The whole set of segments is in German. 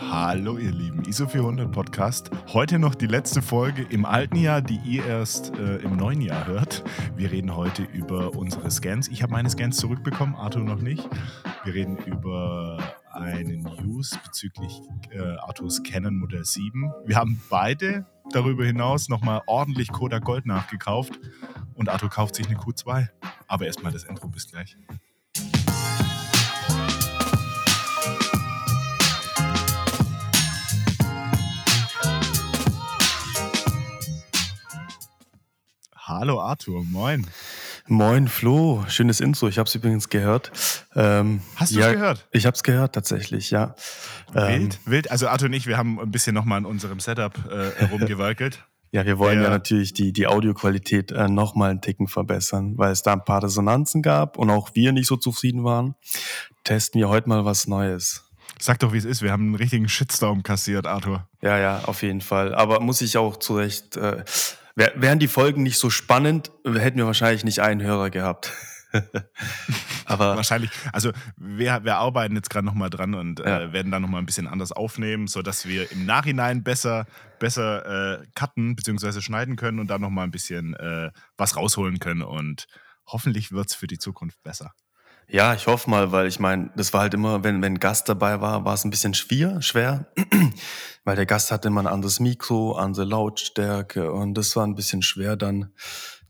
Hallo ihr Lieben, ISO 400 Podcast. Heute noch die letzte Folge im alten Jahr, die ihr erst äh, im neuen Jahr hört. Wir reden heute über unsere Scans. Ich habe meine Scans zurückbekommen, Arthur noch nicht. Wir reden über eine News bezüglich äh, Arthurs Canon Modell 7. Wir haben beide darüber hinaus nochmal ordentlich Kodak Gold nachgekauft und Arthur kauft sich eine Q2. Aber erstmal das Intro, bis gleich. Hallo Arthur, moin. Moin Flo, schönes Intro. Ich habe es übrigens gehört. Ähm, Hast du es ja, gehört? Ich habe es gehört tatsächlich, ja. Wild, ähm, wild. Also Arthur und ich, wir haben ein bisschen nochmal an unserem Setup äh, herumgewerkelt. ja, wir wollen ja, ja natürlich die, die Audioqualität äh, nochmal einen Ticken verbessern, weil es da ein paar Resonanzen gab und auch wir nicht so zufrieden waren. Testen wir heute mal was Neues. Sag doch, wie es ist. Wir haben einen richtigen Shitstorm kassiert, Arthur. Ja, ja, auf jeden Fall. Aber muss ich auch zu Recht äh, Wären die Folgen nicht so spannend, hätten wir wahrscheinlich nicht einen Hörer gehabt. Aber wahrscheinlich, also wir, wir arbeiten jetzt gerade nochmal dran und äh, ja. äh, werden da nochmal ein bisschen anders aufnehmen, sodass wir im Nachhinein besser, besser äh, cutten bzw. schneiden können und dann nochmal ein bisschen äh, was rausholen können. Und hoffentlich wird es für die Zukunft besser. Ja, ich hoffe mal, weil ich meine, das war halt immer, wenn, wenn Gast dabei war, war es ein bisschen schwer, schwer, weil der Gast hatte immer ein anderes Mikro, andere Lautstärke und das war ein bisschen schwer dann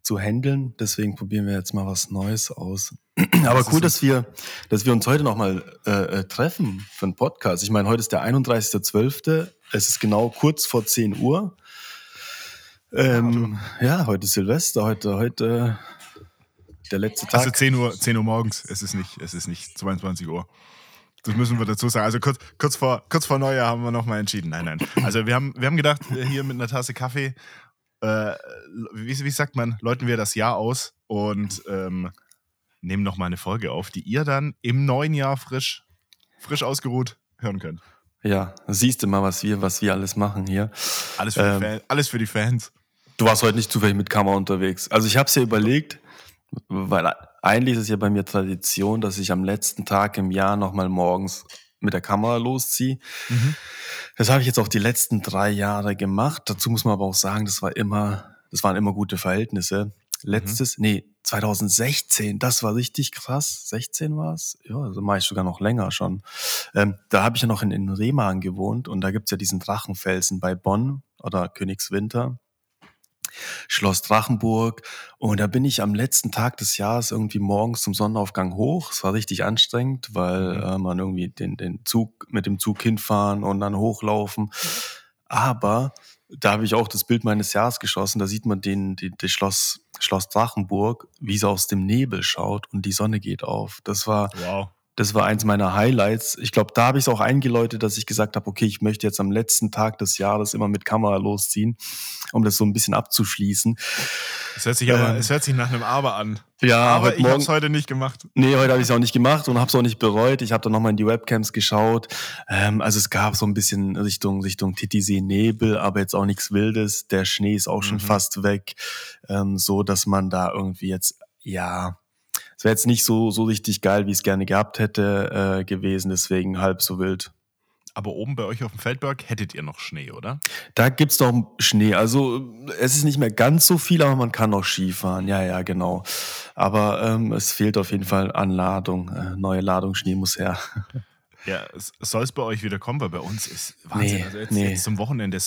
zu handeln. Deswegen probieren wir jetzt mal was Neues aus. Aber das cool, dass wir, dass wir uns heute nochmal äh, äh, treffen für einen Podcast. Ich meine, heute ist der 31.12. Es ist genau kurz vor 10 Uhr. Ähm, ja, heute ist Silvester, heute, heute der letzte Tag. Also 10 Uhr, 10 Uhr morgens, es ist nicht, es ist nicht 22 Uhr. Das müssen wir dazu sagen. Also kurz, kurz, vor, kurz vor Neujahr haben wir nochmal entschieden. Nein, nein. Also wir haben, wir haben gedacht, hier mit einer Tasse Kaffee, äh, wie, wie sagt man, läuten wir das Jahr aus und ähm, nehmen nochmal eine Folge auf, die ihr dann im neuen Jahr frisch, frisch ausgeruht hören könnt. Ja, siehst du mal, was wir, was wir alles machen hier. Alles für, ähm, die, Fan, alles für die Fans. Du warst heute nicht zufällig mit Kamera unterwegs. Also ich habe es ja überlegt, weil eigentlich ist es ja bei mir Tradition, dass ich am letzten Tag im Jahr nochmal morgens mit der Kamera losziehe. Mhm. Das habe ich jetzt auch die letzten drei Jahre gemacht. Dazu muss man aber auch sagen, das war immer, das waren immer gute Verhältnisse. Letztes, mhm. nee, 2016, das war richtig krass. 16 war es? Ja, also mache ich sogar noch länger schon. Ähm, da habe ich ja noch in, in Remagen gewohnt und da gibt's ja diesen Drachenfelsen bei Bonn oder Königswinter. Schloss Drachenburg. Und da bin ich am letzten Tag des Jahres irgendwie morgens zum Sonnenaufgang hoch. Es war richtig anstrengend, weil mhm. äh, man irgendwie den, den Zug mit dem Zug hinfahren und dann hochlaufen. Aber da habe ich auch das Bild meines Jahres geschossen. Da sieht man den, den, den Schloss, Schloss Drachenburg, wie es aus dem Nebel schaut und die Sonne geht auf. Das war wow. Das war eins meiner Highlights. Ich glaube, da habe ich es auch eingeläutet, dass ich gesagt habe, okay, ich möchte jetzt am letzten Tag des Jahres immer mit Kamera losziehen, um das so ein bisschen abzuschließen. Es hört sich aber, ähm, es hört sich nach einem Aber an. Ja, aber ich habe es heute nicht gemacht. Nee, heute habe ich es auch nicht gemacht und habe es auch nicht bereut. Ich habe dann nochmal in die Webcams geschaut. Ähm, also es gab so ein bisschen Richtung Richtung Titisee Nebel, aber jetzt auch nichts Wildes. Der Schnee ist auch schon mhm. fast weg, ähm, so dass man da irgendwie jetzt ja es wäre jetzt nicht so, so richtig geil, wie ich es gerne gehabt hätte äh, gewesen, deswegen halb so wild. Aber oben bei euch auf dem Feldberg hättet ihr noch Schnee, oder? Da gibt's doch Schnee. Also es ist nicht mehr ganz so viel, aber man kann noch Skifahren. Ja, ja, genau. Aber ähm, es fehlt auf jeden Fall an Ladung. Äh, neue Ladung, Schnee muss her. Ja, soll es bei euch wieder kommen, weil bei uns ist Wahnsinn. Nee, also jetzt, nee. jetzt zum Wochenende äh,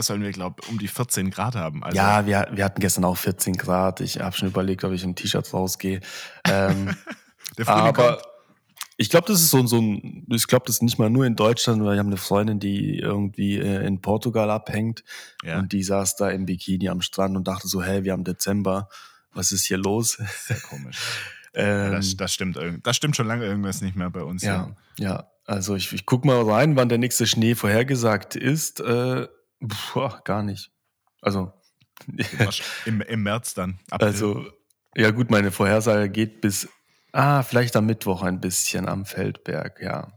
sollen wir, glaube ich, um die 14 Grad haben. Also ja, wir, wir hatten gestern auch 14 Grad. Ich habe schon überlegt, ob ich in T-Shirts rausgehe. Ähm, aber kommt. ich glaube, das ist so, so ein, ich glaube, das ist nicht mal nur in Deutschland, weil wir haben eine Freundin, die irgendwie äh, in Portugal abhängt ja. und die saß da im Bikini am Strand und dachte so, hey, wir haben Dezember, was ist hier los? Sehr komisch. ähm, ja, das, das, stimmt, das stimmt schon lange irgendwas nicht mehr bei uns. Ja, ja. ja. Also ich, ich guck mal rein, wann der nächste Schnee vorhergesagt ist. Äh, boah, gar nicht. Also im, im März dann. April. Also ja gut, meine Vorhersage geht bis ah vielleicht am Mittwoch ein bisschen am Feldberg, ja,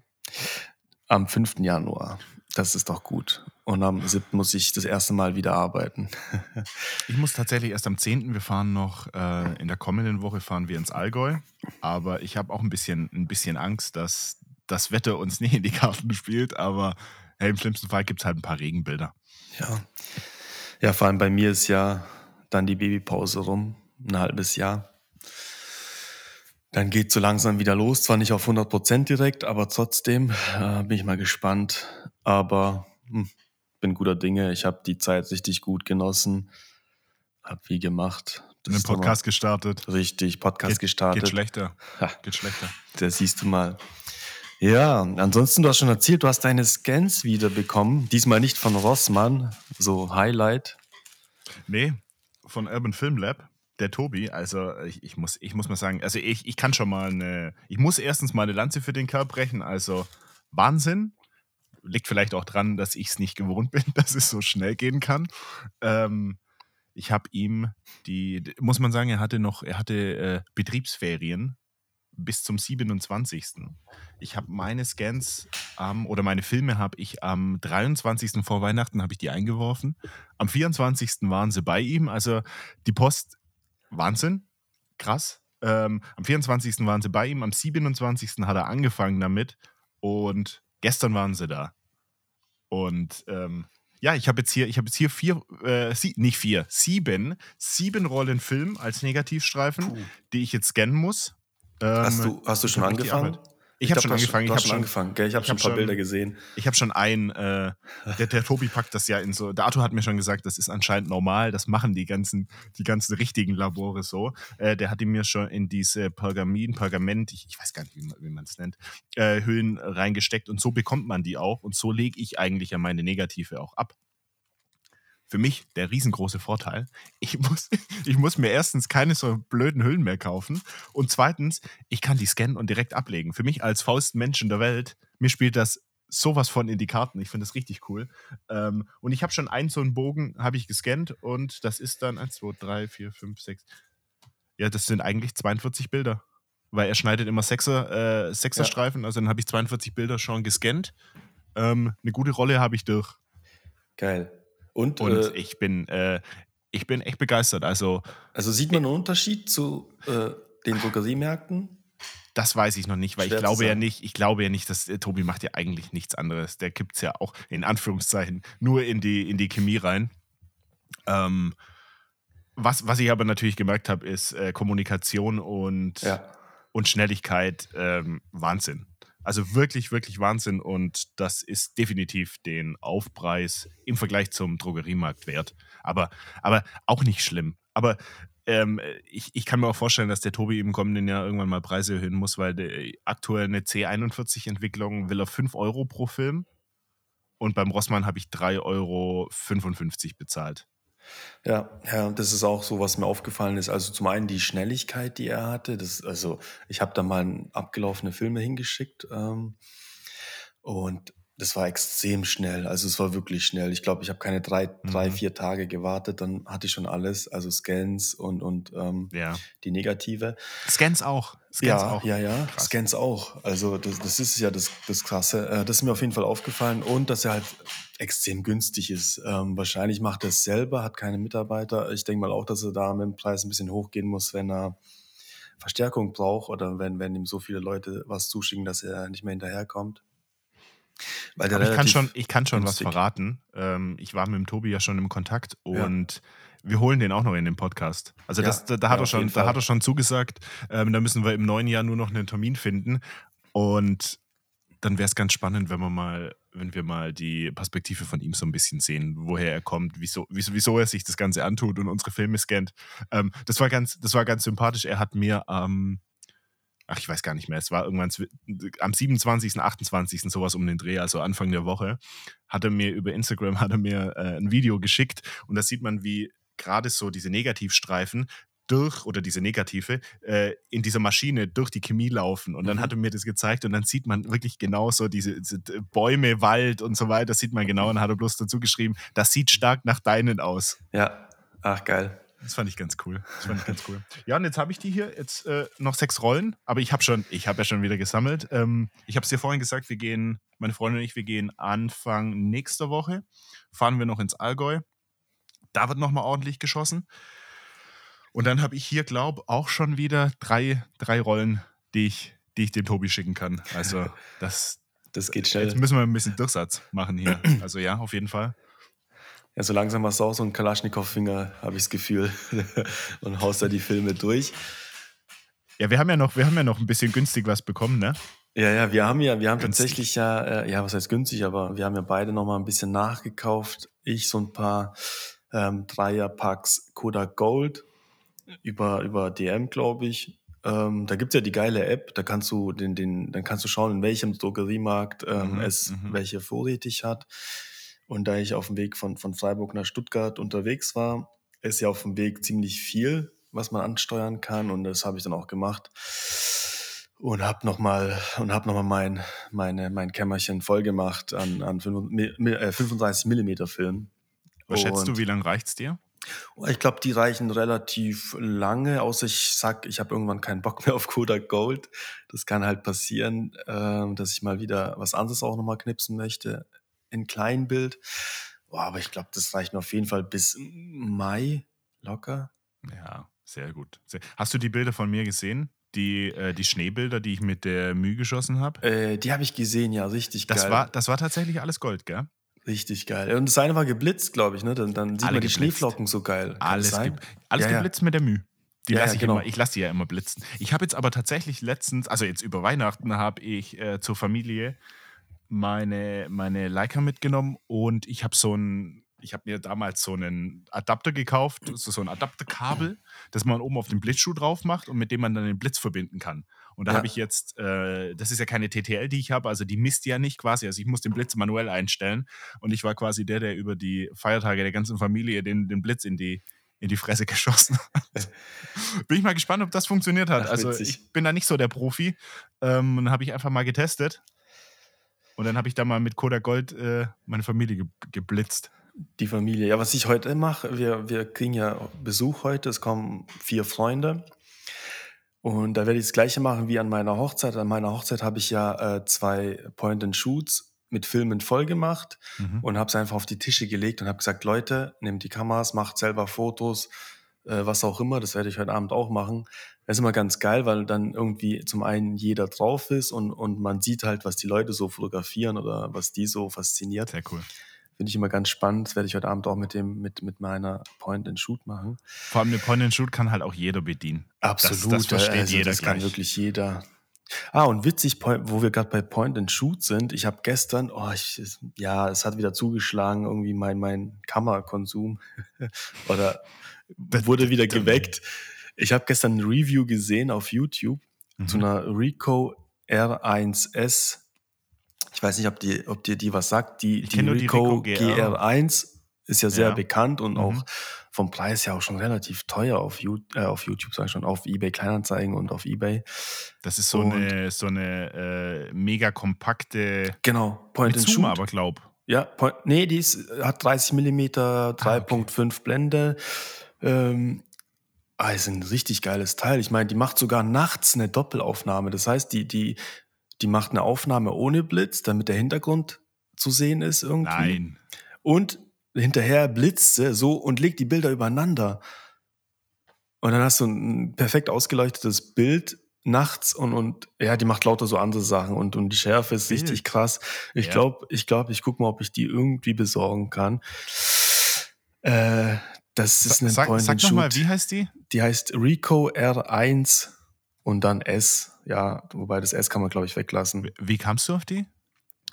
am 5. Januar. Das ist doch gut. Und am 7. muss ich das erste Mal wieder arbeiten. ich muss tatsächlich erst am 10. Wir fahren noch, äh, in der kommenden Woche fahren wir ins Allgäu. Aber ich habe auch ein bisschen, ein bisschen Angst, dass das Wetter uns nicht in die Karten spielt, aber hey, im schlimmsten Fall gibt es halt ein paar Regenbilder. Ja. Ja, vor allem bei mir ist ja dann die Babypause rum, ein halbes Jahr. Dann geht so langsam wieder los, zwar nicht auf 100 Prozent direkt, aber trotzdem äh, bin ich mal gespannt. Aber hm, bin guter Dinge. Ich habe die Zeit richtig gut genossen, habe wie gemacht. Das einen Podcast gestartet. Richtig, Podcast geht, gestartet. Geht schlechter. Ha. Geht schlechter. Das siehst du mal. Ja, ansonsten, du hast schon erzählt, du hast deine Scans wiederbekommen. Diesmal nicht von Rossmann, so Highlight. Nee, von Urban Film Lab. Der Tobi, also ich, ich, muss, ich muss mal sagen, also ich, ich kann schon mal eine, ich muss erstens mal eine Lanze für den Kerl brechen, also Wahnsinn. Liegt vielleicht auch dran, dass ich es nicht gewohnt bin, dass es so schnell gehen kann. Ähm, ich habe ihm die, muss man sagen, er hatte noch, er hatte äh, Betriebsferien bis zum 27. Ich habe meine Scans ähm, oder meine Filme habe ich am 23. vor Weihnachten habe ich die eingeworfen. Am 24. waren sie bei ihm. Also die Post, Wahnsinn, krass. Ähm, am 24. waren sie bei ihm, am 27. hat er angefangen damit und gestern waren sie da. Und ähm, ja, ich habe jetzt hier, ich habe jetzt hier vier, äh, sie, nicht vier, sieben, sieben Rollen Film als Negativstreifen, Puh. die ich jetzt scannen muss. Ähm, hast, du, hast du schon angefangen? Ich, habe schon angefangen. Du hast schon angefangen, gell? Ich habe schon ein paar Bilder gesehen. Ich habe schon ein, äh, der, der Tobi packt das ja in so, der Arthur hat mir schon gesagt, das ist anscheinend normal, das machen die ganzen, die ganzen richtigen Labore so. Äh, der hat die mir schon in diese Pergamin, Pergament, ich, ich weiß gar nicht, wie, wie man es nennt, äh, Hüllen reingesteckt und so bekommt man die auch und so lege ich eigentlich ja meine Negative auch ab für mich der riesengroße Vorteil. Ich muss, ich muss mir erstens keine so blöden Hüllen mehr kaufen und zweitens, ich kann die scannen und direkt ablegen. Für mich als Faustmensch in der Welt, mir spielt das sowas von in die Karten. Ich finde das richtig cool. Ähm, und ich habe schon einen so einen Bogen, habe ich gescannt und das ist dann 1, 2, 3, 4, 5, 6. Ja, das sind eigentlich 42 Bilder. Weil er schneidet immer Sechser, äh, Sechserstreifen, ja. also dann habe ich 42 Bilder schon gescannt. Ähm, eine gute Rolle habe ich durch. Geil. Und, und äh, ich bin äh, ich bin echt begeistert. Also, also sieht man einen Unterschied zu äh, den Drogeriemärkten? Das weiß ich noch nicht, weil Schwer ich glaube ja nicht, ich glaube ja nicht, dass äh, Tobi macht ja eigentlich nichts anderes. Der kippt es ja auch in Anführungszeichen nur in die, in die Chemie rein. Ähm, was, was ich aber natürlich gemerkt habe, ist äh, Kommunikation und, ja. und Schnelligkeit ähm, Wahnsinn. Also wirklich, wirklich Wahnsinn und das ist definitiv den Aufpreis im Vergleich zum Drogeriemarkt wert. Aber, aber auch nicht schlimm. Aber ähm, ich, ich kann mir auch vorstellen, dass der Tobi im kommenden Jahr irgendwann mal Preise erhöhen muss, weil der, aktuell eine C41-Entwicklung will er 5 Euro pro Film und beim Rossmann habe ich 3,55 Euro bezahlt. Ja, ja, das ist auch so, was mir aufgefallen ist. Also zum einen die Schnelligkeit, die er hatte. Das, also ich habe da mal abgelaufene Filme hingeschickt ähm, und das war extrem schnell. Also es war wirklich schnell. Ich glaube, ich habe keine drei, mhm. drei, vier Tage gewartet, dann hatte ich schon alles, also Scans und, und ähm, ja. die Negative. Scans auch. Scans ja, auch. ja, ja, Krass. Scans auch. Also das, das ist ja das, das Krasse. Äh, das ist mir auf jeden Fall aufgefallen und dass er halt extrem günstig ist. Ähm, wahrscheinlich macht er es selber, hat keine Mitarbeiter. Ich denke mal auch, dass er da mit dem Preis ein bisschen hochgehen muss, wenn er Verstärkung braucht oder wenn, wenn ihm so viele Leute was zuschicken, dass er nicht mehr hinterherkommt. Weil der ich kann schon, ich kann schon was verraten. Ähm, ich war mit dem Tobi ja schon im Kontakt und ja. wir holen den auch noch in den Podcast. Also das, da, da, hat er schon, da hat er schon zugesagt. Ähm, da müssen wir im neuen Jahr nur noch einen Termin finden. Und dann wäre es ganz spannend, wenn wir mal, wenn wir mal die Perspektive von ihm so ein bisschen sehen, woher er kommt, wieso, wieso, wieso er sich das Ganze antut und unsere Filme scannt. Ähm, das war ganz, das war ganz sympathisch. Er hat mir ähm, ach, ich weiß gar nicht mehr, es war irgendwann am 27., 28., sowas um den Dreh, also Anfang der Woche, hat er mir über Instagram hat er mir äh, ein Video geschickt und da sieht man, wie gerade so diese Negativstreifen durch oder diese Negative äh, in dieser Maschine durch die Chemie laufen. Und dann mhm. hat er mir das gezeigt und dann sieht man wirklich genau so diese, diese, Bäume, Wald und so weiter, sieht man genau und hat er bloß dazu geschrieben, das sieht stark nach deinen aus. Ja, ach geil. Das fand ich ganz cool. Das fand ich ganz cool. Ja, und jetzt habe ich die hier, jetzt äh, noch sechs Rollen, aber ich habe schon, ich habe ja schon wieder gesammelt. Ähm, ich habe es dir vorhin gesagt, wir gehen, meine Freundin und ich, wir gehen Anfang nächster Woche, fahren wir noch ins Allgäu. Da wird nochmal ordentlich geschossen. Und dann habe ich hier, glaube ich, auch schon wieder drei, drei Rollen, die ich, die ich dem Tobi schicken kann. Also das, das geht schnell. Jetzt müssen wir ein bisschen Durchsatz machen hier. Also ja, auf jeden Fall. Ja, so langsam hast du auch so einen Kalaschnikow-Finger, habe ich das Gefühl. und haust da die Filme durch. Ja, wir haben ja noch, wir haben ja noch ein bisschen günstig was bekommen, ne? Ja, ja, wir haben ja, wir haben günstig. tatsächlich ja, äh, ja, was heißt günstig, aber wir haben ja beide noch mal ein bisschen nachgekauft. Ich so ein paar ähm, Dreierpacks Kodak Gold über, über DM, glaube ich. Ähm, da gibt's ja die geile App, da kannst du den, den, dann kannst du schauen, in welchem Drogeriemarkt ähm, mhm, es mhm. welche vorrätig hat. Und da ich auf dem Weg von, von Freiburg nach Stuttgart unterwegs war, ist ja auf dem Weg ziemlich viel, was man ansteuern kann. Und das habe ich dann auch gemacht und habe nochmal und habe noch mal mein meine mein Kämmerchen voll gemacht an an 35 äh, Millimeter Film. Was schätzt du, wie lange reicht's dir? Ich glaube, die reichen relativ lange, außer ich sag, ich habe irgendwann keinen Bock mehr auf Kodak Gold. Das kann halt passieren, äh, dass ich mal wieder was anderes auch nochmal knipsen möchte in Kleinbild. Oh, aber ich glaube, das reicht mir auf jeden Fall bis Mai locker. Ja, sehr gut. Hast du die Bilder von mir gesehen? Die, äh, die Schneebilder, die ich mit der Mühe geschossen habe? Äh, die habe ich gesehen, ja, richtig das geil. War, das war tatsächlich alles Gold, gell? Richtig geil. Und das eine war geblitzt, glaube ich, ne? Dann, dann sieht Alle man die geblitzt. Schneeflocken so geil. Kann alles, ge alles ja, geblitzt ja. mit der Mühe. Die ja, lasse ich genau. immer, ich lasse die ja immer blitzen. Ich habe jetzt aber tatsächlich letztens, also jetzt über Weihnachten, habe ich äh, zur Familie meine, meine Leica mitgenommen und ich habe so ein ich habe mir damals so einen Adapter gekauft, so ein Adapterkabel, das man oben auf den Blitzschuh drauf macht und mit dem man dann den Blitz verbinden kann. Und da ja. habe ich jetzt, äh, das ist ja keine TTL, die ich habe, also die misst ja nicht quasi. Also ich muss den Blitz manuell einstellen und ich war quasi der, der über die Feiertage der ganzen Familie den, den Blitz in die, in die Fresse geschossen hat. bin ich mal gespannt, ob das funktioniert hat. Ach, also ich bin da nicht so der Profi. Ähm, dann habe ich einfach mal getestet. Und dann habe ich da mal mit Kodak Gold äh, meine Familie ge geblitzt die Familie. Ja, was ich heute mache, wir, wir kriegen ja Besuch heute, es kommen vier Freunde. Und da werde ich das gleiche machen wie an meiner Hochzeit. An meiner Hochzeit habe ich ja äh, zwei Point-and-Shoots mit Filmen voll gemacht mhm. und habe es einfach auf die Tische gelegt und habe gesagt, Leute, nehmt die Kameras, macht selber Fotos, äh, was auch immer. Das werde ich heute Abend auch machen. Das ist immer ganz geil, weil dann irgendwie zum einen jeder drauf ist und, und man sieht halt, was die Leute so fotografieren oder was die so fasziniert. Sehr cool. Finde ich immer ganz spannend. Das werde ich heute Abend auch mit, dem, mit, mit meiner Point-and-Shoot machen. Vor allem eine Point-and-Shoot kann halt auch jeder bedienen. Absolut. Das, das versteht also, jeder Das gleich. kann wirklich jeder. Ah, und witzig, wo wir gerade bei Point and Shoot sind, ich habe gestern, oh, ich, ja, es hat wieder zugeschlagen, irgendwie mein, mein Kammerkonsum oder wurde wieder geweckt. Ich habe gestern ein Review gesehen auf YouTube mhm. zu einer Ricoh R1S ich weiß nicht, ob, die, ob dir die was sagt. Die, die Ricoh, die Ricoh GR. 1 ist ja sehr ja. bekannt und mhm. auch vom Preis ja auch schon relativ teuer auf, äh, auf YouTube, sag ich schon, auf eBay Kleinanzeigen und auf eBay. Das ist so und eine, so eine äh, mega kompakte genau, Point and Zoom, aber glaub. Ja, point, nee, die ist, hat 30 mm, 3.5 ah, okay. Blende. Ähm, ah, ist ein richtig geiles Teil. Ich meine, die macht sogar nachts eine Doppelaufnahme. Das heißt, die, die die macht eine Aufnahme ohne Blitz, damit der Hintergrund zu sehen ist irgendwie. Nein. Und hinterher blitzt sie so und legt die Bilder übereinander. Und dann hast du ein perfekt ausgeleuchtetes Bild nachts und, und ja, die macht lauter so andere Sachen und, und die Schärfe ist Bild. richtig krass. Ich ja. glaube, ich glaube, ich gucke mal, ob ich die irgendwie besorgen kann. Äh, das ist eine Sag, sag noch mal, wie heißt die? Die heißt Rico R1 und dann S. Ja, wobei das S kann man, glaube ich, weglassen. Wie, wie kamst du auf die?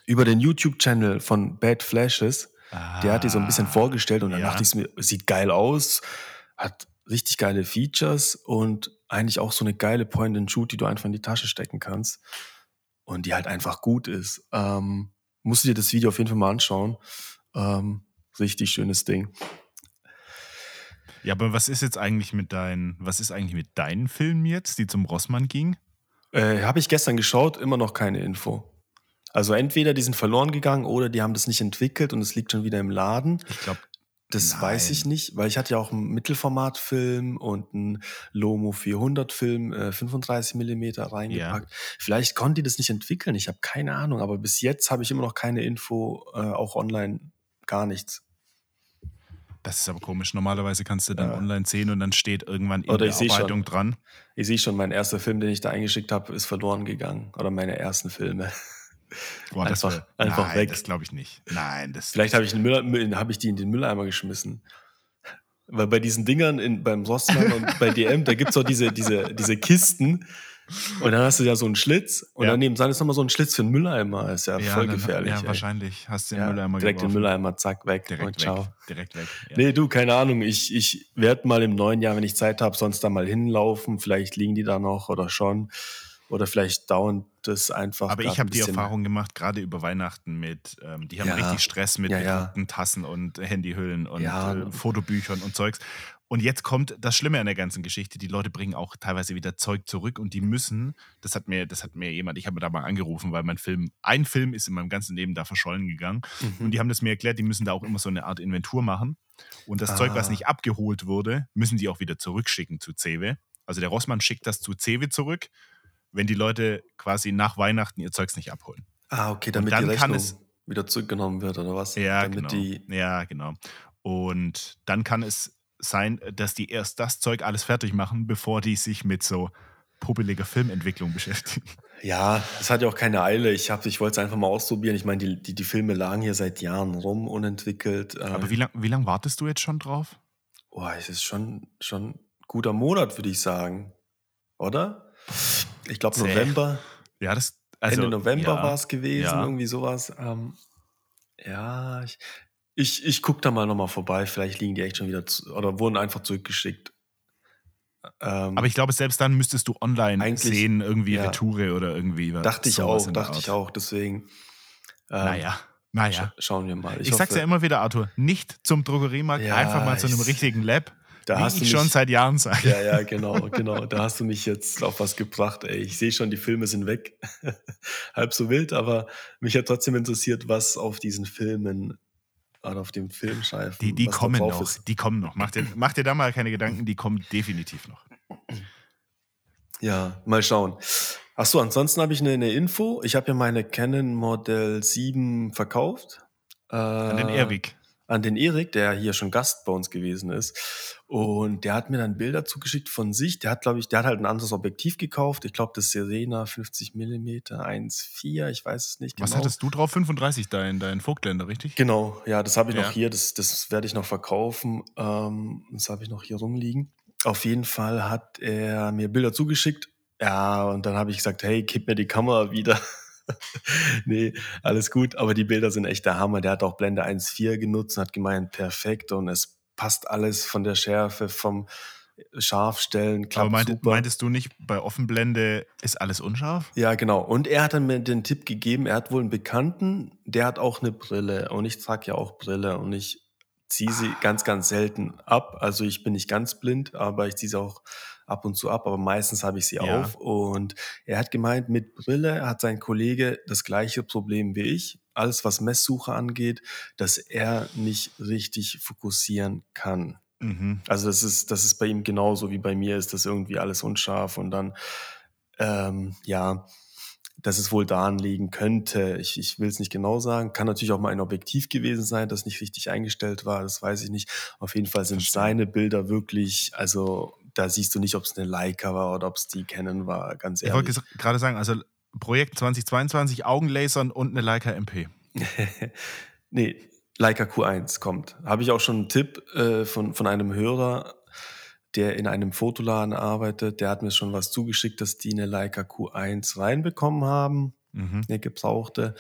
Über den YouTube-Channel von Bad Flashes. Ah, der hat die so ein bisschen ah, vorgestellt und dann ja. dachte ich mir, sieht geil aus, hat richtig geile Features und eigentlich auch so eine geile Point-and-Shoot, die du einfach in die Tasche stecken kannst und die halt einfach gut ist. Ähm, musst du dir das Video auf jeden Fall mal anschauen. Ähm, richtig schönes Ding. Ja, aber was ist jetzt eigentlich mit deinen, was ist eigentlich mit deinen Filmen jetzt, die zum Rossmann gingen? Äh, Habe ich gestern geschaut, immer noch keine Info. Also entweder die sind verloren gegangen oder die haben das nicht entwickelt und es liegt schon wieder im Laden. Ich glaube, das Nein. weiß ich nicht, weil ich hatte ja auch einen Mittelformatfilm und einen Lomo 400 Film, äh, 35 Millimeter reingepackt. Ja. Vielleicht konnten die das nicht entwickeln, ich habe keine Ahnung, aber bis jetzt habe ich immer noch keine Info, äh, auch online gar nichts. Das ist aber komisch. Normalerweise kannst du dann Ja. online sehen und dann steht irgendwann in Oder der ich seh schon. Bearbeitung dran. Ich sehe schon, mein erster Film, den ich da eingeschickt habe, ist verloren gegangen. Oder meine ersten Filme. Boah, das Einfach- wär- einfach Nein, weg. Das glaube ich nicht. Nein, das. Vielleicht habe ich, hab ich die in den Mülleimer geschmissen. Weil bei diesen Dingern in, beim Rossmann und bei DM, da gibt es auch diese, diese, diese Kisten. Und dann hast du ja so einen Schlitz. Und Ja. daneben ist nochmal so ein Schlitz für einen Mülleimer. Ist ja, voll dann- gefährlich. Ja, ey. wahrscheinlich. Hast du den Ja, Mülleimer direkt den geworfen. Mülleimer, zack, weg Direkt und weg. ciao. Direkt weg. Ja. Nee, du, keine Ahnung. Ich, ich werde mal im neuen Jahr, wenn ich Zeit habe, sonst da mal hinlaufen. Vielleicht liegen die da noch oder schon. Oder vielleicht dauert das einfach. Aber ich habe die Erfahrung gemacht, gerade über Weihnachten mit, ähm, die haben Ja. richtig Stress mit Ja, ja. Tassen und Handyhüllen und Ja. äh, Fotobüchern und Zeugs. Und jetzt kommt das Schlimme an der ganzen Geschichte. Die Leute bringen auch teilweise wieder Zeug zurück und die müssen, das hat mir, das hat mir jemand, ich habe mir da mal angerufen, weil mein Film, ein Film ist in meinem ganzen Leben da verschollen gegangen. Mhm. Und die haben das mir erklärt, die müssen da auch immer so eine Art Inventur machen. Und das Zeug, was Ah. nicht abgeholt wurde, müssen die auch wieder zurückschicken zu Cewe. Also der Rossmann schickt das zu Cewe zurück, wenn die Leute quasi nach Weihnachten ihr Zeugs nicht abholen. Ah, okay, damit dann die kann Rechnung es- wieder zurückgenommen wird, oder was? Ja, damit genau. Die, ja, genau. Und dann kann es sein, dass die erst das Zeug alles fertig machen, bevor die sich mit so puppeliger Filmentwicklung beschäftigen. ja, es hat ja auch keine Eile. Ich, hab- ich wollte es einfach mal ausprobieren. Ich meine, die, die, die Filme lagen hier seit Jahren rum, unentwickelt. Ähm, Aber wie lange wie lang wartest du jetzt schon drauf? Oh, es ist schon, schon ein guter Monat, würde ich sagen. Oder? Ich glaube. November, Ja, das. Also, Ende November ja, war es gewesen, ja. irgendwie sowas. Ähm, ja, ich, ich, ich gucke da mal nochmal vorbei. Vielleicht liegen die echt schon wieder zu, oder wurden einfach zurückgeschickt. Ähm, Aber ich glaube, selbst dann müsstest du online sehen, irgendwie ja. Retoure oder irgendwie. dachte ich auch, dachte ich auch. Deswegen. Ähm, Naja, naja. scha schauen wir mal. Ich, sag's hoffe, ja immer wieder, Arthur, nicht zum Drogeriemarkt, Ja, einfach mal zu einem ich- richtigen Lab, Da hast du ich mich- schon seit Jahren sage. Ja, ja, genau, genau. Da hast du mich jetzt auf was gebracht. Ey, ich sehe schon, die Filme sind weg. Halb so wild, aber mich hat trotzdem interessiert, was auf diesen Filmen oder auf dem Filmscheifen. Die, die kommen noch, Ist. die kommen noch. Mach dir, mach dir da mal keine Gedanken, die kommen definitiv noch. Ja, mal schauen. Ach so, ansonsten habe ich eine, eine Info. Ich habe ja meine Canon Model 7 verkauft. Äh, An den Erwig. An den Erik, der hier schon Gast bei uns gewesen ist. Und der hat mir dann Bilder zugeschickt von sich. Der hat, glaube ich, der hat halt ein anderes Objektiv gekauft. Ich glaube, das Serena 50 mm 1.4, ich weiß es nicht Was genau. hattest du drauf? 35, dein, dein Vogtländer, richtig? Genau, ja, das habe ich Ja. noch hier. Das, das werde ich noch verkaufen. Ähm, das habe ich noch hier rumliegen. Auf jeden Fall hat er mir Bilder zugeschickt. Ja, und dann habe ich gesagt, hey, gib mir die Kamera wieder. nee, alles gut. Aber die Bilder sind echt der Hammer. Der hat auch Blende 1.4 genutzt und hat gemeint, perfekt. Und es passt alles von der Schärfe, vom Scharfstellen. Klappt Aber meinte, super. meintest du nicht, bei Offenblende ist alles unscharf? Ja, genau. Und er hat dann mir den Tipp gegeben, er hat wohl einen Bekannten, der hat auch eine Brille. Und ich trage ja auch Brille und ich ziehe sie ganz, ganz selten ab. Also ich bin nicht ganz blind, aber ich ziehe sie auch ab und zu ab, aber meistens habe ich sie Ja. auf. Und er hat gemeint, mit Brille hat sein Kollege das gleiche Problem wie ich. Alles, was Messsuche angeht, dass er nicht richtig fokussieren kann. Mhm. Also das ist, das ist bei ihm genauso wie bei mir, ist das irgendwie alles unscharf und dann, ähm, ja, dass es wohl daran liegen könnte. Ich, ich will es nicht genau sagen. Kann natürlich auch mal ein Objektiv gewesen sein, das nicht richtig eingestellt war. Das weiß ich nicht. Auf jeden Fall sind seine Bilder wirklich, also da siehst du nicht, ob es eine Leica war oder ob es die Canon war, ganz Ich wollte ehrlich. gerade sagen, also Projekt 2022, Augenlasern und eine Leica MP. nee, Leica Q1 kommt. Habe ich auch schon einen Tipp äh, von, von einem Hörer, der in einem Fotoladen arbeitet. Der hat mir schon was zugeschickt, dass die eine Leica Q1 reinbekommen haben, Mhm. eine gebrauchte.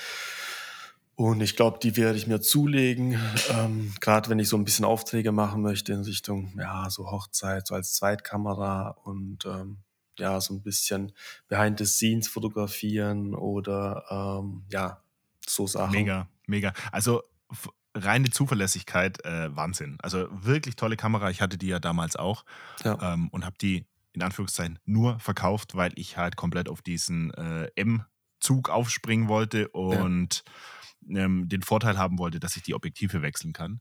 Und ich glaube, die werde ich mir zulegen, ähm, gerade wenn ich so ein bisschen Aufträge machen möchte in Richtung, ja, so Hochzeit, so als Zweitkamera und ähm, ja, so ein bisschen behind the scenes fotografieren oder ähm, ja, so Sachen. Mega, mega. Also reine Zuverlässigkeit, äh, Wahnsinn. Also wirklich tolle Kamera. Ich hatte die ja damals auch Ja. ähm, und habe die in Anführungszeichen nur verkauft, weil ich halt komplett auf diesen äh, M-Zug aufspringen wollte und ähm, den Vorteil haben wollte, dass ich die Objektive wechseln kann.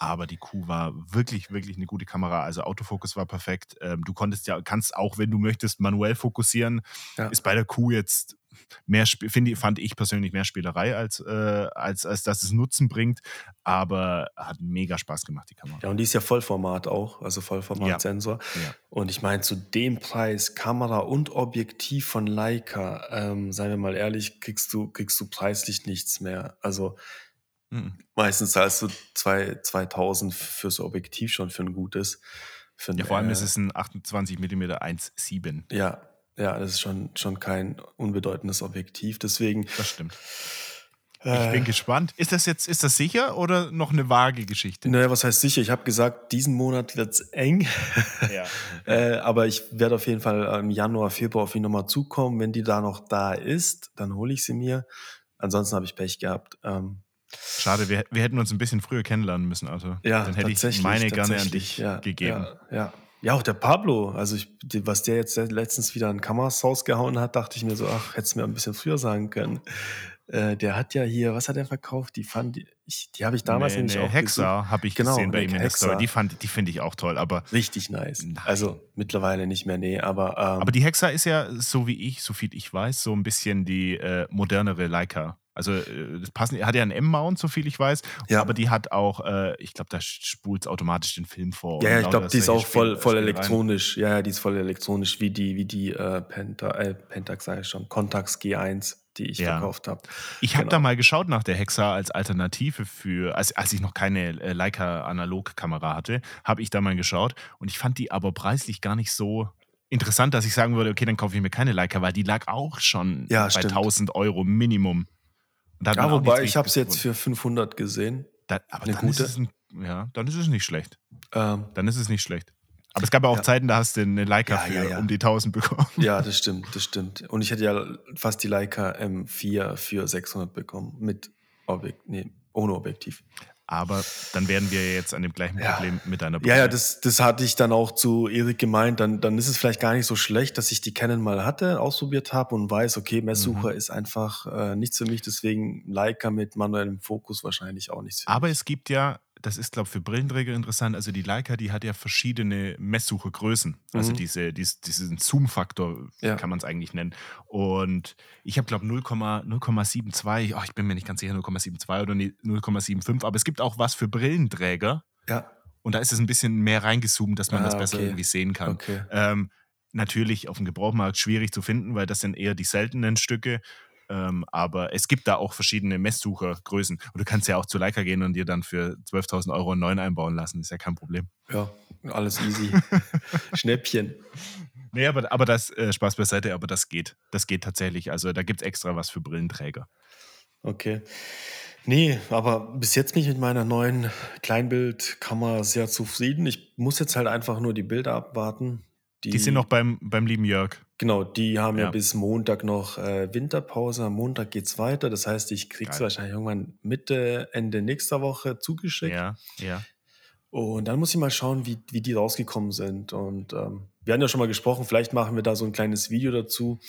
Aber die Q war wirklich, wirklich eine gute Kamera. Also Autofokus war perfekt. Ähm, du konntest ja, kannst auch, wenn du möchtest, manuell fokussieren. Ja. Ist bei der Q jetzt mehr, finde, fand ich persönlich mehr Spielerei, als, äh, als, als dass es Nutzen bringt. Aber hat mega Spaß gemacht, die Kamera. Ja, und die ist ja Vollformat auch, also Vollformat-Sensor. Ja. Ja. Und ich meine, zu dem Preis, Kamera und Objektiv von Leica, ähm, seien wir mal ehrlich, kriegst du, kriegst du preislich nichts mehr. Also mhm. meistens zahlst du zwei, 2000 fürs Objektiv schon für ein gutes. Für ein, ja, vor allem äh, ist es ein 28 mm 1.7. Ja, ja, das ist schon, schon kein unbedeutendes Objektiv. Deswegen. Das stimmt. Äh, ich bin gespannt. Ist das jetzt, ist das sicher oder noch eine vage Geschichte? Naja, was heißt sicher? Ich habe gesagt, diesen Monat wird es eng. Ja. äh, aber ich werde auf jeden Fall im Januar, Februar auf ihn nochmal zukommen. Wenn die da noch da ist, dann hole ich sie mir. Ansonsten habe ich Pech gehabt. Ähm, Schade, wir, wir hätten uns ein bisschen früher kennenlernen müssen, Arthur. Ja, dann hätte ich meine gerne an dich ja, gegeben. Ja, ja. Ja, auch der Pablo, also ich, was der jetzt letztens wieder an Kameras rausgehauen hat, dachte ich mir so, ach, hättest du mir ein bisschen früher sagen können. Äh, der hat ja hier, was hat er verkauft? Die fand ich, die habe ich damals nee, nämlich nee, auch Hexer habe ich genau, gesehen bei ihm in Story. Die fand, die finde ich auch toll, aber richtig nice. Nein. Also mittlerweile nicht mehr, nee, aber ähm, aber die Hexer ist ja so wie ich, so viel ich weiß, so ein bisschen die äh, modernere Leica. Also äh, das passen, hat ja einen M-Mount, so viel ich weiß, ja. aber die hat auch, äh, ich glaube, da spult es automatisch den Film vor. Ja, ja ich glaube, die ist auch voll, voll elektronisch. Rein. Ja, ja, die ist voll elektronisch, wie die, wie die äh, Penta, äh, Pentax, sage ich schon, Contax G1 die ich ja. verkauft habe. Ich habe genau. da mal geschaut nach der Hexa als Alternative für, als, als ich noch keine äh, Leica Analogkamera hatte, habe ich da mal geschaut und ich fand die aber preislich gar nicht so interessant, dass ich sagen würde, okay, dann kaufe ich mir keine Leica, weil die lag auch schon ja, bei stimmt. 1000 Euro Minimum. Ja, wobei ich habe es jetzt für 500 gesehen. Da, aber Eine dann gute. Ist es ja, dann ist es nicht schlecht. Ähm, dann ist es nicht schlecht. Aber es gab ja auch ja. Zeiten, da hast du eine Leica ja, für ja, um die 1000 bekommen. Ja, das stimmt, das stimmt. Und ich hätte ja fast die Leica M4 für 600 bekommen mit Objekt, nee, ohne Objektiv. Aber dann werden wir jetzt an dem gleichen Problem mit deiner Brille. Ja, ja, das, das hatte ich dann auch zu Erik gemeint. Dann, dann ist es vielleicht gar nicht so schlecht, dass ich die Canon mal hatte, ausprobiert habe und weiß, okay, Messsucher mhm. ist einfach äh, nichts für mich. Deswegen Leica mit manuellem Fokus wahrscheinlich auch nichts für mich. Aber es gibt ja das ist, glaube ich, für Brillenträger interessant. Also die Leica, die hat ja verschiedene Messsuchergrößen. Also mhm. diese, dies, diesen Zoom-Faktor ja. kann man es eigentlich nennen. Und ich habe, glaube ich, 0,72, oh, ich bin mir nicht ganz sicher, 0,72 oder 0,75, aber es gibt auch was für Brillenträger. Ja. Und da ist es ein bisschen mehr reingezoomt, dass man ah, das besser okay. irgendwie sehen kann. Okay. Ähm, natürlich auf dem Gebrauchmarkt schwierig zu finden, weil das sind eher die seltenen Stücke. Ähm, aber es gibt da auch verschiedene Messsuchergrößen. Und du kannst ja auch zu Leica gehen und dir dann für 12.000 Euro einen neuen einbauen lassen. Ist ja kein Problem. Ja, alles easy. Schnäppchen. Nee, aber, aber das, äh, Spaß beiseite, aber das geht. Das geht tatsächlich. Also da gibt es extra was für Brillenträger. Okay. Nee, aber bis jetzt bin ich mit meiner neuen Kleinbildkamera sehr zufrieden. Ich muss jetzt halt einfach nur die Bilder abwarten. Die, die sind noch beim, beim lieben Jörg. Genau, die haben ja, ja bis Montag noch äh, Winterpause. Am Montag geht es weiter. Das heißt, ich kriege es wahrscheinlich irgendwann Mitte, Ende nächster Woche zugeschickt. Ja, ja. Und dann muss ich mal schauen, wie, wie die rausgekommen sind. Und ähm, wir hatten ja schon mal gesprochen, vielleicht machen wir da so ein kleines Video dazu,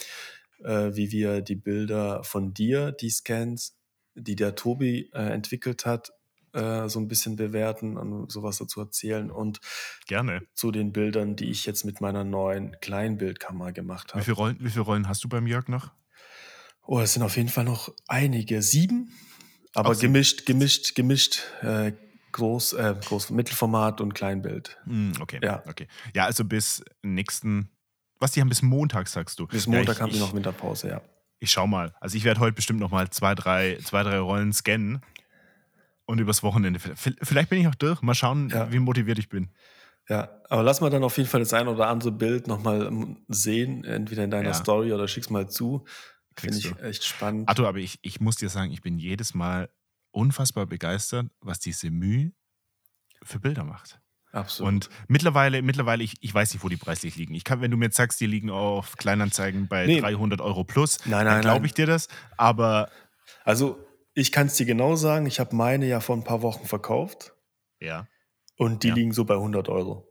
äh, wie wir die Bilder von dir, die Scans, die der Tobi äh, entwickelt hat, äh, so ein bisschen bewerten und sowas dazu erzählen und gerne zu den Bildern, die ich jetzt mit meiner neuen Kleinbildkamera gemacht habe. Wie viele Rollen, wie viele Rollen hast du beim Jörg noch? Oh, es sind auf jeden Fall noch einige, sieben, aber sieben. gemischt, gemischt, gemischt. Äh, Groß, äh, Groß, Mittelformat und Kleinbild. Mm, okay. Ja. okay. Ja, also bis nächsten, was, die haben bis Montag, sagst du? Bis Montag ja, ich, haben die noch Winterpause, ja. Ich schau mal. Also ich werde heute bestimmt noch mal zwei, drei, zwei, drei Rollen scannen und übers Wochenende. Vielleicht bin ich auch durch. Mal schauen, ja. wie motiviert ich bin. Ja, aber lass mal dann auf jeden Fall das ein oder andere Bild nochmal ähm, sehen, entweder in deiner ja. Story oder schick's mal zu. Finde ich du. echt spannend. Arthur, aber ich, ich muss dir sagen, ich bin jedes Mal unfassbar begeistert, was diese Mühe für Bilder macht. Absolut. Und mittlerweile, mittlerweile ich, ich weiß nicht, wo die preislich liegen. Ich kann, wenn du mir jetzt sagst, die liegen auf Kleinanzeigen bei nee. 300 Euro plus, nein, nein, dann glaube ich dir das. Aber also ich kann es dir genau sagen, ich habe meine ja vor ein paar Wochen verkauft. Ja. Und die ja. liegen so bei 100 Euro.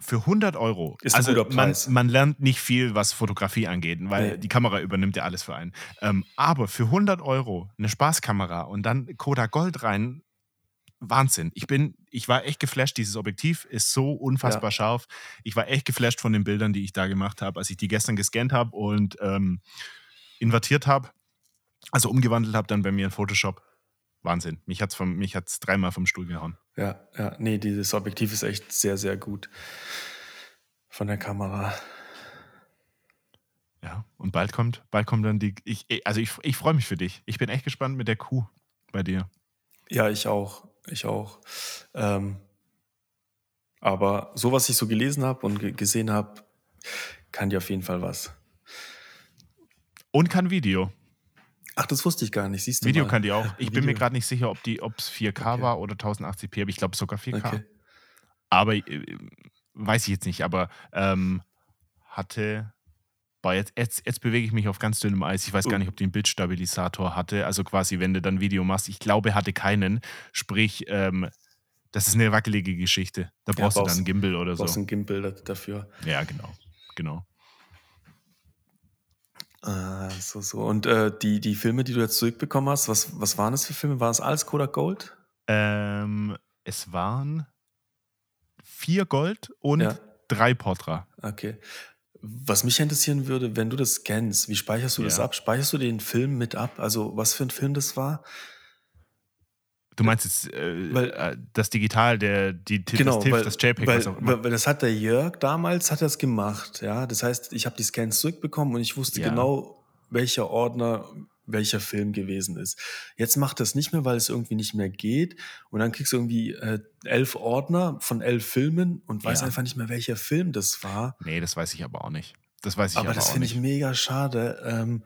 Für 100 Euro. Ist also ein guter Preis. Man, man, lernt nicht viel, was Fotografie angeht, weil nee. die Kamera übernimmt ja alles für einen. Ähm, aber für 100 Euro eine Spaßkamera und dann Kodak Gold rein, Wahnsinn. Ich bin, ich war echt geflasht. Dieses Objektiv ist so unfassbar ja. scharf. Ich war echt geflasht von den Bildern, die ich da gemacht habe, als ich die gestern gescannt habe und ähm, invertiert habe. Also umgewandelt habe dann bei mir in Photoshop. Wahnsinn. Mich hat es mich hat's dreimal vom Stuhl gehauen. Ja, ja, nee, dieses Objektiv ist echt sehr, sehr gut von der Kamera. Ja, und bald kommt, bald kommt dann die. Ich, also ich, ich freue mich für dich. Ich bin echt gespannt mit der Kuh bei dir. Ja, ich auch. Ich auch. Ähm, aber so, was ich so gelesen habe und gesehen habe, kann dir auf jeden Fall was. Und kann Video. Ach, das wusste ich gar nicht. Siehst du Video mal. kann die auch. Ich Video. bin mir gerade nicht sicher, ob es 4K okay. war oder 1080p, aber ich glaube sogar 4K. Okay. Aber äh, weiß ich jetzt nicht, aber ähm, hatte. Boah, jetzt, jetzt, jetzt bewege ich mich auf ganz dünnem Eis. Ich weiß gar nicht, ob die einen Bildstabilisator hatte. Also quasi, wenn du dann Video machst. Ich glaube, hatte keinen. Sprich, ähm, das ist eine wackelige Geschichte. Da brauchst, ja, brauchst du dann einen Gimbal oder so. Du brauchst einen Gimbal dafür. Ja, genau. Genau. Ah, so, so. Und äh, die, die Filme, die du jetzt zurückbekommen hast, was, was waren das für Filme? War es alles Kodak Gold? Ähm, es waren vier Gold und ja. drei Portra. Okay. Was mich interessieren würde, wenn du das scannst, wie speicherst du ja. das ab? Speicherst du den Film mit ab? Also, was für ein Film das war? Du meinst jetzt äh, weil, äh, das Digital, der, die, genau, das TIFF, weil, das JPEG, weil, was auch immer. Weil, das hat der Jörg damals hat das gemacht, ja. Das heißt, ich habe die Scans zurückbekommen und ich wusste ja. genau, welcher Ordner welcher Film gewesen ist. Jetzt macht das nicht mehr, weil es irgendwie nicht mehr geht. Und dann kriegst du irgendwie äh, elf Ordner von elf Filmen und weißt ja. einfach nicht mehr, welcher Film das war. Nee, das weiß ich aber auch nicht. Das weiß ich aber, aber das finde ich mega schade. Ähm,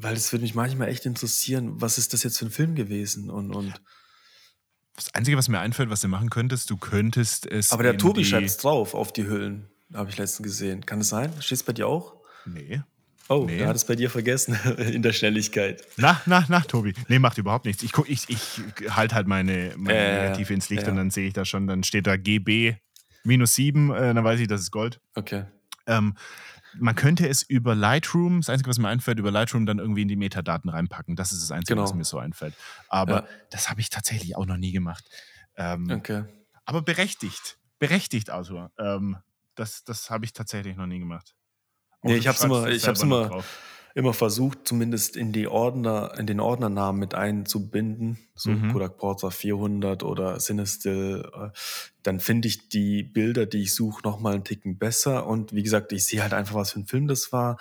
weil es würde mich manchmal echt interessieren, was ist das jetzt für ein Film gewesen? Und, und das Einzige, was mir einfällt, was du machen könntest, du könntest es. Aber der Tobi schreibt es drauf auf die Hüllen, habe ich letztens gesehen. Kann es sein? Steht es bei dir auch? Nee. Oh, nee. er hat es bei dir vergessen in der Schnelligkeit. Na, na, na, Tobi. Nee, macht überhaupt nichts. Ich, ich, ich halte halt meine, meine äh, Negative ins Licht äh. und dann sehe ich da schon, dann steht da GB minus 7, äh, dann weiß ich, das ist Gold. Okay. Ähm, man könnte es über Lightroom, das Einzige, was mir einfällt, über Lightroom dann irgendwie in die Metadaten reinpacken. Das ist das Einzige, genau. was mir so einfällt. Aber ja. das habe ich tatsächlich auch noch nie gemacht. Ähm, okay. Aber berechtigt. Berechtigt, Arthur. Ähm, das das habe ich tatsächlich noch nie gemacht. nee, ich habe es immer, ich hab's immer, immer versucht, zumindest in die Ordner, in den Ordnernamen mit einzubinden, so mhm. Kodak Porter 400 oder Cinestill, äh, dann finde ich die Bilder, die ich suche, nochmal einen Ticken besser. Und wie gesagt, ich sehe halt einfach, was für ein Film das war.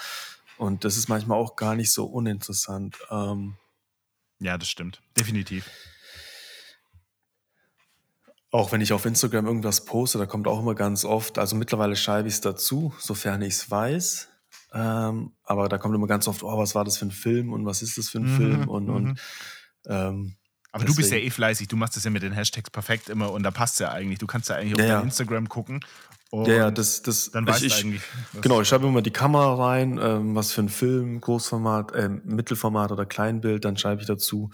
Und das ist manchmal auch gar nicht so uninteressant. Ähm, ja, das stimmt. Definitiv. Auch wenn ich auf Instagram irgendwas poste, da kommt auch immer ganz oft, also mittlerweile schreibe ich es dazu, sofern ich es weiß. Ähm, aber da kommt immer ganz oft, oh, was war das für ein Film und was ist das für ein mhm, Film und, und mhm. ähm, aber deswegen. du bist ja eh fleißig, du machst das ja mit den Hashtags perfekt immer und da passt es ja eigentlich. Du kannst ja eigentlich ja, auf dein Instagram gucken. ja, ja, das, das, dann weißt ich, du eigentlich. Genau, ich schreibe immer die Kamera rein, ähm, was für ein Film, Großformat, äh, Mittelformat oder Kleinbild, dann schreibe ich dazu,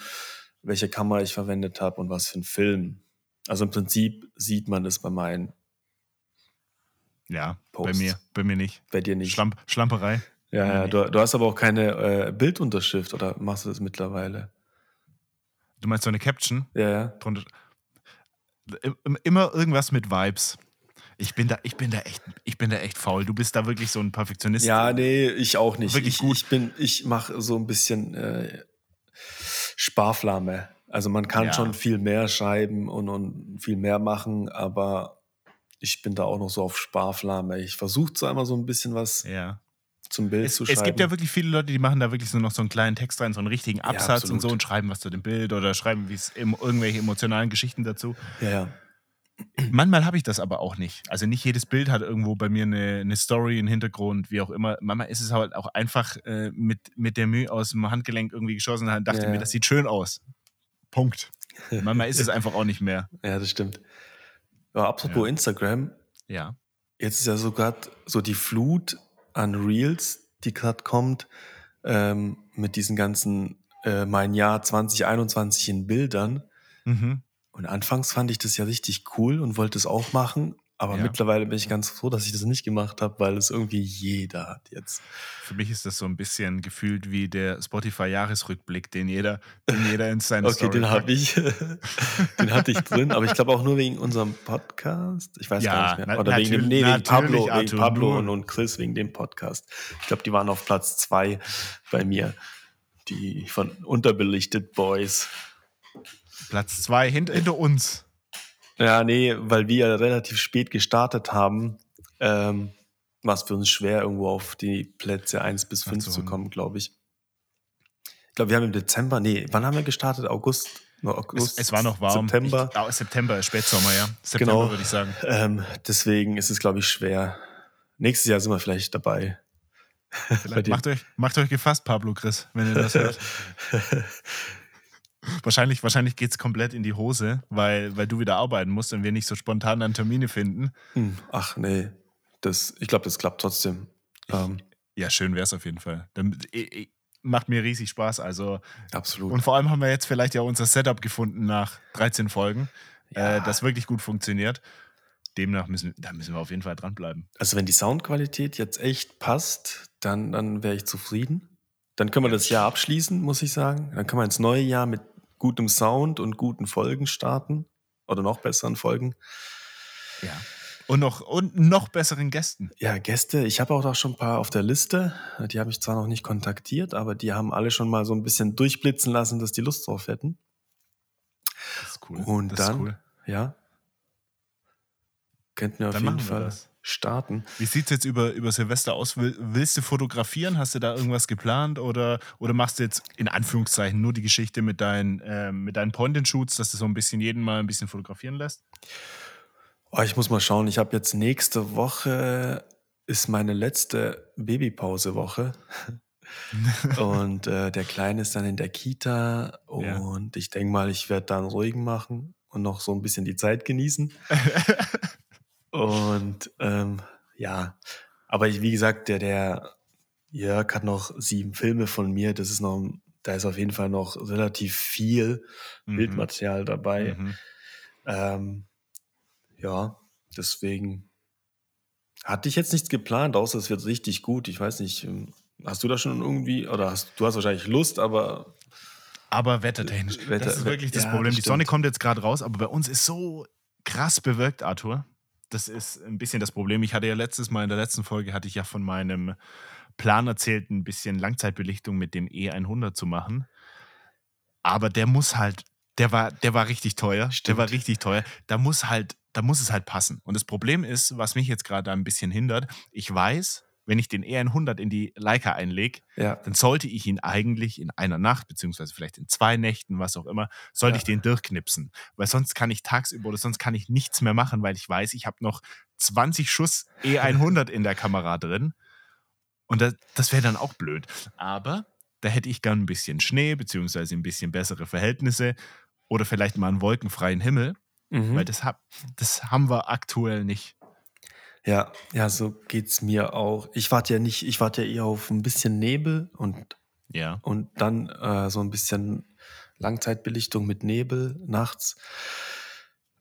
welche Kamera ich verwendet habe und was für ein Film. Also im Prinzip sieht man es bei meinen ja, Posts. bei mir, bei mir nicht. Bei dir nicht. Schlamp Schlamperei. Ja, ja du, du, hast aber auch keine äh, Bildunterschrift oder machst du das mittlerweile? Du meinst so eine Caption? Ja, ja. Drunter, immer irgendwas mit Vibes. Ich bin da, ich bin da echt, ich bin da echt faul. Du bist da wirklich so ein Perfektionist. Ja, nee, ich auch nicht. Wirklich ich, gut. Ich bin, ich mache so ein bisschen äh, Sparflamme. Also man kann ja. schon viel mehr schreiben und, und viel mehr machen, aber ich bin da auch noch so auf Sparflamme. Ich versuche zwar immer so ein bisschen was ja. zum Bild es, zu schreiben. Es gibt ja wirklich viele Leute, die machen da wirklich so noch so einen kleinen Text rein, so einen richtigen Absatz ja, und so und schreiben was zu dem Bild oder schreiben wie es irgendwelche emotionalen Geschichten dazu. Ja, ja. Manchmal habe ich das aber auch nicht. Also nicht jedes Bild hat irgendwo bei mir eine, eine Story, einen Hintergrund, wie auch immer. Manchmal ist es halt auch einfach äh, mit, mit der Mühe aus dem Handgelenk irgendwie geschossen und dachte ja. mir, das sieht schön aus. Punkt. Manchmal ist es einfach auch nicht mehr. Ja, das stimmt. Ja, apropos ja. Instagram. Ja. Jetzt ist ja so gerade so die Flut an Reels, die gerade kommt, ähm, mit diesen ganzen äh, mein Jahr 2021 in Bildern. Mhm. Und anfangs fand ich das ja richtig cool und wollte es auch machen. Aber ja. mittlerweile bin ich ganz froh, dass ich das nicht gemacht habe, weil es irgendwie jeder hat jetzt. Für mich ist das so ein bisschen gefühlt wie der Spotify-Jahresrückblick, den jeder, den jeder in seine Okay, Story den habe ich. den hatte ich drin, aber ich glaube auch nur wegen unserem Podcast. Ich weiß ja, gar nicht mehr. Oder wegen dem, nee, wegen Pablo, Arthur, wegen Pablo und, und Chris, wegen dem Podcast. Ich glaube, die waren auf Platz zwei bei mir. Die von Unterbelichtet Boys. Platz zwei hinter, hinter uns. Ja, nee, weil wir ja relativ spät gestartet haben, ähm, war es für uns schwer, irgendwo auf die Plätze 1 bis 5 so. zu kommen, glaube ich. Ich glaube, wir haben im Dezember, nee, wann haben wir gestartet? August? August es, es war noch warm. September. Ich, oh, September, Spätsommer, ja. September genau, würde ich sagen. Ähm, deswegen ist es, glaube ich, schwer. Nächstes Jahr sind wir vielleicht dabei. Vielleicht macht, euch, macht euch gefasst, Pablo Chris, wenn ihr das hört. Wahrscheinlich, wahrscheinlich geht es komplett in die Hose, weil, weil du wieder arbeiten musst und wir nicht so spontan dann Termine finden. Hm, ach nee, das, ich glaube, das klappt trotzdem. Ich, ähm, ja, schön wäre es auf jeden Fall. Dann, ich, macht mir riesig Spaß. Also, Absolut. Und vor allem haben wir jetzt vielleicht ja unser Setup gefunden nach 13 Folgen, ja. äh, das wirklich gut funktioniert. Demnach müssen, da müssen wir auf jeden Fall dranbleiben. Also wenn die Soundqualität jetzt echt passt, dann, dann wäre ich zufrieden. Dann können wir das Jahr abschließen, muss ich sagen. Dann können wir ins neue Jahr mit gutem Sound und guten Folgen starten. Oder noch besseren Folgen. Ja. Und noch, und noch besseren Gästen. Ja, Gäste. Ich habe auch noch schon ein paar auf der Liste. Die habe ich zwar noch nicht kontaktiert, aber die haben alle schon mal so ein bisschen durchblitzen lassen, dass die Lust drauf hätten. Das ist cool. Und das dann, cool. ja, könnten wir auf dann jeden Fall. Das starten. Wie sieht es jetzt über, über Silvester aus? willst du fotografieren? Hast du da irgendwas geplant? Oder, oder machst du jetzt in Anführungszeichen nur die Geschichte mit, dein, äh, mit deinen Point-and-Shoots, dass du so ein bisschen jeden mal ein bisschen fotografieren lässt? Oh, ich muss mal schauen. Ich habe jetzt nächste Woche ist meine letzte Babypause-Woche. und äh, der Kleine ist dann in der Kita und ja. ich denke mal, ich werde dann ruhigen machen und noch so ein bisschen die Zeit genießen. Und ähm, ja, aber ich, wie gesagt, der, der Jörg hat noch sieben Filme von mir. Das ist noch, da ist auf jeden Fall noch relativ viel mhm. Bildmaterial dabei. Mhm. Ähm, ja, deswegen hatte ich jetzt nichts geplant, außer es wird richtig gut. Ich weiß nicht, ähm, hast du da schon irgendwie, oder hast du hast wahrscheinlich Lust, aber. Aber wettertechnisch. Wetter, das ist wirklich das ja, Problem. Das Die Sonne kommt jetzt gerade raus, aber bei uns ist so krass bewölkt, Arthur das ist ein bisschen das Problem. Ich hatte ja letztes Mal in der letzten Folge hatte ich ja von meinem Plan erzählt, ein bisschen Langzeitbelichtung mit dem E100 zu machen. Aber der muss halt, der war, der war richtig teuer. Stimmt. Der war richtig teuer. Da muss halt, da muss es halt passen. Und das Problem ist, was mich jetzt gerade ein bisschen hindert, ich weiß, wenn ich den E100 in die Leica einlege, ja. dann sollte ich ihn eigentlich in einer Nacht, beziehungsweise vielleicht in zwei Nächten, was auch immer, sollte ja. ich den durchknipsen. Weil sonst kann ich tagsüber oder sonst kann ich nichts mehr machen, weil ich weiß, ich habe noch 20 Schuss E100 in der Kamera drin. Und das, das wäre dann auch blöd. Aber da hätte ich gern ein bisschen Schnee, beziehungsweise ein bisschen bessere Verhältnisse oder vielleicht mal einen wolkenfreien Himmel. Mhm. Weil das, hab, das haben wir aktuell nicht. Ja, ja, so geht's mir auch. Ich warte ja nicht, ich warte ja eher auf ein bisschen Nebel und, ja. und dann äh, so ein bisschen Langzeitbelichtung mit Nebel nachts.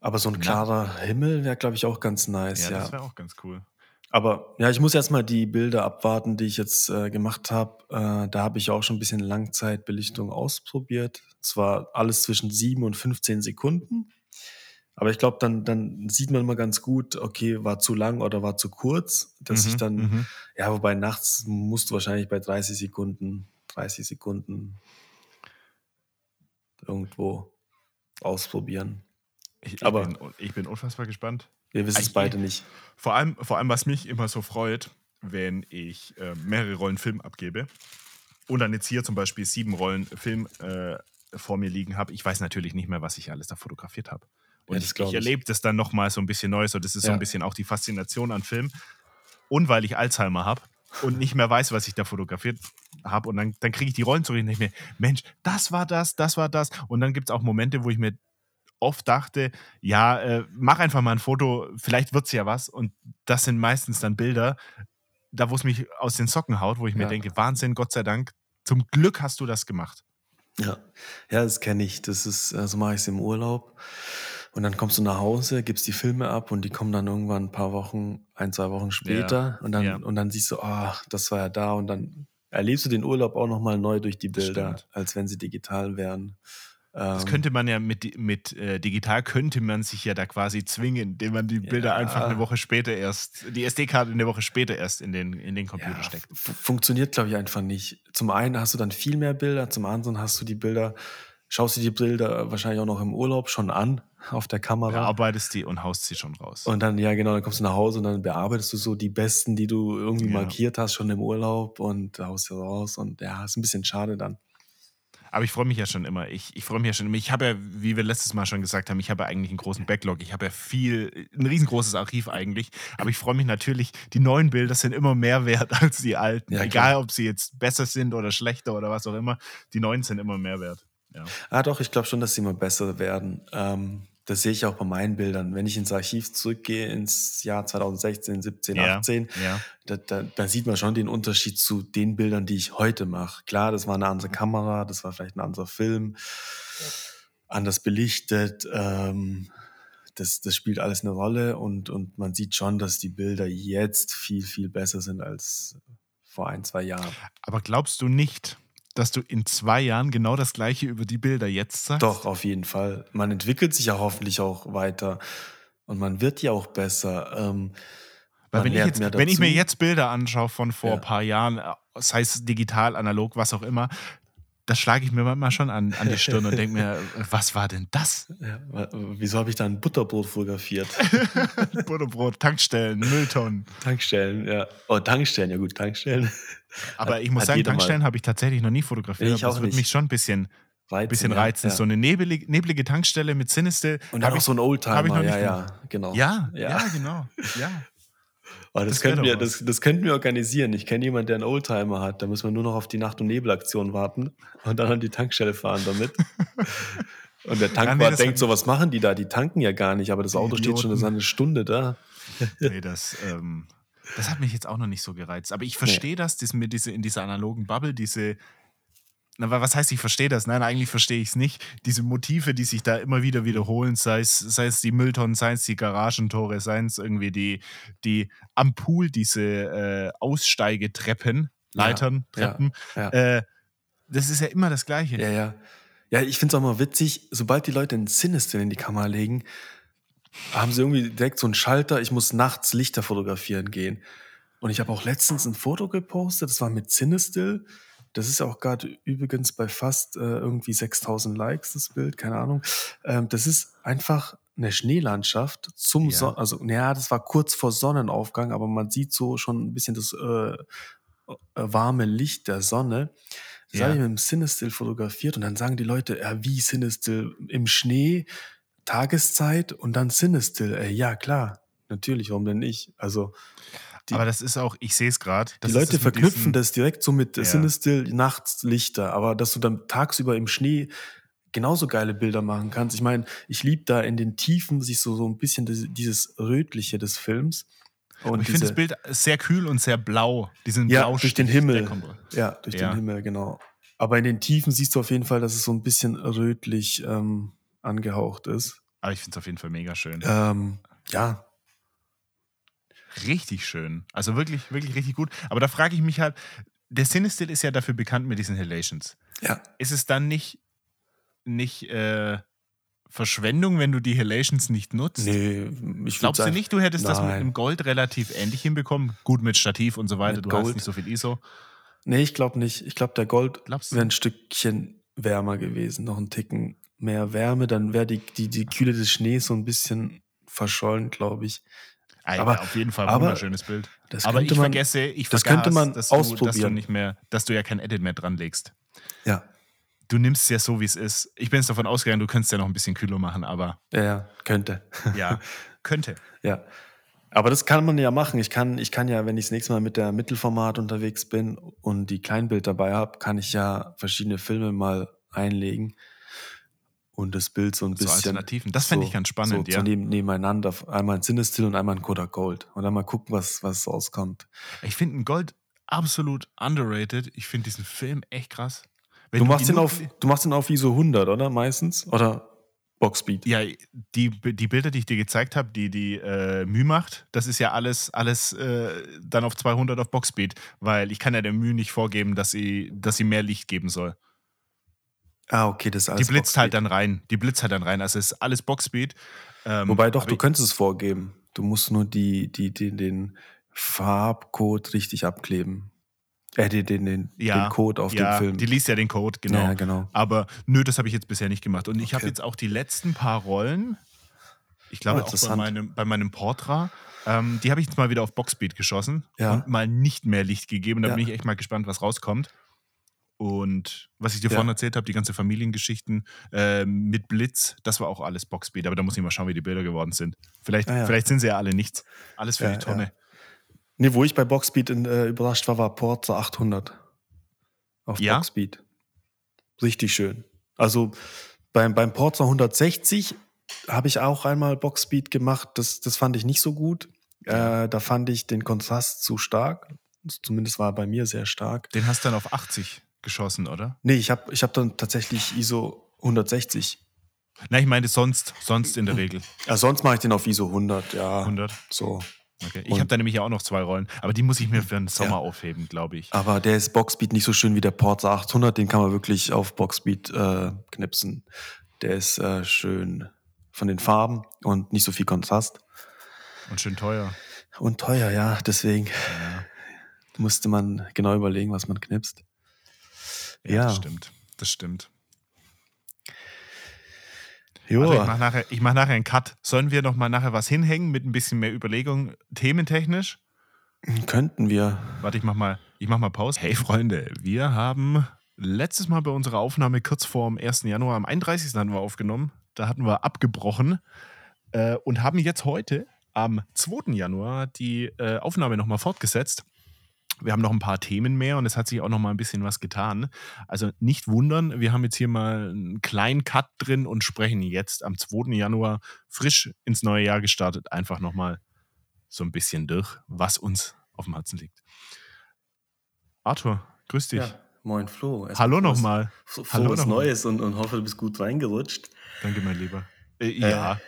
Aber so ein klarer Na. Himmel wäre, glaube ich, auch ganz nice. Ja, ja. das wäre auch ganz cool. Aber ja, ich muss erstmal die Bilder abwarten, die ich jetzt äh, gemacht habe. Äh, da habe ich auch schon ein bisschen Langzeitbelichtung ausprobiert. Zwar alles zwischen 7 und 15 Sekunden. Aber ich glaube, dann, dann sieht man immer ganz gut, okay, war zu lang oder war zu kurz, dass mhm, ich dann, mhm. ja, wobei nachts musst du wahrscheinlich bei 30 Sekunden, 30 Sekunden irgendwo ausprobieren. Ich, Aber ich bin, ich bin unfassbar gespannt. Wir wissen es beide nicht. Vor allem, vor allem, was mich immer so freut, wenn ich äh, mehrere Rollen Film abgebe und dann jetzt hier zum Beispiel sieben Rollen Film äh, vor mir liegen habe. Ich weiß natürlich nicht mehr, was ich alles da fotografiert habe. Und ja, ich, ich erlebe das dann nochmal so ein bisschen neu. So, das ist ja. so ein bisschen auch die Faszination an Film. Und weil ich Alzheimer habe und nicht mehr weiß, was ich da fotografiert habe. Und dann, dann kriege ich die Rollen zurück und denke mir, Mensch, das war das, das war das. Und dann gibt es auch Momente, wo ich mir oft dachte, ja, äh, mach einfach mal ein Foto, vielleicht wird es ja was. Und das sind meistens dann Bilder, da wo es mich aus den Socken haut, wo ich mir denke, Wahnsinn, Gott sei Dank, zum Glück hast du das gemacht. Ja, ja, das kenne ich. Das ist, so also mache ich es im Urlaub. Und dann kommst du nach Hause, gibst die Filme ab und die kommen dann irgendwann ein paar Wochen, ein, zwei Wochen später. Und, dann, ja. und dann siehst du, ach, das war ja da. Und dann erlebst du den Urlaub auch nochmal neu durch die Bilder, als wenn sie digital wären. Das Ähm, könnte man ja mit, mit äh, digital könnte man sich ja da quasi zwingen, indem man die Bilder Ja. einfach eine Woche später erst, die SD-Karte eine Woche später erst in den, in den Computer ja, steckt. fu- funktioniert, glaube ich, einfach nicht. Zum einen hast du dann viel mehr Bilder, zum anderen hast du die Bilder, schaust du die Bilder wahrscheinlich auch noch im Urlaub schon an auf der Kamera. Bearbeitest die und haust sie schon raus. Und dann, ja, genau, dann kommst du nach Hause und dann bearbeitest du so die besten, die du irgendwie Ja. markiert hast, schon im Urlaub und haust sie raus. Und ja, ist ein bisschen schade dann. Aber ich freue mich ja schon immer. Ich, ich freue mich ja schon immer. Ich habe ja, wie wir letztes Mal schon gesagt haben, ich habe ja eigentlich einen großen Backlog. Ich habe ja viel, ein riesengroßes Archiv eigentlich. Aber ich freue mich natürlich, die neuen Bilder sind immer mehr wert als die alten. Ja, Egal, ob sie jetzt besser sind oder schlechter oder was auch immer. Die neuen sind immer mehr wert. Ja. Ah, doch, ich glaube schon, dass sie immer besser werden. Ähm, das sehe ich auch bei meinen Bildern. Wenn ich ins Archiv zurückgehe, ins Jahr 2016, 17, Ja, 18, ja. da, da, da sieht man schon den Unterschied zu den Bildern, die ich heute mache. Klar, das war eine andere Kamera, das war vielleicht ein anderer Film, anders belichtet. Ähm, das, das spielt alles eine Rolle und, und man sieht schon, dass die Bilder jetzt viel, viel besser sind als vor ein, zwei Jahren. Aber glaubst du nicht, dass du in zwei Jahren genau das Gleiche über die Bilder jetzt sagst? Doch, auf jeden Fall. Man entwickelt sich ja hoffentlich auch weiter und man wird ja auch besser. Ähm, Weil wenn ich, jetzt, wenn ich mir jetzt Bilder anschaue von vor Ja. ein paar Jahren, äh, sei es digital, analog, was auch immer, das schlage ich mir manchmal schon an, an die Stirn und denke mir, was war denn das? Ja, wieso habe ich da ein Butterbrot fotografiert? Butterbrot, Tankstellen, Mülltonnen. Tankstellen, ja. Oh, Tankstellen, ja gut, Tankstellen. Aber Hat- ich muss sagen. Tankstellen habe ich tatsächlich noch nie fotografiert. Nee, ich das würde mich schon ein bisschen, Reizen, bisschen reizen. Ja. So eine nebelige, neblige Tankstelle mit Sinistil. und dann auch ich- so ein hab ich Oldtimer, noch nicht ja, ja, genau. Ja, ja, ja. genau. Ja. Oh, das, das könnten wir, das, das könnten wir organisieren. Ich kenne jemanden, der einen Oldtimer hat. Da müssen wir nur noch auf die Nacht- und Nebelaktion warten und dann an die Tankstelle fahren damit. Und der Tankwart nee, das denkt so, was machen die da? Die tanken ja gar nicht, aber das Auto steht schon seit einer Stunde da. Nee, das, ähm, das hat mich jetzt auch noch nicht so gereizt. Aber ich verstehe das, das mit diese, in dieser analogen Bubble, diese. Na, wa- was heißt, ich verstehe das? Nein, eigentlich verstehe ich es nicht. Diese Motive, die sich da immer wieder wiederholen, sei es, sei es die Mülltonnen, sei es die Garagentore, sei es irgendwie die, die am Pool, diese äh, Aussteigetreppen, Ja, Leitern, ja, Treppen. ja. Äh, das ist ja immer das Gleiche. Ja, ja. Ja, ich finde es auch mal witzig, sobald die Leute einen Sinister in die Kamera legen, haben sie irgendwie direkt so einen Schalter, ich muss nachts Lichter fotografieren gehen. Und ich habe auch letztens ein Foto gepostet, das war mit Cinestill. Das ist auch gerade übrigens bei fast äh, irgendwie 6000 Likes, das Bild, keine Ahnung. Ähm, das ist einfach eine Schneelandschaft zum Ja. Son also ja, das war kurz vor Sonnenaufgang, aber man sieht so schon ein bisschen das äh, äh, warme Licht der Sonne. Das Ja. habe ich mit dem Cinestill fotografiert und dann sagen die Leute, ja, wie Cinestill im Schnee, Tageszeit und dann Cinestill. Äh, ja, klar, natürlich, warum denn nicht? Also die- Aber das ist auch, ich sehe es gerade. die Leute verknüpfen das direkt so mit Ja. Cinestill Nachtslichter, aber dass du dann tagsüber im Schnee genauso geile Bilder machen kannst. Ich meine, ich liebe da in den Tiefen sich so, so ein bisschen das, dieses Rötliche des Films. Und Aber ich finde das Bild sehr kühl und sehr blau. Diesen ja, Blaustich, durch den Himmel. Ja, durch Ja. den Himmel, genau. Aber in den Tiefen siehst du auf jeden Fall, dass es so ein bisschen rötlich ähm, angehaucht ist. Aber ich finde es auf jeden Fall mega schön. Ähm, ja, Richtig schön. Also wirklich, wirklich richtig gut. Aber da frage ich mich halt, der Cinestil ist ja dafür bekannt mit diesen Halations. ja. Ist es dann nicht, nicht äh, Verschwendung, wenn du die Halations nicht nutzt? Nee, ich Glaubst du würd's nicht, du hättest das mit Nein. dem Gold relativ ähnlich hinbekommen? Gut mit Stativ und so weiter, Mit du hast Gold? nicht so viel ISO. Nee, ich glaube nicht. Ich glaube, der Gold wäre ein Stückchen wärmer gewesen, noch ein Ticken mehr Wärme, dann wäre die, die, die Kühle des Schnees so ein bisschen verschollen, glaube ich. Aber, Aber- auf jeden Fall aber wunderschönes Bild. das aber ich man- vergesse, ich das vergaß, könnte man dass du, dass du ausprobieren. nicht mehr, dass du ja kein Edit mehr dran legst. Ja, Du nimmst es ja so, wie es ist. Ich bin jetzt davon ausgegangen, du könntest ja noch ein bisschen kühler machen, aber ja, ja, könnte. ja, könnte. Ja. Aber das kann man ja machen. Ich kann, ich kann ja, wenn ich das nächste Mal mit der Mittelformat unterwegs bin und die Kleinbild dabei habe, kann ich ja verschiedene Filme mal einlegen und das Bild so ein So bisschen. Alternativen. Das fände ich ganz spannend, so, ja. So neben, nebeneinander. Einmal ein Cinestill und einmal ein Kodak Gold. Und dann mal gucken, was, was rauskommt. Ich finde ein Gold absolut underrated. Ich finde diesen Film echt krass. Wenn Du machst, den auf, du machst den auf ISO 100, oder? Meistens? Oder Boxspeed. Ja, die, die Bilder, die ich dir gezeigt habe, die die äh, Mühe macht, das ist ja alles, alles äh, dann auf 200 auf Boxspeed, weil ich kann ja der Mühe nicht vorgeben, dass sie, dass sie mehr Licht geben soll. Ah, okay, das ist alles Die blitzt Boxspeed. halt dann rein. Die blitzt halt dann rein. Also es ist alles Boxspeed. Ähm, Wobei doch, du könntest es vorgeben. Du musst nur die, die, die, den Farbcode richtig abkleben. Äh, den, den, den, ja, den Code auf ja, dem Film. Die liest ja den Code, genau. Ja, genau. Aber nö, das habe ich jetzt bisher nicht gemacht. Und ich habe Okay. jetzt auch die letzten paar Rollen, ich glaube Oh, auch bei meinem, bei meinem Portra, ähm, die habe ich jetzt mal wieder auf Boxspeed geschossen Ja. und mal nicht mehr Licht gegeben. Da bin ich echt mal gespannt, was rauskommt. Und was ich dir Ja. vorhin erzählt habe, die ganze Familiengeschichten ähm, mit Blitz, das war auch alles Boxspeed. Aber da muss ich mal schauen, wie die Bilder geworden sind. Vielleicht, Ah, ja. vielleicht sind sie ja alle nichts. Alles für Ja, die Tonne. Nee, wo ich bei Boxspeed in, äh, überrascht war, war Porza 800. Auf Ja? Boxspeed. Richtig schön. Also beim, beim Porza 160 habe ich auch einmal Boxspeed gemacht. Das, das fand ich nicht so gut. Ja. Äh, da fand ich den Kontrast zu stark. Zumindest war er bei mir sehr stark. Den hast du dann auf 80 geschossen, oder? Nee, ich habe ich hab dann tatsächlich ISO 160. Na, ich meine sonst, sonst in der Regel. Ja, sonst mache ich den auf ISO 100, ja. 100. So. Okay. Ich habe da nämlich auch noch zwei Rollen, aber die muss ich mir für den Sommer Ja. aufheben, glaube ich. Aber der ist Boxspeed nicht so schön wie der Porza 800. Den kann man wirklich auf Boxspeed äh, knipsen. Der ist äh, schön von den Farben und nicht so viel Kontrast. Und schön teuer. Und teuer, ja. Deswegen Ja, musste man genau überlegen, was man knipst. Ja, Ja. das stimmt. Das stimmt. Also ich mache nachher, ich mach nachher einen Cut. Sollen wir noch mal nachher was hinhängen mit ein bisschen mehr Überlegung, thementechnisch? könnten wir. Warte, ich mach mal, ich mach mal Pause. Hey Freunde, wir haben letztes Mal bei unserer Aufnahme kurz vor dem 1. Januar, am 31. hatten wir aufgenommen. Da hatten wir abgebrochen äh, und haben jetzt heute am 2. Januar die äh, Aufnahme nochmal fortgesetzt. Wir haben noch ein paar Themen mehr und es hat sich auch noch mal ein bisschen was getan. Also nicht wundern, wir haben jetzt hier mal einen kleinen Cut drin und sprechen jetzt am 2. Januar frisch ins neue Jahr gestartet einfach noch mal so ein bisschen durch, was uns auf dem Herzen liegt. Arthur, grüß dich. Ja, moin Flo. Erstmal Hallo frohes- nochmal. fro- Hallo Frohes nochmal. Neues und, und hoffe, du bist gut reingerutscht. Danke, mein Lieber. Äh, ja,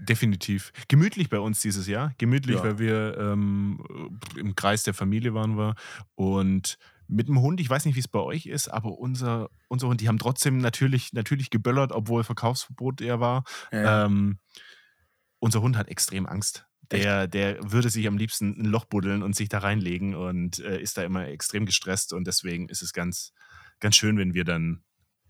definitiv. Gemütlich bei uns dieses Jahr. Gemütlich, Ja. weil wir ähm, im Kreis der Familie waren wir. Und mit dem Hund, ich weiß nicht, wie es bei euch ist, aber unser, unser Hund, die haben trotzdem natürlich, natürlich geböllert, obwohl Verkaufsverbot er war. Ja, Ähm, unser Hund hat extrem Angst. Der, der würde sich am liebsten ein Loch buddeln und sich da reinlegen und äh, ist da immer extrem gestresst. Und deswegen ist es ganz, ganz schön, wenn wir dann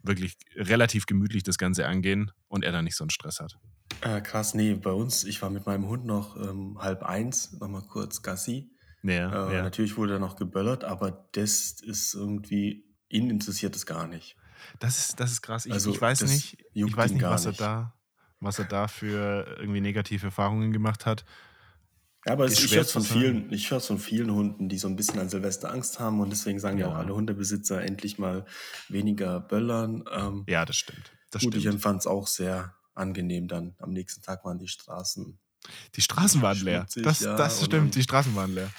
wirklich relativ gemütlich das Ganze angehen und er dann nicht so einen Stress hat. Äh, krass, nee, bei uns, ich war mit meinem Hund noch ähm, halb eins, nochmal kurz Gassi. Ja, Äh, ja. Natürlich wurde da noch geböllert, aber das ist irgendwie, ihn interessiert es gar nicht. Das ist, das ist krass. Ich, Also, ich weiß nicht, ich weiß nicht, was er nicht. da, was er da für irgendwie negative Erfahrungen gemacht hat. Ja, aber es, ich höre es von vielen, ich höre es von vielen Hunden, die so ein bisschen an Silvester Angst haben und deswegen sagen ja Ja. auch alle Hundebesitzer endlich mal weniger böllern. Ähm, Ja, das stimmt. Das gut, ich stimmt. empfand es auch sehr angenehm dann. Am nächsten Tag waren die Straßen. Die Straßen waren leer. schmutzig, Das, ja, das stimmt, die Straßen waren leer.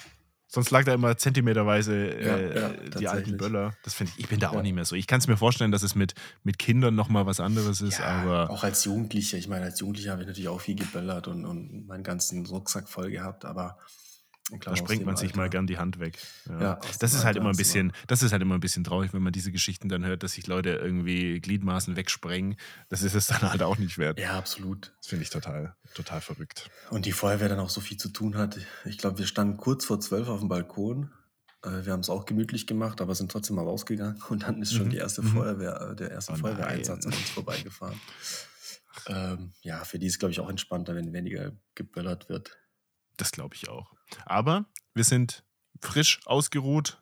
Sonst lag da immer zentimeterweise äh, Ja, ja, die alten. Böller. Das finde ich, ich bin da auch Ja. nicht mehr so. Ich kann es mir vorstellen, dass es mit, mit Kindern nochmal was anderes ist, aber auch als Jugendlicher, ich meine, als Jugendlicher habe ich natürlich auch viel geböllert und, und meinen ganzen Rucksack voll gehabt, aber da springt man sich mal Alter- gern die Hand weg. Ja. Ja, das ist halt Alter immer ein bisschen, das ist halt immer ein bisschen traurig, wenn man diese Geschichten dann hört, dass sich Leute irgendwie Gliedmaßen wegsprengen. Das ist es dann halt auch nicht wert. Ja, absolut. Das finde ich total, total verrückt. Und die Feuerwehr dann auch so viel zu tun hat. Ich glaube, wir standen kurz vor zwölf auf dem Balkon. Äh, Wir haben es auch gemütlich gemacht, aber sind trotzdem mal rausgegangen. Und dann ist schon Mhm, die erste mhm. Feuerwehr, äh, der erste Oh Feuerwehreinsatz an uns vorbeigefahren. Ähm, ja, für die ist, glaube ich, auch entspannter, wenn weniger geböllert wird. Das glaube ich auch. Aber wir sind frisch ausgeruht.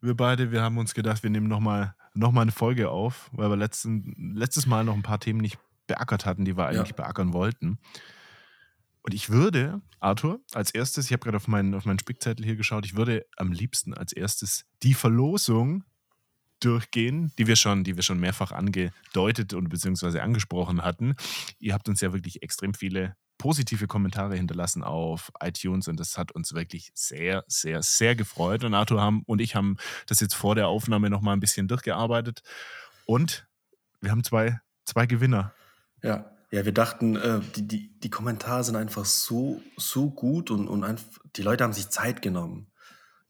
Wir beide, wir haben uns gedacht, wir nehmen nochmal noch mal eine Folge auf, weil wir letzten, letztes Mal noch ein paar Themen nicht beackert hatten, die wir eigentlich beackern wollten. Und ich würde, Arthur, als erstes, ich habe gerade auf meinen, auf meinen Spickzettel hier geschaut, ich würde am liebsten als erstes die Verlosung durchgehen, die wir schon, die wir schon mehrfach angedeutet und beziehungsweise angesprochen hatten. Ihr habt uns ja wirklich extrem viele positive Kommentare hinterlassen auf iTunes und das hat uns wirklich sehr, sehr, sehr gefreut. Und Arthur haben, und ich haben das jetzt vor der Aufnahme nochmal ein bisschen durchgearbeitet und wir haben zwei, zwei Gewinner. Ja, Ja, wir dachten, äh, die, die, die Kommentare sind einfach so, so gut und, und einfach, die Leute haben sich Zeit genommen.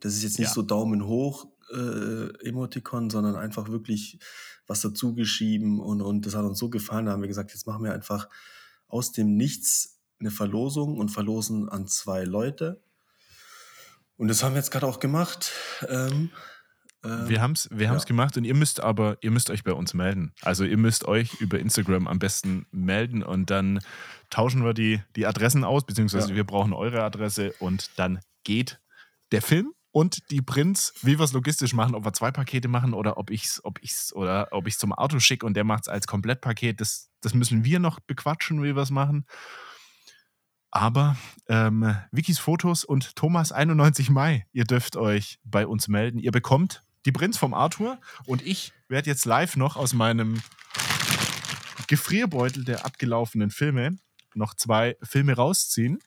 Das ist jetzt nicht ja. so Daumen hoch äh, Emoticon, sondern einfach wirklich was dazu geschrieben und, und das hat uns so gefallen. Da haben wir gesagt, jetzt machen wir einfach aus dem Nichts eine Verlosung und verlosen an zwei Leute. Und das haben wir jetzt gerade auch gemacht. Ähm, ähm, wir haben es wir ja. gemacht und ihr müsst aber, ihr müsst euch bei uns melden. Also ihr müsst euch über Instagram am besten melden und dann tauschen wir die, die Adressen aus, beziehungsweise ja. wir brauchen eure Adresse und dann geht der Film und die Prinz, wie wir es logistisch machen, ob wir zwei Pakete machen oder ob ich es ob ich's, oder ob ich zum Auto schicke und der macht es als Komplettpaket, das, das müssen wir noch bequatschen, wie wir es machen. Aber ähm, Wikis Fotos und Thomas 91 Mai, ihr dürft euch bei uns melden. Ihr bekommt die Prinz vom Arthur und ich werde jetzt live noch aus meinem Gefrierbeutel der abgelaufenen Filme noch zwei Filme rausziehen.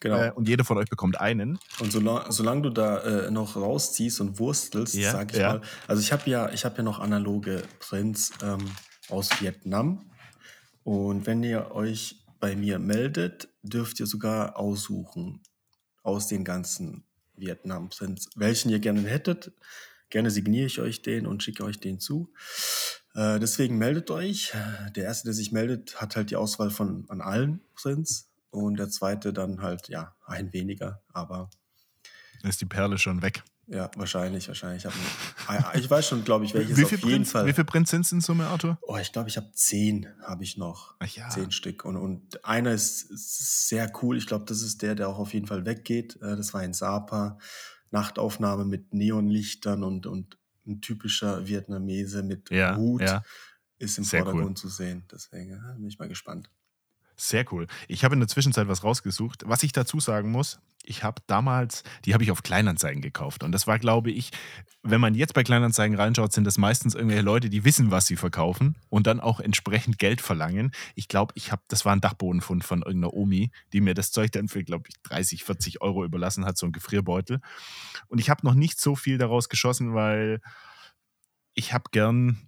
Genau. Äh, und jeder von euch bekommt einen. Und solange, solange du da äh, noch rausziehst und wurstelst, ja, sag ich ja. mal. Also ich habe ja, hab ja noch analoge Prints ähm, aus Vietnam. Und wenn ihr euch bei mir meldet, dürft ihr sogar aussuchen aus den ganzen Vietnam-Prints, welchen ihr gerne hättet. Gerne signiere ich euch den und schicke euch den zu. Äh, deswegen meldet euch. Der erste, der sich meldet, hat halt die Auswahl von an allen Prints und der zweite dann halt, ja, ein weniger, aber. Ist die Perle schon weg. Ja, wahrscheinlich, wahrscheinlich. Ich, hab, ich weiß schon, glaube ich, welches wie auf jeden Prinz, Fall. Wie viele Prints sind es in Summe, Arthur? Oh, ich glaube, ich habe zehn, habe ich noch. Ach ja. Zehn Stück. Und, und einer ist, ist sehr cool. Ich glaube, das ist der, der auch auf jeden Fall weggeht. Äh, das war ein Sapa. Nachtaufnahme mit Neonlichtern und, und ein typischer Vietnamese mit ja, Hut ja. ist im sehr Vordergrund cool. zu sehen. Deswegen ja, bin ich mal gespannt. Sehr cool. Ich habe in der Zwischenzeit was rausgesucht. Was ich dazu sagen muss, ich habe damals, die habe ich auf Kleinanzeigen gekauft. Und das war, glaube ich, wenn man jetzt bei Kleinanzeigen reinschaut, sind das meistens irgendwelche Leute, die wissen, was sie verkaufen und dann auch entsprechend Geld verlangen. Ich glaube, ich habe, das war ein Dachbodenfund von irgendeiner Omi, die mir das Zeug dann für, glaube ich, 30, 40 Euro überlassen hat, so ein Gefrierbeutel. Und ich habe noch nicht so viel daraus geschossen, weil ich habe gern,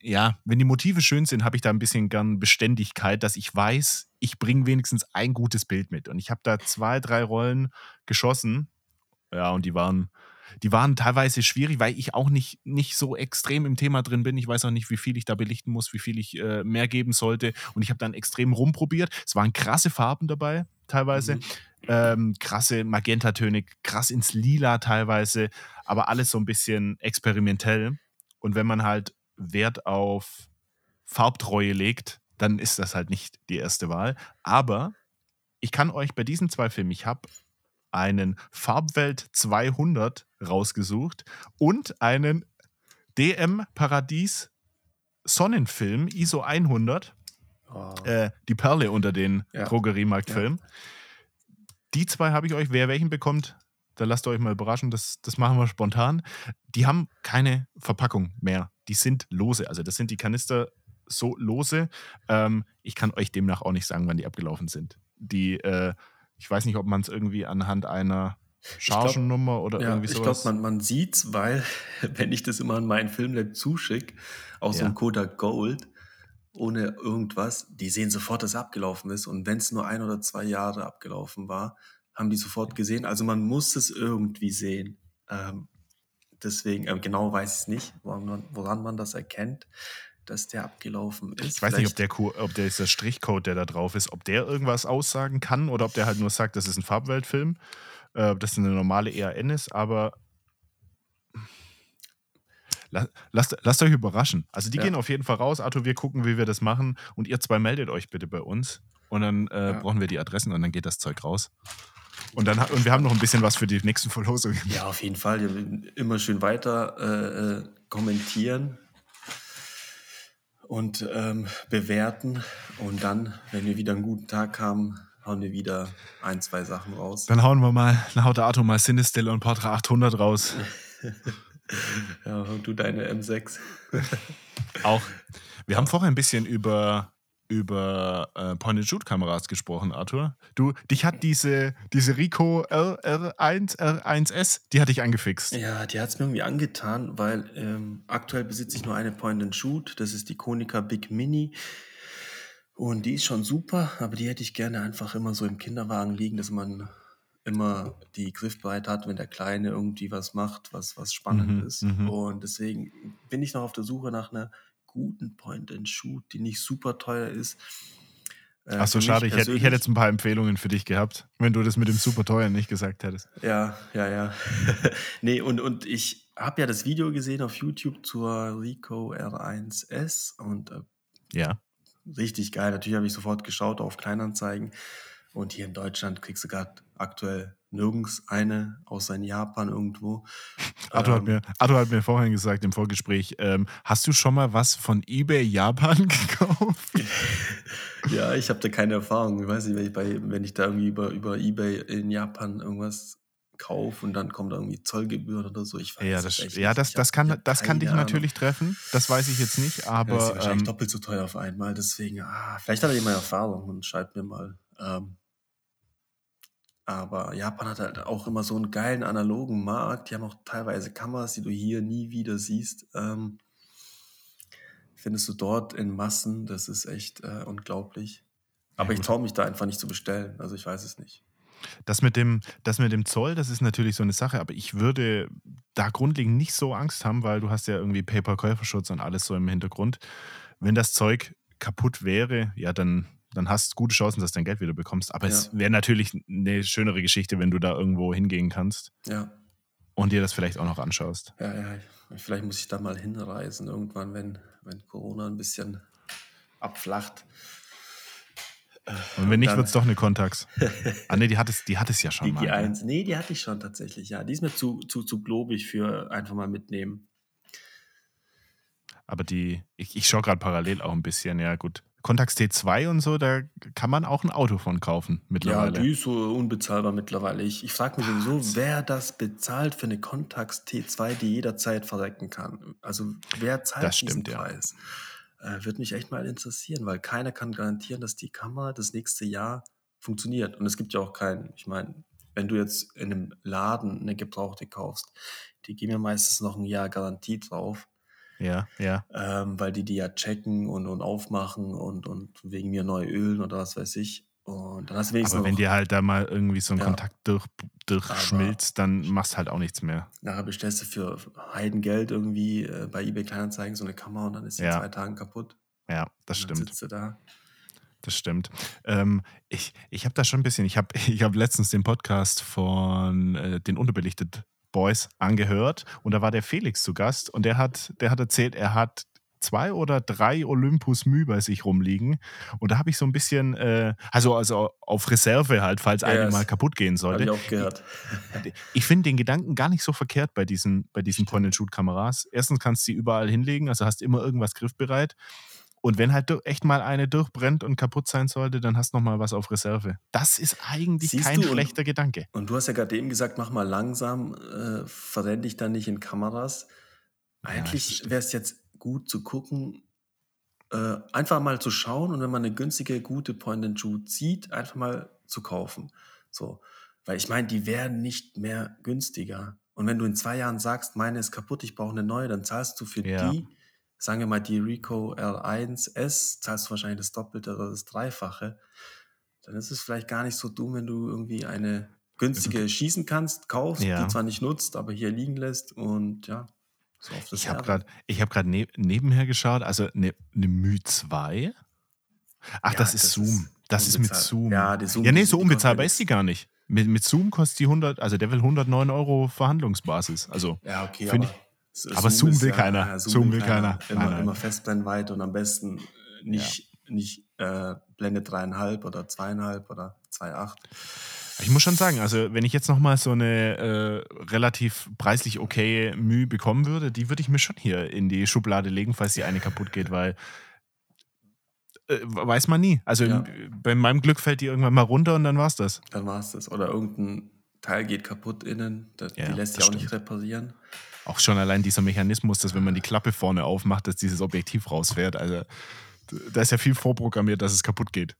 ja, wenn die Motive schön sind, habe ich da ein bisschen gern Beständigkeit, dass ich weiß, ich bringe wenigstens ein gutes Bild mit. Und ich habe da zwei, drei Rollen geschossen. Ja, und die waren, die waren teilweise schwierig, weil ich auch nicht, nicht so extrem im Thema drin bin. Ich weiß auch nicht, wie viel ich da belichten muss, wie viel ich äh, mehr geben sollte. Und ich habe dann extrem rumprobiert. Es waren krasse Farben dabei, teilweise. Mhm. Ähm, krasse Magentatöne, krass ins Lila teilweise, aber alles so ein bisschen experimentell. Und wenn man halt Wert auf Farbtreue legt, dann ist das halt nicht die erste Wahl. Aber ich kann euch bei diesen zwei Filmen, ich habe einen Farbwelt 200 rausgesucht und einen DM Paradies Sonnenfilm ISO 100. Oh. Äh, die Perle unter den ja. Drogeriemarktfilmen. Ja. Die zwei habe ich euch. Wer welchen bekommt, da lasst ihr euch mal überraschen, das, das machen wir spontan. Die haben keine Verpackung mehr. Die sind lose. Also das sind die Kanister so lose. Ähm, ich kann euch demnach auch nicht sagen, wann die abgelaufen sind. Die, äh, ich weiß nicht, ob man es irgendwie anhand einer Chargennummer oder ja, irgendwie sowas. Ich glaube, man, man sieht es, weil, wenn ich das immer an meinen Filmlab zuschicke, aus ja. so einem Kodak Gold, ohne irgendwas, die sehen sofort, dass es abgelaufen ist. Und wenn es nur ein oder zwei Jahre abgelaufen war, haben die sofort gesehen. Also man muss es irgendwie sehen. Ähm, deswegen, äh, genau weiß ich es nicht, woran man, woran man, das erkennt, dass der abgelaufen ist. Ich weiß Vielleicht nicht, ob der, ob der ist der Strichcode, der da drauf ist, ob der irgendwas aussagen kann oder ob der halt nur sagt, das ist ein Farbweltfilm, äh, dass eine normale ERN ist, aber Lasst, lasst, euch überraschen. Also die ja. gehen auf jeden Fall raus. Arthur, wir gucken, wie wir das machen. Und ihr zwei meldet euch bitte bei uns. Und dann äh, ja. brauchen wir die Adressen und dann geht das Zeug raus. Und, dann, und wir haben noch ein bisschen was für die nächsten Verlosungen. Ja, auf jeden Fall. Immer schön weiter äh, äh, kommentieren und ähm, bewerten. Und dann, wenn wir wieder einen guten Tag haben, hauen wir wieder ein, zwei Sachen raus. Dann hauen wir mal, dann haut der Arthur mal Sinistelle und Portra 800 raus. ja, und du deine M6. Auch. Wir haben vorher ein bisschen über über äh, Point-and-Shoot-Kameras gesprochen, Arthur. Du, dich hat diese, diese Rico R1, R1S, die hat dich angefixt. Ja, die hat es mir irgendwie angetan, weil ähm, aktuell besitze ich nur eine Point-and-Shoot. Das ist die Konica Big Mini. Und die ist schon super, aber die hätte ich gerne einfach immer so im Kinderwagen liegen, dass man immer die griffbereit hat, wenn der Kleine irgendwie was macht, was, was spannend Mhm, ist. mhm. Und deswegen bin ich noch auf der Suche nach einer guten Point-and-Shoot, die nicht super teuer ist. Äh, Ach so, schade. Ich hätte, ich hätte jetzt ein paar Empfehlungen für dich gehabt, wenn du das mit dem super teuer nicht gesagt hättest. Ja, ja, ja. nee, und, und ich habe ja das Video gesehen auf YouTube zur Ricoh R1S und äh, Ja. richtig geil. Natürlich habe ich sofort geschaut auf Kleinanzeigen. Und hier in Deutschland kriegst du gerade aktuell nirgends eine, außer in Japan irgendwo. Arthur, hat Ähm, mir, Arthur hat mir vorhin gesagt im Vorgespräch, ähm, hast du schon mal was von eBay Japan gekauft? Ja, ich habe da keine Erfahrung. Ich weiß nicht, wenn ich, bei, wenn ich da irgendwie über, über Ebay in Japan irgendwas kaufe und dann kommt da irgendwie Zollgebühren oder so. Ich weiß Ja, das, echt ja, das, das hab- kann, das kann dich Ahnung. natürlich treffen. Das weiß ich jetzt nicht, Ja, ist aber wahrscheinlich ähm, doppelt so teuer auf einmal. Deswegen, ah, vielleicht hat er jemand Erfahrung und schreibt mir mal. Ähm, aber Japan hat halt auch immer so einen geilen analogen Markt. Die haben auch teilweise Kameras, die du hier nie wieder siehst. Ähm, findest du dort in Massen. Das ist echt äh, unglaublich. Aber Ja, ich traue mich da einfach nicht zu bestellen. Also ich weiß es nicht. das mit, dem, das mit dem Zoll, das ist natürlich so eine Sache, aber ich würde da grundlegend nicht so Angst haben, weil du hast ja irgendwie Paper-Käuferschutz und alles so im Hintergrund. Wenn das Zeug kaputt wäre, ja, dann, dann hast du gute Chancen, dass du dein Geld wieder bekommst. Aber es Ja. wäre natürlich eine schönere Geschichte, wenn du da irgendwo hingehen kannst Ja, und dir das vielleicht auch noch anschaust. ja, ja. Vielleicht muss ich da mal hinreisen irgendwann, wenn, wenn Corona ein bisschen abflacht. Und wenn nicht, wird es doch eine Contax. ah, nee, die hat es, die hat es ja schon Die mal. ne? G1. Nee, die hatte ich schon tatsächlich, ja. Die ist mir zu, zu, zu globig für einfach mal mitnehmen. Aber die, ich, ich schaue gerade parallel auch ein bisschen, ja gut. Contax T2 und so, da kann man auch ein Auto von kaufen Ja, mittlerweile. die ist so unbezahlbar mittlerweile. Ich, ich frage mich sowieso, wer das bezahlt für eine Contax T2, die jederzeit verrecken kann. Also wer zahlt Das stimmt, diesen ja. Preis? Äh, Würde mich echt mal interessieren, weil keiner kann garantieren, dass die Kamera das nächste Jahr funktioniert. Und es gibt ja auch keinen, ich meine, wenn du jetzt in einem Laden eine gebrauchte kaufst, die geben ja meistens noch ein Jahr Garantie drauf. Ja, ja. ähm, weil die die ja checken und, und aufmachen und, und wegen mir neu ölen oder was weiß ich. Und dann hast du wenigstens Aber wenn noch, dir halt da mal irgendwie so ein Ja. Kontakt durch, durchschmilzt, dann machst halt auch nichts mehr. nachher bestellst du für Heidengeld irgendwie äh, bei eBay Kleinanzeigen so eine Kamera und dann ist sie in Ja. zwei Tagen kaputt. Ja, das und dann stimmt. sitzt du da. Das stimmt. Ähm, ich ich habe da schon ein bisschen, ich habe ich hab letztens den Podcast von äh, den Unterbelichtet Boys angehört und da war der Felix zu Gast und der hat, der hat erzählt, er hat zwei oder drei Olympus Mü bei sich rumliegen und da habe ich so ein bisschen, äh, also, also auf Reserve halt, falls Ja, eine mal kaputt gehen sollte. ich auch gehört. Ich finde den Gedanken gar nicht so verkehrt bei diesen, bei diesen Point-and-Shoot-Kameras. Erstens kannst du sie überall hinlegen, also hast immer irgendwas griffbereit. Und wenn halt echt mal eine durchbrennt und kaputt sein sollte, dann hast du noch mal was auf Reserve. Das ist eigentlich Siehst kein du, und- schlechter Gedanke. Und du hast ja gerade eben gesagt, mach mal langsam, äh, verrenn dich dann nicht in Kameras. Eigentlich stimmt. wäre es jetzt gut zu gucken, äh, einfach mal zu schauen und wenn man eine günstige, gute Point-and-Shoot sieht, einfach mal zu kaufen. So. Weil ich meine, die werden nicht mehr günstiger. Und wenn du in zwei Jahren sagst, meine ist kaputt, ich brauche eine neue, dann zahlst du für Ja. die, sagen wir mal die Ricoh R1S, zahlst du wahrscheinlich das Doppelte oder das Dreifache. Dann ist es vielleicht gar nicht so dumm, wenn du irgendwie eine günstige schießen kannst, kaufst, Ja. die zwar nicht nutzt, aber hier liegen lässt und ja, so Ich habe gerade ich hab grad ne nebenher geschaut, also eine ne Mü 2. Ach, Ja, das ist das Zoom. ist das ist mit Zoom. Ja, die Zoom, ja, nee, so unbezahlbar ist die gar nicht. Mit, mit Zoom kostet die 100, also der will 109 Euro Verhandlungsbasis. Also, Ja, okay, aber, S- aber Zoom ist will keiner. Zoom will keiner. Immer, Nein, nein. immer Festbrennweite und am besten nicht, nicht äh, Blende dreieinhalb oder zweieinhalb oder 2,8. Ich muss schon sagen, also wenn ich jetzt nochmal so eine äh, relativ preislich okay Mühe bekommen würde, die würde ich mir schon hier in die Schublade legen, falls die eine kaputt geht, weil äh, weiß man nie. Also Ja. bei meinem Glück fällt die irgendwann mal runter und dann war's das. Dann war es das. Oder irgendein Teil geht kaputt innen, das, Ja, die lässt sich auch nicht stimmt. reparieren. Auch schon allein dieser Mechanismus, dass wenn man die Klappe vorne aufmacht, dass dieses Objektiv rausfährt. Also da ist ja viel vorprogrammiert, dass es kaputt geht.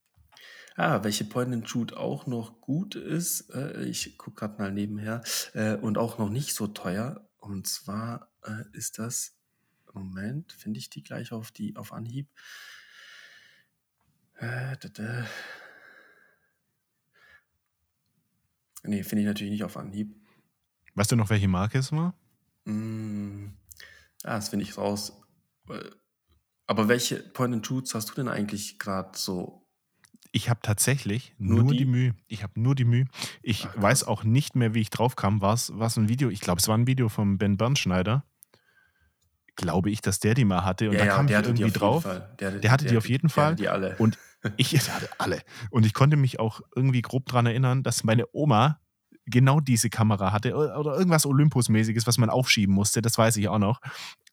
Ah, welche Point-and-Shoot auch noch gut ist, äh, ich gucke gerade mal nebenher, äh, und auch noch nicht so teuer. Und zwar äh, ist das, Moment, finde ich die gleich auf, die, auf Anhieb. Äh, nee, finde ich natürlich nicht auf Anhieb. Weißt du noch, welche Marke es war? Mm, ah, das finde ich raus. Aber welche Point-and-Shoots hast du denn eigentlich gerade so? Ich habe tatsächlich nur, nur die? die? Mühe. Ich habe nur die Mühe. Ich Ach, weiß auch nicht mehr, wie ich drauf kam. War es ein Video? Ich glaube, es war ein Video von Ben Bernschneider. Glaube ich, dass der die mal hatte. Und ja, da ja, kam ich irgendwie drauf. Der, der, hatte der, die auf jeden Fall. Die alle. Und ich hatte alle. Und ich konnte mich auch irgendwie grob daran erinnern, dass meine Oma genau diese Kamera hatte oder irgendwas Olympus-mäßiges, was man aufschieben musste, das weiß ich auch noch.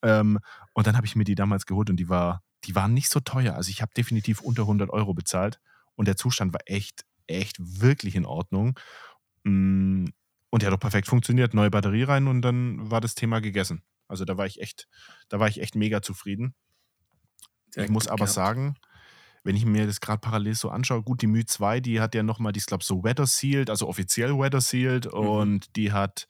Ähm, und dann habe ich mir die damals geholt und die war, die waren nicht so teuer. Also ich habe definitiv unter 100 Euro bezahlt und der Zustand war echt, echt wirklich in Ordnung. Mm, und der hat doch perfekt funktioniert. Neue Batterie rein und dann war das Thema gegessen. Also da war ich echt, da war ich echt mega zufrieden. ich muss aber gehabt. sagen, wenn ich mir das gerade parallel so anschaue, gut, die Mü 2, die hat ja nochmal, die ist, glaube so Weather Sealed, also offiziell Weather Sealed mhm. und die hat,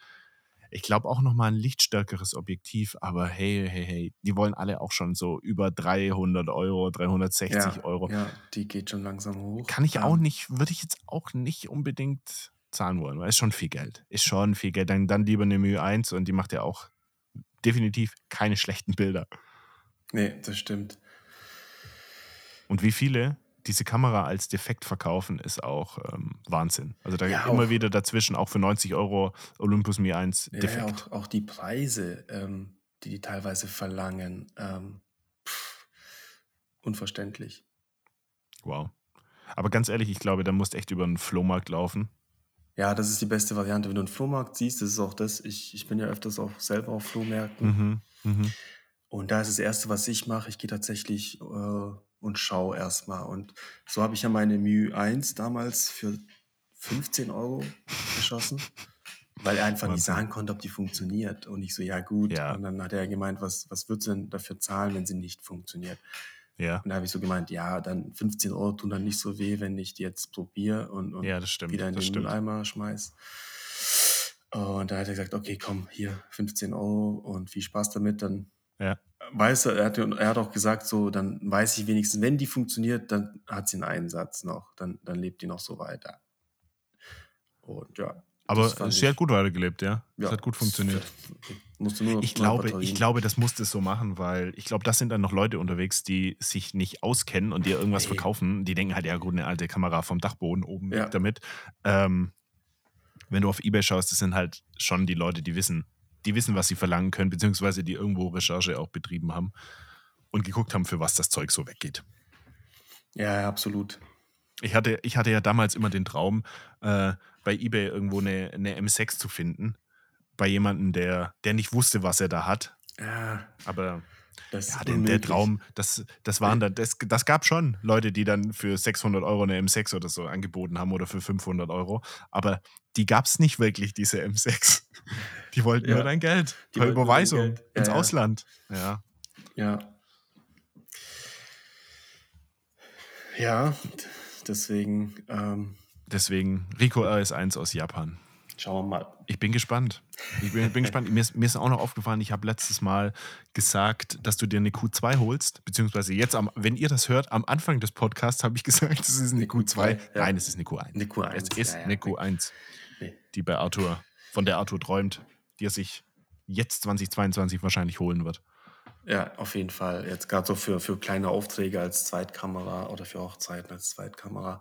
ich glaube, auch nochmal ein lichtstärkeres Objektiv, aber hey, hey, hey, die wollen alle auch schon so über 300 Euro, 360 ja, Euro. Ja, die geht schon langsam hoch. Kann ich auch nicht, würde ich jetzt auch nicht unbedingt zahlen wollen, weil es schon viel Geld. Ist schon viel Geld. Dann, dann lieber eine Mü 1 und die macht ja auch definitiv keine schlechten Bilder. Nee, das stimmt. Und wie viele diese Kamera als defekt verkaufen, ist auch ähm, Wahnsinn. Also da ja, immer wieder dazwischen, auch für 90 Euro Olympus Mi 1 defekt. Ja, auch, auch die Preise, ähm, die die teilweise verlangen, ähm, pff, unverständlich. Wow. Aber ganz ehrlich, ich glaube, da musst echt über einen Flohmarkt laufen. Ja, das ist die beste Variante. Wenn du einen Flohmarkt siehst, das ist auch das. Ich, ich bin ja öfters auch selber auf Flohmärkten. Mhm, mh. Und da ist das Erste, was ich mache, ich gehe tatsächlich äh, und schaue erstmal. Und so habe ich ja meine Mü 1 damals für 15 Euro geschossen, weil er einfach nicht sagen konnte, ob die funktioniert. Und ich so, ja gut. Ja. Und dann hat er gemeint, was, was wird sie denn dafür zahlen, wenn sie nicht funktioniert? Ja. Und da habe ich so gemeint, ja, dann 15 Euro tun dann nicht so weh, wenn ich die jetzt probiere und, und ja, wieder in den stimmt. Mülleimer schmeiß. Und da hat er gesagt, okay, komm, hier 15 Euro und viel Spaß damit. Dann ja. Weiß er, hat, er hat auch gesagt, so, dann weiß ich wenigstens, wenn die funktioniert, dann hat sie einen Einsatz noch, dann, dann lebt die noch so weiter. Und ja. Aber sie hat gut weitergelebt, ja. ja. Es hat gut funktioniert. Musst du nur ich, glaube, ich glaube, das musste es so machen, weil ich glaube, das sind dann noch Leute unterwegs, die sich nicht auskennen und dir irgendwas hey. verkaufen. Die denken halt, ja gut, eine alte Kamera vom Dachboden oben ja. damit. Ähm, wenn du auf Ebay schaust, das sind halt schon die Leute, die wissen, die wissen, was sie verlangen können, beziehungsweise die irgendwo Recherche auch betrieben haben und geguckt haben, für was das Zeug so weggeht. Ja, absolut. Ich hatte, ich hatte ja damals immer den Traum, äh, bei eBay irgendwo eine, eine M6 zu finden. Bei jemandem, der, der nicht wusste, was er da hat. Ja. Aber das ja, der, der, Traum, das, das waren dann, das, das gab schon Leute, die dann für 600 Euro eine M6 oder so angeboten haben oder für 500 Euro. Aber die gab es nicht wirklich, diese M6. Die wollten ja. nur dein Geld. Die per Überweisung Geld. Ja, ins Ausland. Ja. Ja. Ja, deswegen. Ähm, deswegen Rico RS1 aus Japan. Schauen wir mal. Ich bin gespannt. Ich bin, bin gespannt. Mir ist, mir ist auch noch aufgefallen, ich habe letztes Mal gesagt, dass du dir eine Q2 holst, beziehungsweise jetzt, am, wenn ihr das hört, am Anfang des Podcasts habe ich gesagt, es ist eine Q2. Ja. Nein, es ist eine Q1. Eine Q1. Es ist ja, ja. eine Q1, die bei Arthur, von der Arthur träumt, die er sich jetzt 2022 wahrscheinlich holen wird. Ja, auf jeden Fall. Jetzt gerade so für, für kleine Aufträge als Zweitkamera oder für Hochzeiten als Zweitkamera.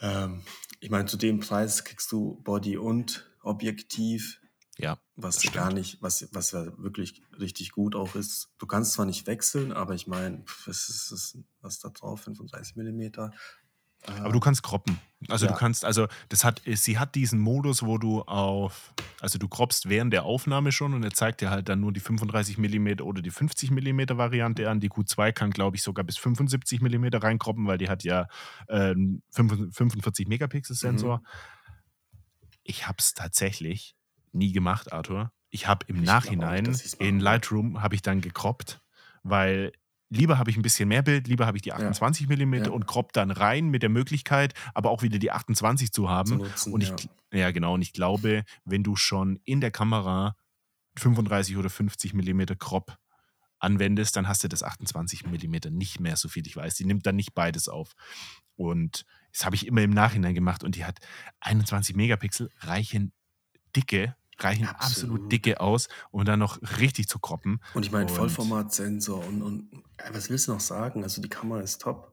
Ähm, ich meine, zu dem Preis kriegst du Body und Objektiv. Ja. Was gar nicht, was, was ja wirklich richtig gut auch ist. Du kannst zwar nicht wechseln, aber ich meine, was ist das, was da drauf? 35 Millimeter. Aber du kannst kroppen. Also ja. du kannst, also das hat, sie hat diesen Modus, wo du auf, also du kroppst während der Aufnahme schon und er zeigt dir halt dann nur die 35 mm oder die 50 mm Variante an. Die Q2 kann, glaube ich, sogar bis 75 mm reinkroppen, weil die hat ja äh, 45 Megapixel Sensor. Mhm. Ich habe es tatsächlich nie gemacht, Arthur. Ich habe im ich Nachhinein auch, in Lightroom habe ich dann gekroppt, weil lieber habe ich ein bisschen mehr Bild, lieber habe ich die 28 ja. mm ja. und crop dann rein mit der Möglichkeit, aber auch wieder die 28 zu haben. Zu nutzen, und ich, ja. ja. genau. Und ich glaube, wenn du schon in der Kamera 35 oder 50 mm Crop anwendest, dann hast du das 28 mm nicht mehr, so viel ich weiß. Die nimmt dann nicht beides auf. Und das habe ich immer im Nachhinein gemacht und die hat 21 Megapixel, reichen dicke, reichen absolut, absolut dicke aus, um dann noch richtig zu kroppen. Und ich meine, Vollformatsensor und, und was willst du noch sagen? Also die Kamera ist top.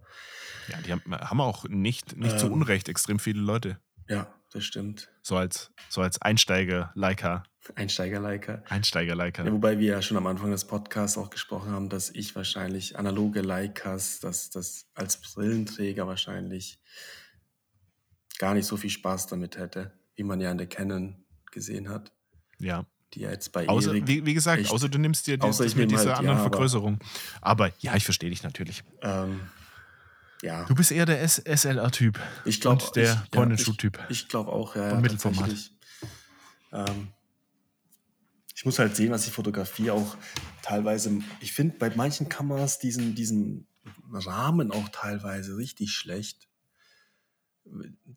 Ja, die haben, haben auch nicht, nicht ähm, zu Unrecht extrem viele Leute. Ja, das stimmt. So als, so als Einsteiger-Leica. Einsteiger-Leica. Einsteiger-Leica. Ja, wobei wir ja schon am Anfang des Podcasts auch gesprochen haben, dass ich wahrscheinlich analoge Leicas, dass das als Brillenträger wahrscheinlich gar nicht so viel Spaß damit hätte, wie man ja in der Canon gesehen hat. Ja. Die ja jetzt bei außer, Erik wie, wie, gesagt, außer du nimmst dir außer ich mit dieser halt, anderen ja, Vergrößerung. Aber, aber, ja, ich verstehe dich natürlich. Ähm, ja. Du bist eher der SLR-Typ. Ich glaube. Und der Point-and-Shoot-Typ. Ja, ich, ich glaube auch, ja. Und Mittelformat. Ähm, ich muss halt sehen, was ich fotografiere, auch teilweise. Ich finde bei manchen Kameras diesen, diesen Rahmen auch teilweise richtig schlecht.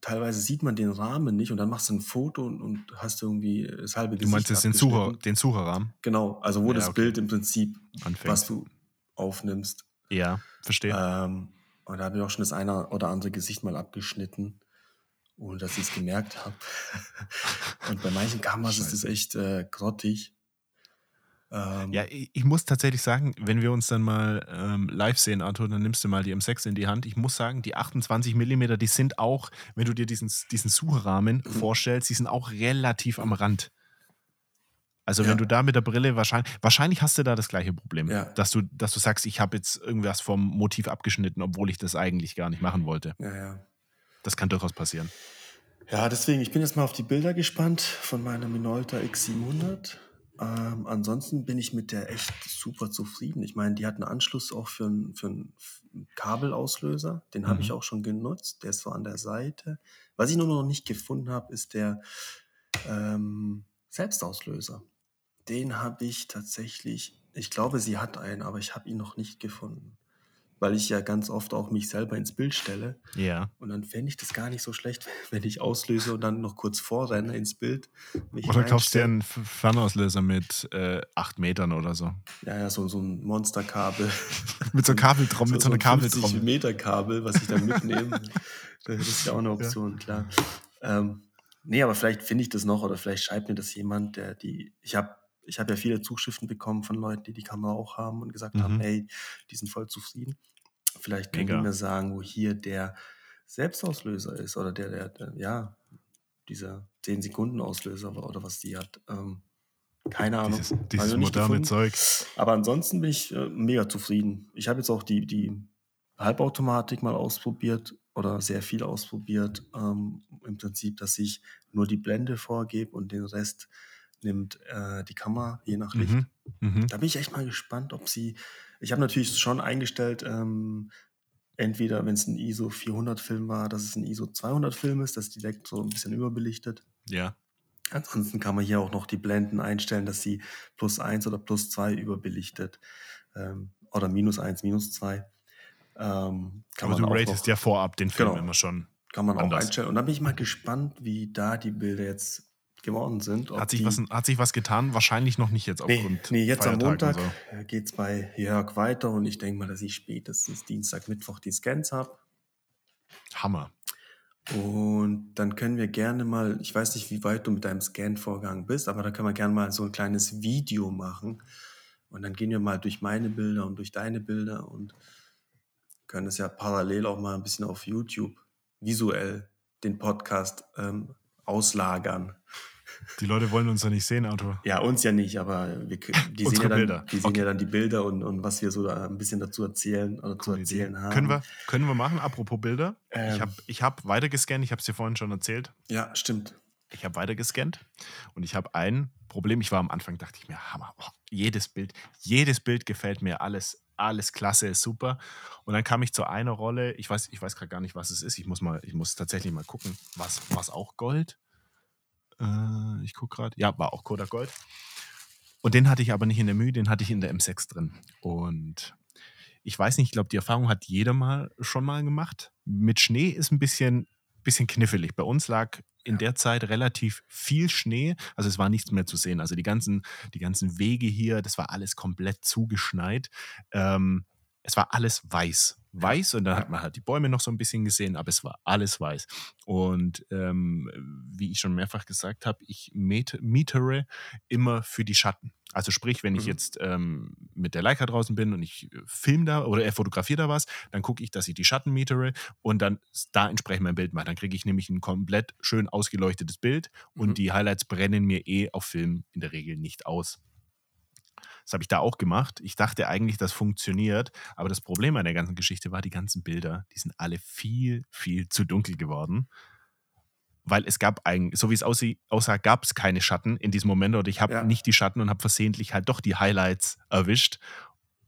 Teilweise sieht man den Rahmen nicht und dann machst du ein Foto und, und hast irgendwie das halbe Gesicht. Du meinst jetzt den, Sucher, den Sucherrahmen? Genau, also wo ja, das okay. Bild im Prinzip, Anfängt. was du aufnimmst. Ja, verstehe. Ähm, und da habe ich auch schon das eine oder andere Gesicht mal abgeschnitten, ohne dass ich es gemerkt habe. und bei manchen Kameras ist es echt äh, grottig. Ähm, ja, ich, muss tatsächlich sagen, wenn wir uns dann mal ähm, live sehen, Arthur, dann nimmst du mal die M6 in die Hand. Ich muss sagen, die 28 mm, die sind auch, wenn du dir diesen, diesen Suchrahmen mhm. vorstellst, die sind auch relativ am Rand. Also ja. wenn du da mit der Brille wahrscheinlich, wahrscheinlich hast du da das gleiche Problem, ja. dass du, dass du sagst, ich habe jetzt irgendwas vom Motiv abgeschnitten, obwohl ich das eigentlich gar nicht machen wollte. Ja, ja. Das kann durchaus passieren. Ja, deswegen, ich bin jetzt mal auf die Bilder gespannt von meiner Minolta X700. Ähm, ansonsten bin ich mit der echt super zufrieden. Ich meine, die hat einen Anschluss auch für einen, für einen Kabelauslöser. Den mhm. habe ich auch schon genutzt. Der ist so an der Seite. Was ich nur noch nicht gefunden habe, ist der ähm, Selbstauslöser. Den habe ich tatsächlich, ich glaube, sie hat einen, aber ich habe ihn noch nicht gefunden. Weil ich ja ganz oft auch mich selber ins Bild stelle. Ja. Und dann fände ich das gar nicht so schlecht, wenn ich auslöse und dann noch kurz vorrenne ins Bild. Oder kaufst du dir einen Fernauslöser mit äh, acht Metern oder so. Ja, ja, so, so ein Monsterkabel. mit so Kabeltrommel, so, mit so einer Kabeltrommel. 50 Meter Kabel, was ich dann mitnehme. das ist ja auch eine Option, ja. klar. Ähm, Nee, aber vielleicht finde ich das noch oder vielleicht schreibt mir das jemand, der die. Ich habe ich hab ja viele Zuschriften bekommen von Leuten, die die Kamera auch haben und gesagt mhm. haben, hey, die sind voll zufrieden. Vielleicht können die mir sagen, wo hier der Selbstauslöser ist oder der, der, der ja, dieser 10-Sekunden-Auslöser oder was die hat. Ähm, keine Ahnung. Dieses, dieses also moderne gefunden. Zeug. Aber ansonsten bin ich äh, mega zufrieden. Ich habe jetzt auch die, die Halbautomatik mal ausprobiert oder sehr viel ausprobiert. Ähm, Im Prinzip, dass ich nur die Blende vorgebe und den Rest nimmt äh, die Kamera, je nach Licht. Mhm. Mhm. Da bin ich echt mal gespannt, ob sie. Ich habe natürlich schon eingestellt, ähm, entweder wenn es ein ISO 400 Film war, dass es ein ISO 200 Film ist, das direkt so ein bisschen überbelichtet. Ja. Ansonsten kann man hier auch noch die Blenden einstellen, dass sie plus 1 oder plus 2 überbelichtet. Ähm, oder minus 1, minus 2. Ähm, Aber du ratest noch, ja vorab den Film genau, immer schon. Kann man anders. auch einstellen. Und da bin ich mal gespannt, wie da die Bilder jetzt geworden sind. Hat sich, was, hat sich was getan? Wahrscheinlich noch nicht jetzt aufgrund Nee, nee jetzt am Montag so. Geht es bei Jörg weiter und ich denke mal, dass ich spätestens Dienstag, Mittwoch die Scans habe. Hammer. Und dann können wir gerne mal, ich weiß nicht, wie weit du mit deinem Scan-Vorgang bist, aber da können wir gerne mal so ein kleines Video machen. Und dann gehen wir mal durch meine Bilder und durch deine Bilder und können es ja parallel auch mal ein bisschen auf YouTube visuell den Podcast ähm, auslagern. Die Leute wollen uns ja nicht sehen, Arthur. Ja, uns ja nicht, aber wir, die, sehen ja, dann, die sehen okay. ja dann die Bilder und, und was wir so da ein bisschen dazu erzählen oder zu erzählen Idee. haben. Können wir, können wir machen, apropos Bilder. Ähm, ich habe ich hab weiter gescannt, ich habe es dir vorhin schon erzählt. Ja, stimmt. Ich habe weiter gescannt und ich habe ein Problem. Ich war am Anfang, dachte ich mir, Hammer, oh, jedes Bild, jedes Bild gefällt mir, alles alles klasse, ist super. Und dann kam ich zu einer Rolle, ich weiß, ich weiß gerade gar nicht, was es ist. Ich muss mal, ich muss tatsächlich mal gucken. Was es auch Gold? Äh, ich gucke gerade. Ja, war auch Kodak Gold. Und den hatte ich aber nicht in der Mühe, den hatte ich in der M6 drin. Und ich weiß nicht, ich glaube, die Erfahrung hat jeder mal schon mal gemacht. Mit Schnee ist ein bisschen bisschen knifflig. Bei uns lag in der Zeit relativ viel Schnee, also es war nichts mehr zu sehen. Also die ganzen, die ganzen Wege hier, das war alles komplett zugeschneit. Ähm, es war alles weiß. Weiß und dann hat man halt die Bäume noch so ein bisschen gesehen, aber es war alles weiß. Und ähm, wie ich schon mehrfach gesagt habe, ich mietere immer für die Schatten. Also sprich, wenn ich mhm. jetzt ähm, mit der Leica draußen bin und ich äh, filme da oder er fotografiere da was, dann gucke ich, dass ich die Schatten mietere und dann da entsprechend mein Bild mache. Dann kriege ich nämlich ein komplett schön ausgeleuchtetes Bild und mhm. die Highlights brennen mir eh auf Film in der Regel nicht aus. Das habe ich da auch gemacht. Ich dachte eigentlich, das funktioniert, aber das Problem an der ganzen Geschichte war, die ganzen Bilder, die sind alle viel, viel zu dunkel geworden weil es gab eigentlich, so wie es aussah, gab es keine Schatten in diesem Moment oder ich habe ja. nicht die Schatten und habe versehentlich halt doch die Highlights erwischt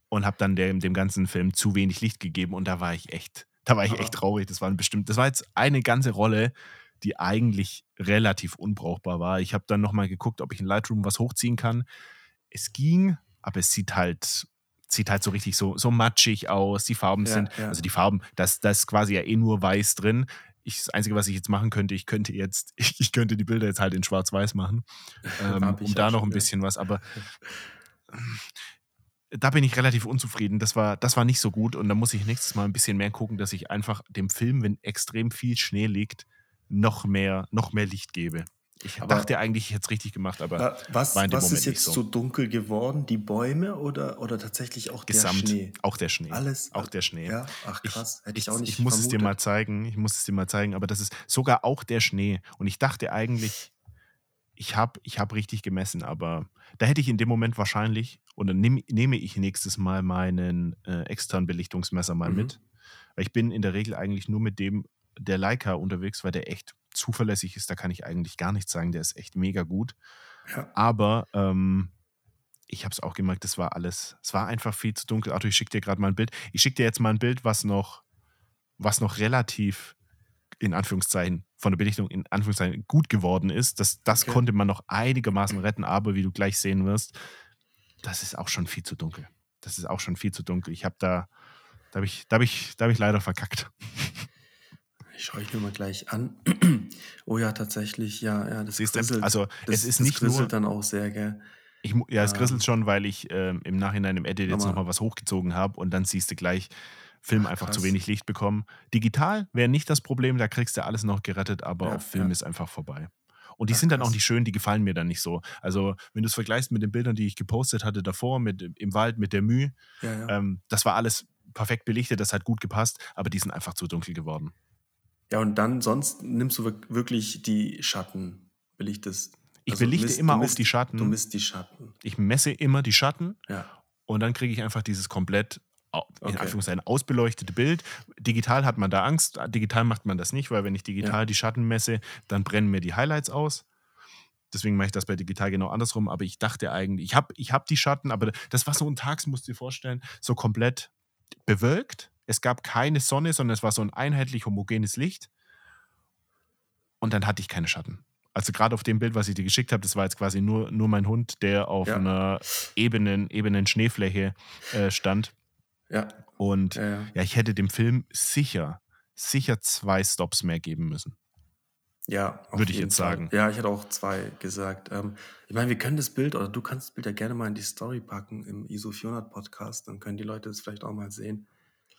und habe dann dem, dem ganzen Film zu wenig Licht gegeben und da war ich echt, da war ich echt traurig. Das war bestimmt, das war jetzt eine ganze Rolle, die eigentlich relativ unbrauchbar war. Ich habe dann nochmal geguckt, ob ich in Lightroom was hochziehen kann. Es ging, aber es sieht halt sieht halt so richtig so, so matschig aus. Die Farben ja, sind, ja. also die Farben, das, das ist quasi ja eh nur weiß drin ich, das Einzige, was ich jetzt machen könnte, ich könnte jetzt, ich, ich könnte die Bilder jetzt halt in Schwarz-Weiß machen, ähm, um da noch ein bisschen was, aber äh, da bin ich relativ unzufrieden. Das war, das war nicht so gut und da muss ich nächstes Mal ein bisschen mehr gucken, dass ich einfach dem Film, wenn extrem viel Schnee liegt, noch mehr, noch mehr Licht gebe. Ich aber dachte eigentlich, ich hätte es richtig gemacht, aber was, was ist jetzt so. so. dunkel geworden? Die Bäume oder, oder tatsächlich auch Gesamt, der Schnee? Auch der Schnee. Alles? Auch der Schnee. Ja, ach krass. Ich, Hätte ich, auch nicht Ich muss vermutet. es dir mal zeigen. Ich muss es dir mal zeigen, aber das ist sogar auch der Schnee. Und ich dachte eigentlich, ich habe ich hab richtig gemessen, aber da hätte ich in dem Moment wahrscheinlich, und dann nehm, nehme ich nächstes Mal meinen äh, externen Belichtungsmesser mal mhm. mit. Weil ich bin in der Regel eigentlich nur mit dem der Leica unterwegs, weil der echt zuverlässig ist, da kann ich eigentlich gar nichts sagen. Der ist echt mega gut. Ja. Aber ähm, ich habe es auch gemerkt, das war alles, es war einfach viel zu dunkel. Arthur, ich schicke dir gerade mal ein Bild. Ich schicke dir jetzt mal ein Bild, was noch, was noch relativ in Anführungszeichen von der Belichtung in Anführungszeichen gut geworden ist. Das, das okay. konnte man noch einigermaßen retten, aber wie du gleich sehen wirst, das ist auch schon viel zu dunkel. Das ist auch schon viel zu dunkel. Ich habe da, da habe ich, da habe ich, da habe ich leider verkackt. Ich schaue ich mir mal gleich an. oh ja, tatsächlich, ja, ja, das Siehst grisselt. Also das, es ist nicht nur dann auch sehr, gell? Ich, ja, es grisselt schon, weil ich ähm, im Nachhinein im Edit jetzt nochmal was hochgezogen habe und dann siehst du gleich, Film Ach, einfach zu wenig Licht bekommen. Digital wäre nicht das Problem, da kriegst du alles noch gerettet, aber ja, auf Film ja. ist einfach vorbei. Und die Ach, sind dann auch nicht schön, die gefallen mir dann nicht so. Also, wenn du es vergleichst mit den Bildern, die ich gepostet hatte davor, mit im Wald, mit der Mühe, ja, ähm, das war alles perfekt belichtet, das hat gut gepasst, aber die sind einfach zu dunkel geworden. Ja, und dann sonst nimmst du wirklich die Schatten, belichtest. Ich also belichte misst, immer misst, auf die Schatten. Du misst die Schatten. Ich messe immer die Schatten. Ja. Und dann kriege ich einfach dieses komplett in okay. Anführungszeichen ausbeleuchtete Bild. Digital hat man da Angst. Digital macht man das nicht, weil wenn ich digital ja. die Schatten messe, dann brennen mir die Highlights aus. Deswegen mache ich das bei digital genau andersrum. Aber ich dachte eigentlich, ich habe ich hab die Schatten, aber das war so ein Tag, musst du dir vorstellen, so komplett bewölkt es gab keine Sonne, sondern es war so ein einheitlich homogenes Licht. Und dann hatte ich keine Schatten. Also gerade auf dem Bild, was ich dir geschickt habe, das war jetzt quasi nur, nur mein Hund, der auf ja. einer ebenen, ebenen Schneefläche äh, stand. Ja. Und ja, ja. ja, ich hätte dem Film sicher, sicher zwei Stops mehr geben müssen. Ja, würde ich jetzt Fall. sagen. Ja, ich hätte auch zwei gesagt. Ähm, ich meine, wir können das Bild oder du kannst das Bild ja gerne mal in die Story packen im ISO 400 Podcast, dann können die Leute das vielleicht auch mal sehen.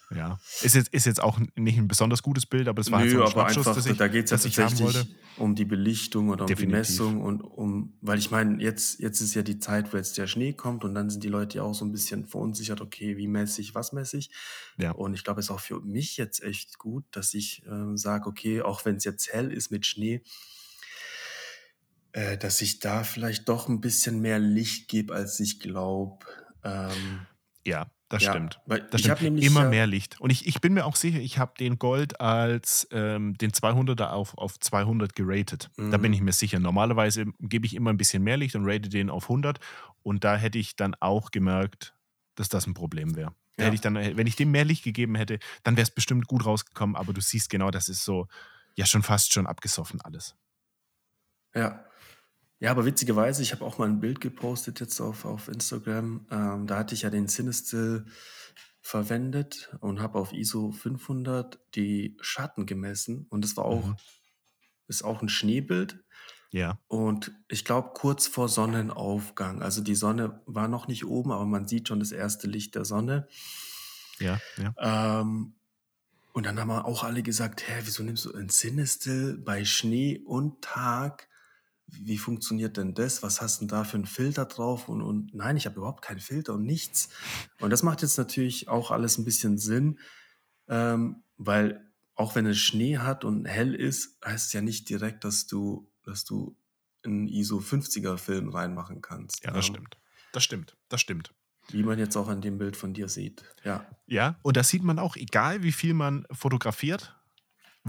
Ja. Ist jetzt, ist jetzt auch nicht ein besonders gutes Bild, aber es war Nö, halt so ein aber einfach, dass ich, da geht es ja tatsächlich um die Belichtung oder um Definitiv. die Messung und um, weil ich meine, jetzt, jetzt ist ja die Zeit, wo jetzt der Schnee kommt und dann sind die Leute ja auch so ein bisschen verunsichert, okay, wie messe ich, was messe ich? Ja. Und ich glaube, es ist auch für mich jetzt echt gut, dass ich äh, sage, okay, auch wenn es jetzt hell ist mit Schnee, äh, dass ich da vielleicht doch ein bisschen mehr Licht gebe, als ich glaube. Ähm, ja, das ja, stimmt. Das stimmt. Immer ja, mehr Licht. Und ich, ich bin mir auch sicher, ich habe den Gold als ähm, den 200er auf, auf 200 geratet. Mhm. Da bin ich mhm. mir sicher. Normalerweise gebe ich immer ein bisschen mehr Licht und rate den auf 100. Und da hätte ich dann auch gemerkt, dass das ein Problem wäre. Ja. Hätte ich dann, wenn ich dem mehr Licht gegeben hätte, dann wäre es bestimmt gut rausgekommen. Aber du siehst genau, das ist so, ja, schon fast schon abgesoffen alles. Ja. Ja, aber witzigerweise, ich habe auch mal ein Bild gepostet jetzt auf, auf Instagram. Ähm, da hatte ich ja den Cinestill verwendet und habe auf ISO 500 die Schatten gemessen und es war auch, mhm. ist auch ein Schneebild. Ja. Und ich glaube, kurz vor Sonnenaufgang. Also die Sonne war noch nicht oben, aber man sieht schon das erste Licht der Sonne. Ja, ja. Ähm, und dann haben wir auch alle gesagt, hä, wieso nimmst du ein Cinestill bei Schnee und Tag? Wie funktioniert denn das? Was hast du denn da für einen Filter drauf? Und, und nein, ich habe überhaupt keinen Filter und nichts. Und das macht jetzt natürlich auch alles ein bisschen Sinn, ähm, weil auch wenn es Schnee hat und hell ist, heißt es ja nicht direkt, dass du, dass du einen ISO 50er Film reinmachen kannst. Ja, das ähm, stimmt. Das stimmt. Das stimmt. Wie man jetzt auch an dem Bild von dir sieht. Ja. Ja, und das sieht man auch, egal wie viel man fotografiert,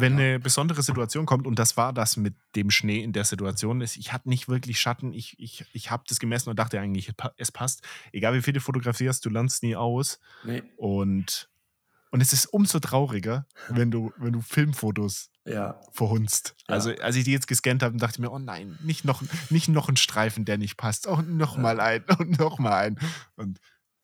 wenn ja. eine besondere Situation kommt, und das war das mit dem Schnee in der Situation, ist, ich hatte nicht wirklich Schatten, ich, ich, ich habe das gemessen und dachte eigentlich, es passt. Egal wie viel du fotografierst, du lernst nie aus. Nee. Und, und es ist umso trauriger, wenn du, wenn du Filmfotos ja. verhunzt. Ja. Also als ich die jetzt gescannt habe, dachte ich mir, oh nein, nicht noch, nicht noch ein Streifen, der nicht passt. Auch noch ja. mal ein und noch mal ein. Und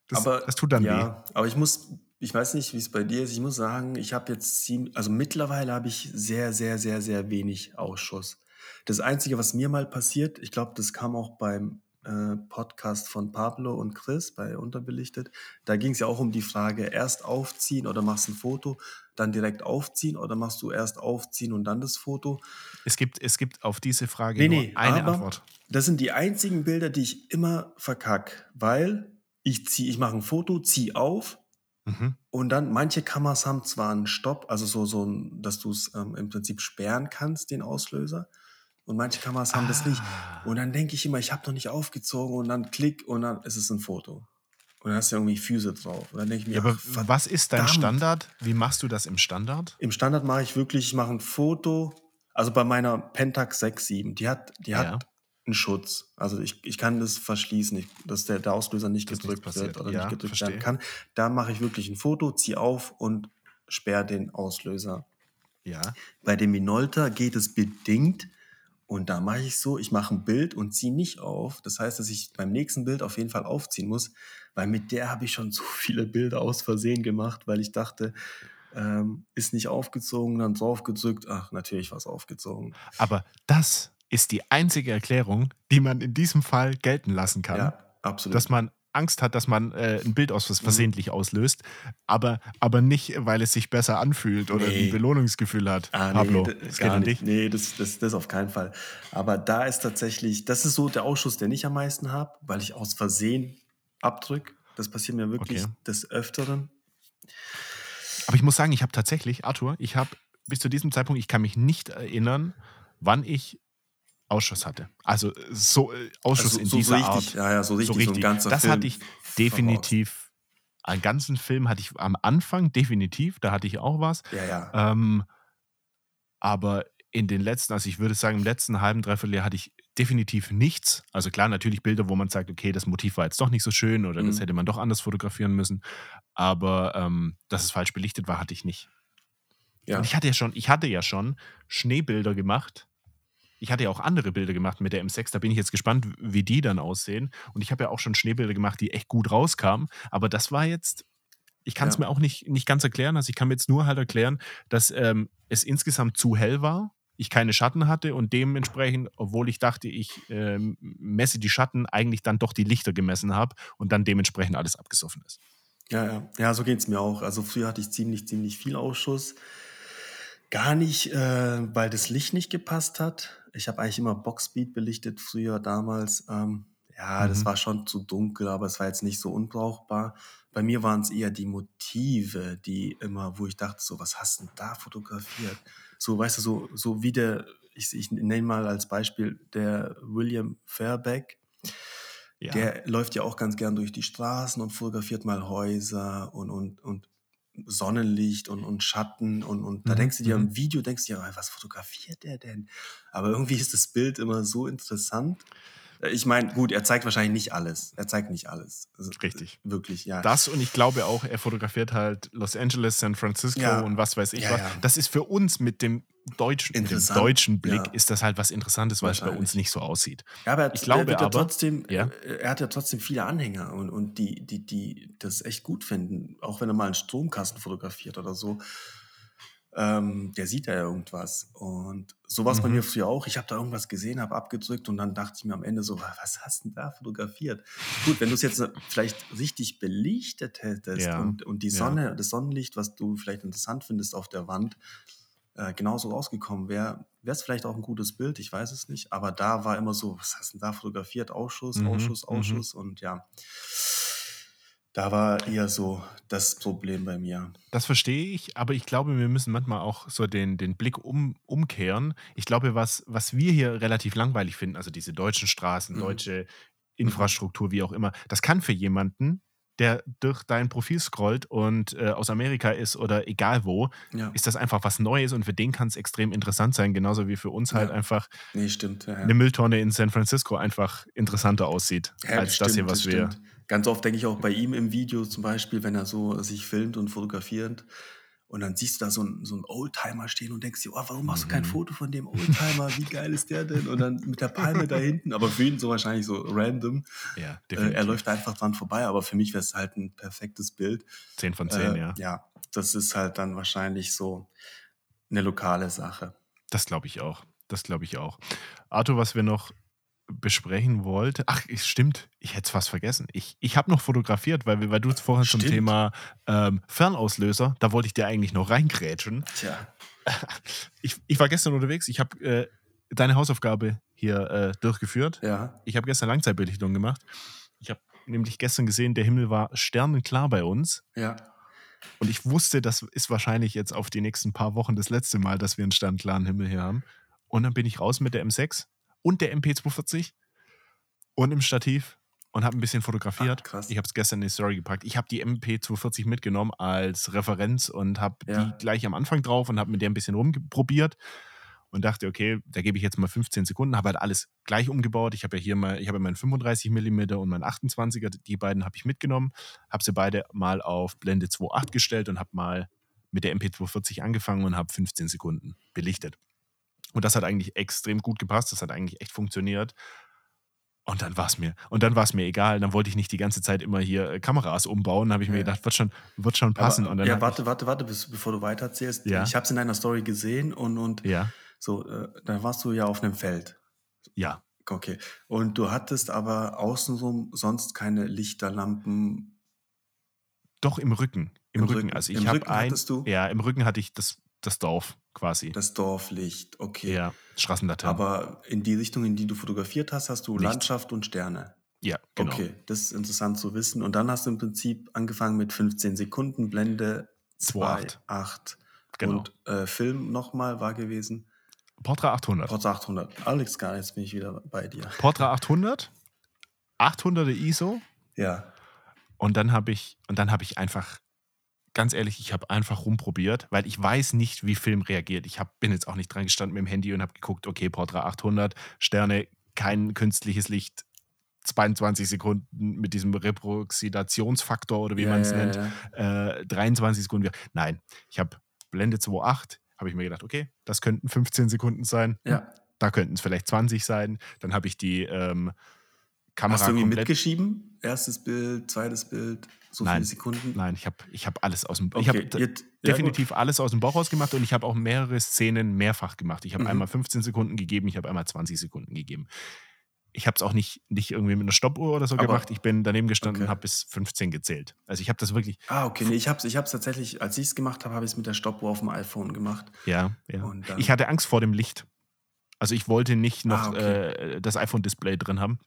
das, aber, das tut dann ja, weh. Aber ich muss, ich weiß nicht, wie es bei dir ist. Ich muss sagen, ich habe jetzt ziemlich, also mittlerweile habe ich sehr, sehr, sehr, sehr wenig Ausschuss. Das Einzige, was mir mal passiert, ich glaube, das kam auch beim äh, Podcast von Pablo und Chris bei Unterbelichtet. Da ging es ja auch um die Frage, erst aufziehen oder machst ein Foto, dann direkt aufziehen oder machst du erst aufziehen und dann das Foto? Es gibt, es gibt auf diese Frage nee, nur nee, eine Antwort. Das sind die einzigen Bilder, die ich immer verkack, weil ich ziehe, ich mache ein Foto, ziehe auf mhm. und dann manche Kameras haben zwar einen Stopp, also so, so dass du es ähm, im Prinzip sperren kannst, den Auslöser. Und manche Kameras haben ah. das nicht. Ah. Und dann denke ich immer, ich habe noch nicht aufgezogen und dann klick und dann ist es ein Foto. Und dann hast du irgendwie Füße drauf. Und dann denke ich mir, ja, aber ach, was ist dein Standard? Wie machst du das im Standard? Im Standard mache ich wirklich, ich mache ein Foto. Also bei meiner Pentax 6.7, die hat, die hat einen Schutz. Also ich, ich kann das verschließen, ich, dass der, der Auslöser nicht das gedrückt wird oder ja, nicht gedrückt verstehe. werden kann. Da mache ich wirklich ein Foto, ziehe auf und sperre den Auslöser. Ja. Bei dem Minolta geht es bedingt. Und da mache ich so, ich mache ein Bild und ziehe nicht auf. Das heißt, dass ich beim nächsten Bild auf jeden Fall aufziehen muss, weil mit der habe ich schon so viele Bilder aus Versehen gemacht, weil ich dachte, ähm, ist nicht aufgezogen, dann drauf gedrückt. Ach, natürlich war es aufgezogen. Aber das ist die einzige Erklärung, die man in diesem Fall gelten lassen kann. Ja, absolut. Dass man Angst hat, dass man äh, ein Bild aus mhm. versehentlich auslöst, aber, aber nicht, weil es sich besser anfühlt oder nee. ein Belohnungsgefühl hat. Ah, Pablo, nee, das gar nicht. Nee, das, das, das auf keinen Fall. Aber da ist tatsächlich, das ist so der Ausschuss, den ich am meisten habe, weil ich aus Versehen abdrücke. Das passiert mir wirklich okay. des Öfteren. Aber ich muss sagen, ich habe tatsächlich, Arthur, ich habe bis zu diesem Zeitpunkt, ich kann mich nicht erinnern, wann ich Ausschuss hatte. Also so äh, Ausschuss also, in so dieser richtig, Art. Ja, ja, so richtig. So richtig. So das Film hatte ich definitiv. Einen ganzen Film hatte ich am Anfang definitiv, da hatte ich auch was. Ja, ja. Ähm, aber in den letzten, also ich würde sagen, im letzten halben, dreiviertel Jahr hatte ich definitiv nichts. Also klar, natürlich Bilder, wo man sagt, okay, das Motiv war jetzt doch nicht so schön oder mhm. das hätte man doch anders fotografieren müssen. Aber ähm, dass es falsch belichtet war, hatte ich nicht. Ja. Und ich hatte ja schon, ich hatte ja schon Schneebilder gemacht, ich hatte ja auch andere Bilder gemacht mit der M6, da bin ich jetzt gespannt, wie die dann aussehen. Und ich habe ja auch schon Schneebilder gemacht, die echt gut rauskamen. Aber das war jetzt, ich kann es ja. mir auch nicht, nicht ganz erklären. Also ich kann mir jetzt nur halt erklären, dass ähm, es insgesamt zu hell war, ich keine Schatten hatte und dementsprechend, obwohl ich dachte, ich äh, messe die Schatten, eigentlich dann doch die Lichter gemessen habe und dann dementsprechend alles abgesoffen ist. Ja, ja, ja, so geht es mir auch. Also früher hatte ich ziemlich, ziemlich viel Ausschuss. Gar nicht, äh, weil das Licht nicht gepasst hat. Ich habe eigentlich immer Boxspeed belichtet früher damals. Ähm, ja, mhm. das war schon zu dunkel, aber es war jetzt nicht so unbrauchbar. Bei mir waren es eher die Motive, die immer, wo ich dachte, so, was hast du denn da fotografiert? So, weißt du, so, so wie der, ich, ich nenne mal als Beispiel der William Fairbeck. Ja. Der läuft ja auch ganz gern durch die Straßen und fotografiert mal Häuser und, und, und Sonnenlicht und, und Schatten und, und da mhm. denkst du dir im mhm. Video, denkst du dir, was fotografiert der denn? Aber irgendwie ist das Bild immer so interessant. Äh, ich meine, gut, er zeigt wahrscheinlich nicht alles. Er zeigt nicht alles. Also, Richtig. Wirklich, ja. Das und ich glaube auch, er fotografiert halt Los Angeles, San Francisco ja, und was weiß ich ja, was. Das ist für uns mit dem deutschen, mit dem deutschen Blick ja. ist das halt was Interessantes, weil es bei uns nicht so aussieht. Ja, aber ich glaube er aber, trotzdem, ja? Äh, er hat ja trotzdem viele Anhänger und, und die, die, die das echt gut finden, auch wenn er mal einen Stromkasten fotografiert oder so. Ähm, der sieht ja irgendwas. Und so war es mhm. bei mir früher auch. Ich habe da irgendwas gesehen, habe abgedrückt und dann dachte ich mir am Ende so, was hast du denn da fotografiert? Gut, wenn du es jetzt vielleicht richtig belichtet hättest ja. und, und die Sonne, ja. das Sonnenlicht, was du vielleicht interessant findest auf der Wand, äh, genauso rausgekommen wäre, wäre es vielleicht auch ein gutes Bild, ich weiß es nicht. Aber da war immer so, was hast du denn da fotografiert? Ausschuss, mhm. Ausschuss, mhm. Ausschuss und ja. Da war eher so das Problem bei mir. Das verstehe ich, aber ich glaube, wir müssen manchmal auch so den, den Blick um, umkehren. Ich glaube, was, was wir hier relativ langweilig finden, also diese deutschen Straßen, mhm. deutsche Infrastruktur, wie auch immer, das kann für jemanden, der durch dein Profil scrollt und äh, aus Amerika ist oder egal wo, ja. ist das einfach was Neues und für den kann es extrem interessant sein, genauso wie für uns halt einfach nee, stimmt, ja, eine Mülltonne in San Francisco einfach interessanter aussieht als stimmt, das hier, was das wir Ganz oft denke ich auch bei ihm im Video zum Beispiel, wenn er so sich filmt und fotografiert. Und dann siehst du da so einen, so Oldtimer stehen und denkst dir, oh, warum machst du kein mhm. Foto von dem Oldtimer? Wie geil ist der denn? Und dann mit der Palme da hinten. Aber für ihn so wahrscheinlich so random. Ja, äh, er läuft einfach dran vorbei. Aber für mich wäre es halt ein perfektes Bild. Zehn von zehn, äh, ja. Ja, das ist halt dann wahrscheinlich so eine lokale Sache. Das glaube ich auch. Das glaube ich auch. Arthur, was wir noch besprechen wollte. Ach, stimmt, ich hätte es fast vergessen. Ich, ich habe noch fotografiert, weil, weil du vorhin stimmt. zum Thema ähm, Fernauslöser, da wollte ich dir eigentlich noch reingrätschen. Tja. Ich, ich war gestern unterwegs, ich habe äh, deine Hausaufgabe hier äh, durchgeführt. Ja. Ich habe gestern Langzeitbelichtung gemacht. Ich habe nämlich gestern gesehen, der Himmel war sternenklar bei uns. Ja. Und ich wusste, das ist wahrscheinlich jetzt auf die nächsten paar Wochen das letzte Mal, dass wir einen sternklaren Himmel hier haben. Und dann bin ich raus mit der M6 und der MP240 und im Stativ und habe ein bisschen fotografiert. Krass. Ich habe es gestern in die Story gepackt. Ich habe die MP240 mitgenommen als Referenz und habe ja. die gleich am Anfang drauf und habe mit der ein bisschen rumprobiert und dachte, okay, da gebe ich jetzt mal 15 Sekunden, habe halt alles gleich umgebaut. Ich habe ja hier mal, ich habe meinen 35 mm und meinen 28er, die beiden habe ich mitgenommen, habe sie beide mal auf Blende 2.8 gestellt und habe mal mit der MP240 angefangen und habe 15 Sekunden belichtet. Und das hat eigentlich extrem gut gepasst. Das hat eigentlich echt funktioniert. Und dann war es mir. Und dann war es mir egal. Dann wollte ich nicht die ganze Zeit immer hier äh, Kameras umbauen. Dann habe ich mir gedacht, wird schon, wird schon passen. Aber, ja, warte, warte, warte, bis, bevor du weiterzählst. Ja. Ich habe es in deiner Story gesehen und, und ja. so, äh, da warst du ja auf einem Feld. Ja. Okay. Und du hattest aber außenrum sonst keine Lichterlampen. Doch im Rücken. Im, Im Rücken. Rücken. Also ich habe ein. Du? Ja, im Rücken hatte ich das das Dorf quasi. Das Dorflicht, okay. Ja, Straßenlaterne. Aber in die Richtung, in die du fotografiert hast, hast du Licht. Landschaft und Sterne. Ja, genau. Okay, das ist interessant zu wissen. Und dann hast du im Prinzip angefangen mit 15 Sekunden, Blende 2,8. Genau. Und äh, Film nochmal war gewesen. Portra 800. Portra 800. Alex, gar jetzt bin ich wieder bei dir. Portra 800, 800er ISO. Ja. Und dann habe ich, und dann habe ich einfach ganz ehrlich, ich habe einfach rumprobiert, weil ich weiß nicht, wie Film reagiert. Ich hab, bin jetzt auch nicht dran gestanden mit dem Handy und habe geguckt, okay, Portra 800, Sterne, kein künstliches Licht, 22 Sekunden mit diesem Reproxidationsfaktor oder wie ja, man es ja, nennt, ja. Äh, 23 Sekunden. Nein, ich habe Blende 2.8, habe ich mir gedacht, okay, das könnten 15 Sekunden sein. Ja. Da könnten es vielleicht 20 sein. Dann habe ich die ähm, Kamera. Hast du irgendwie mitgeschrieben? Erstes Bild, zweites Bild? So nein, viele Sekunden? Nein, ich habe ich hab alles aus dem okay, Ich habe definitiv ja, alles aus dem Bauch raus gemacht und ich habe auch mehrere Szenen mehrfach gemacht. Ich habe mhm. einmal 15 Sekunden gegeben, ich habe einmal 20 Sekunden gegeben. Ich habe es auch nicht, nicht irgendwie mit einer Stoppuhr oder so Aber, gemacht. Ich bin daneben gestanden okay. und habe bis 15 gezählt. Also ich habe das wirklich. Ah, okay. Nee, ich habe es ich tatsächlich, als ich es gemacht habe, habe ich es mit der Stoppuhr auf dem iPhone gemacht. Ja, ja. ich hatte Angst vor dem Licht. Also ich wollte nicht noch ah, okay. äh, das iPhone-Display drin haben.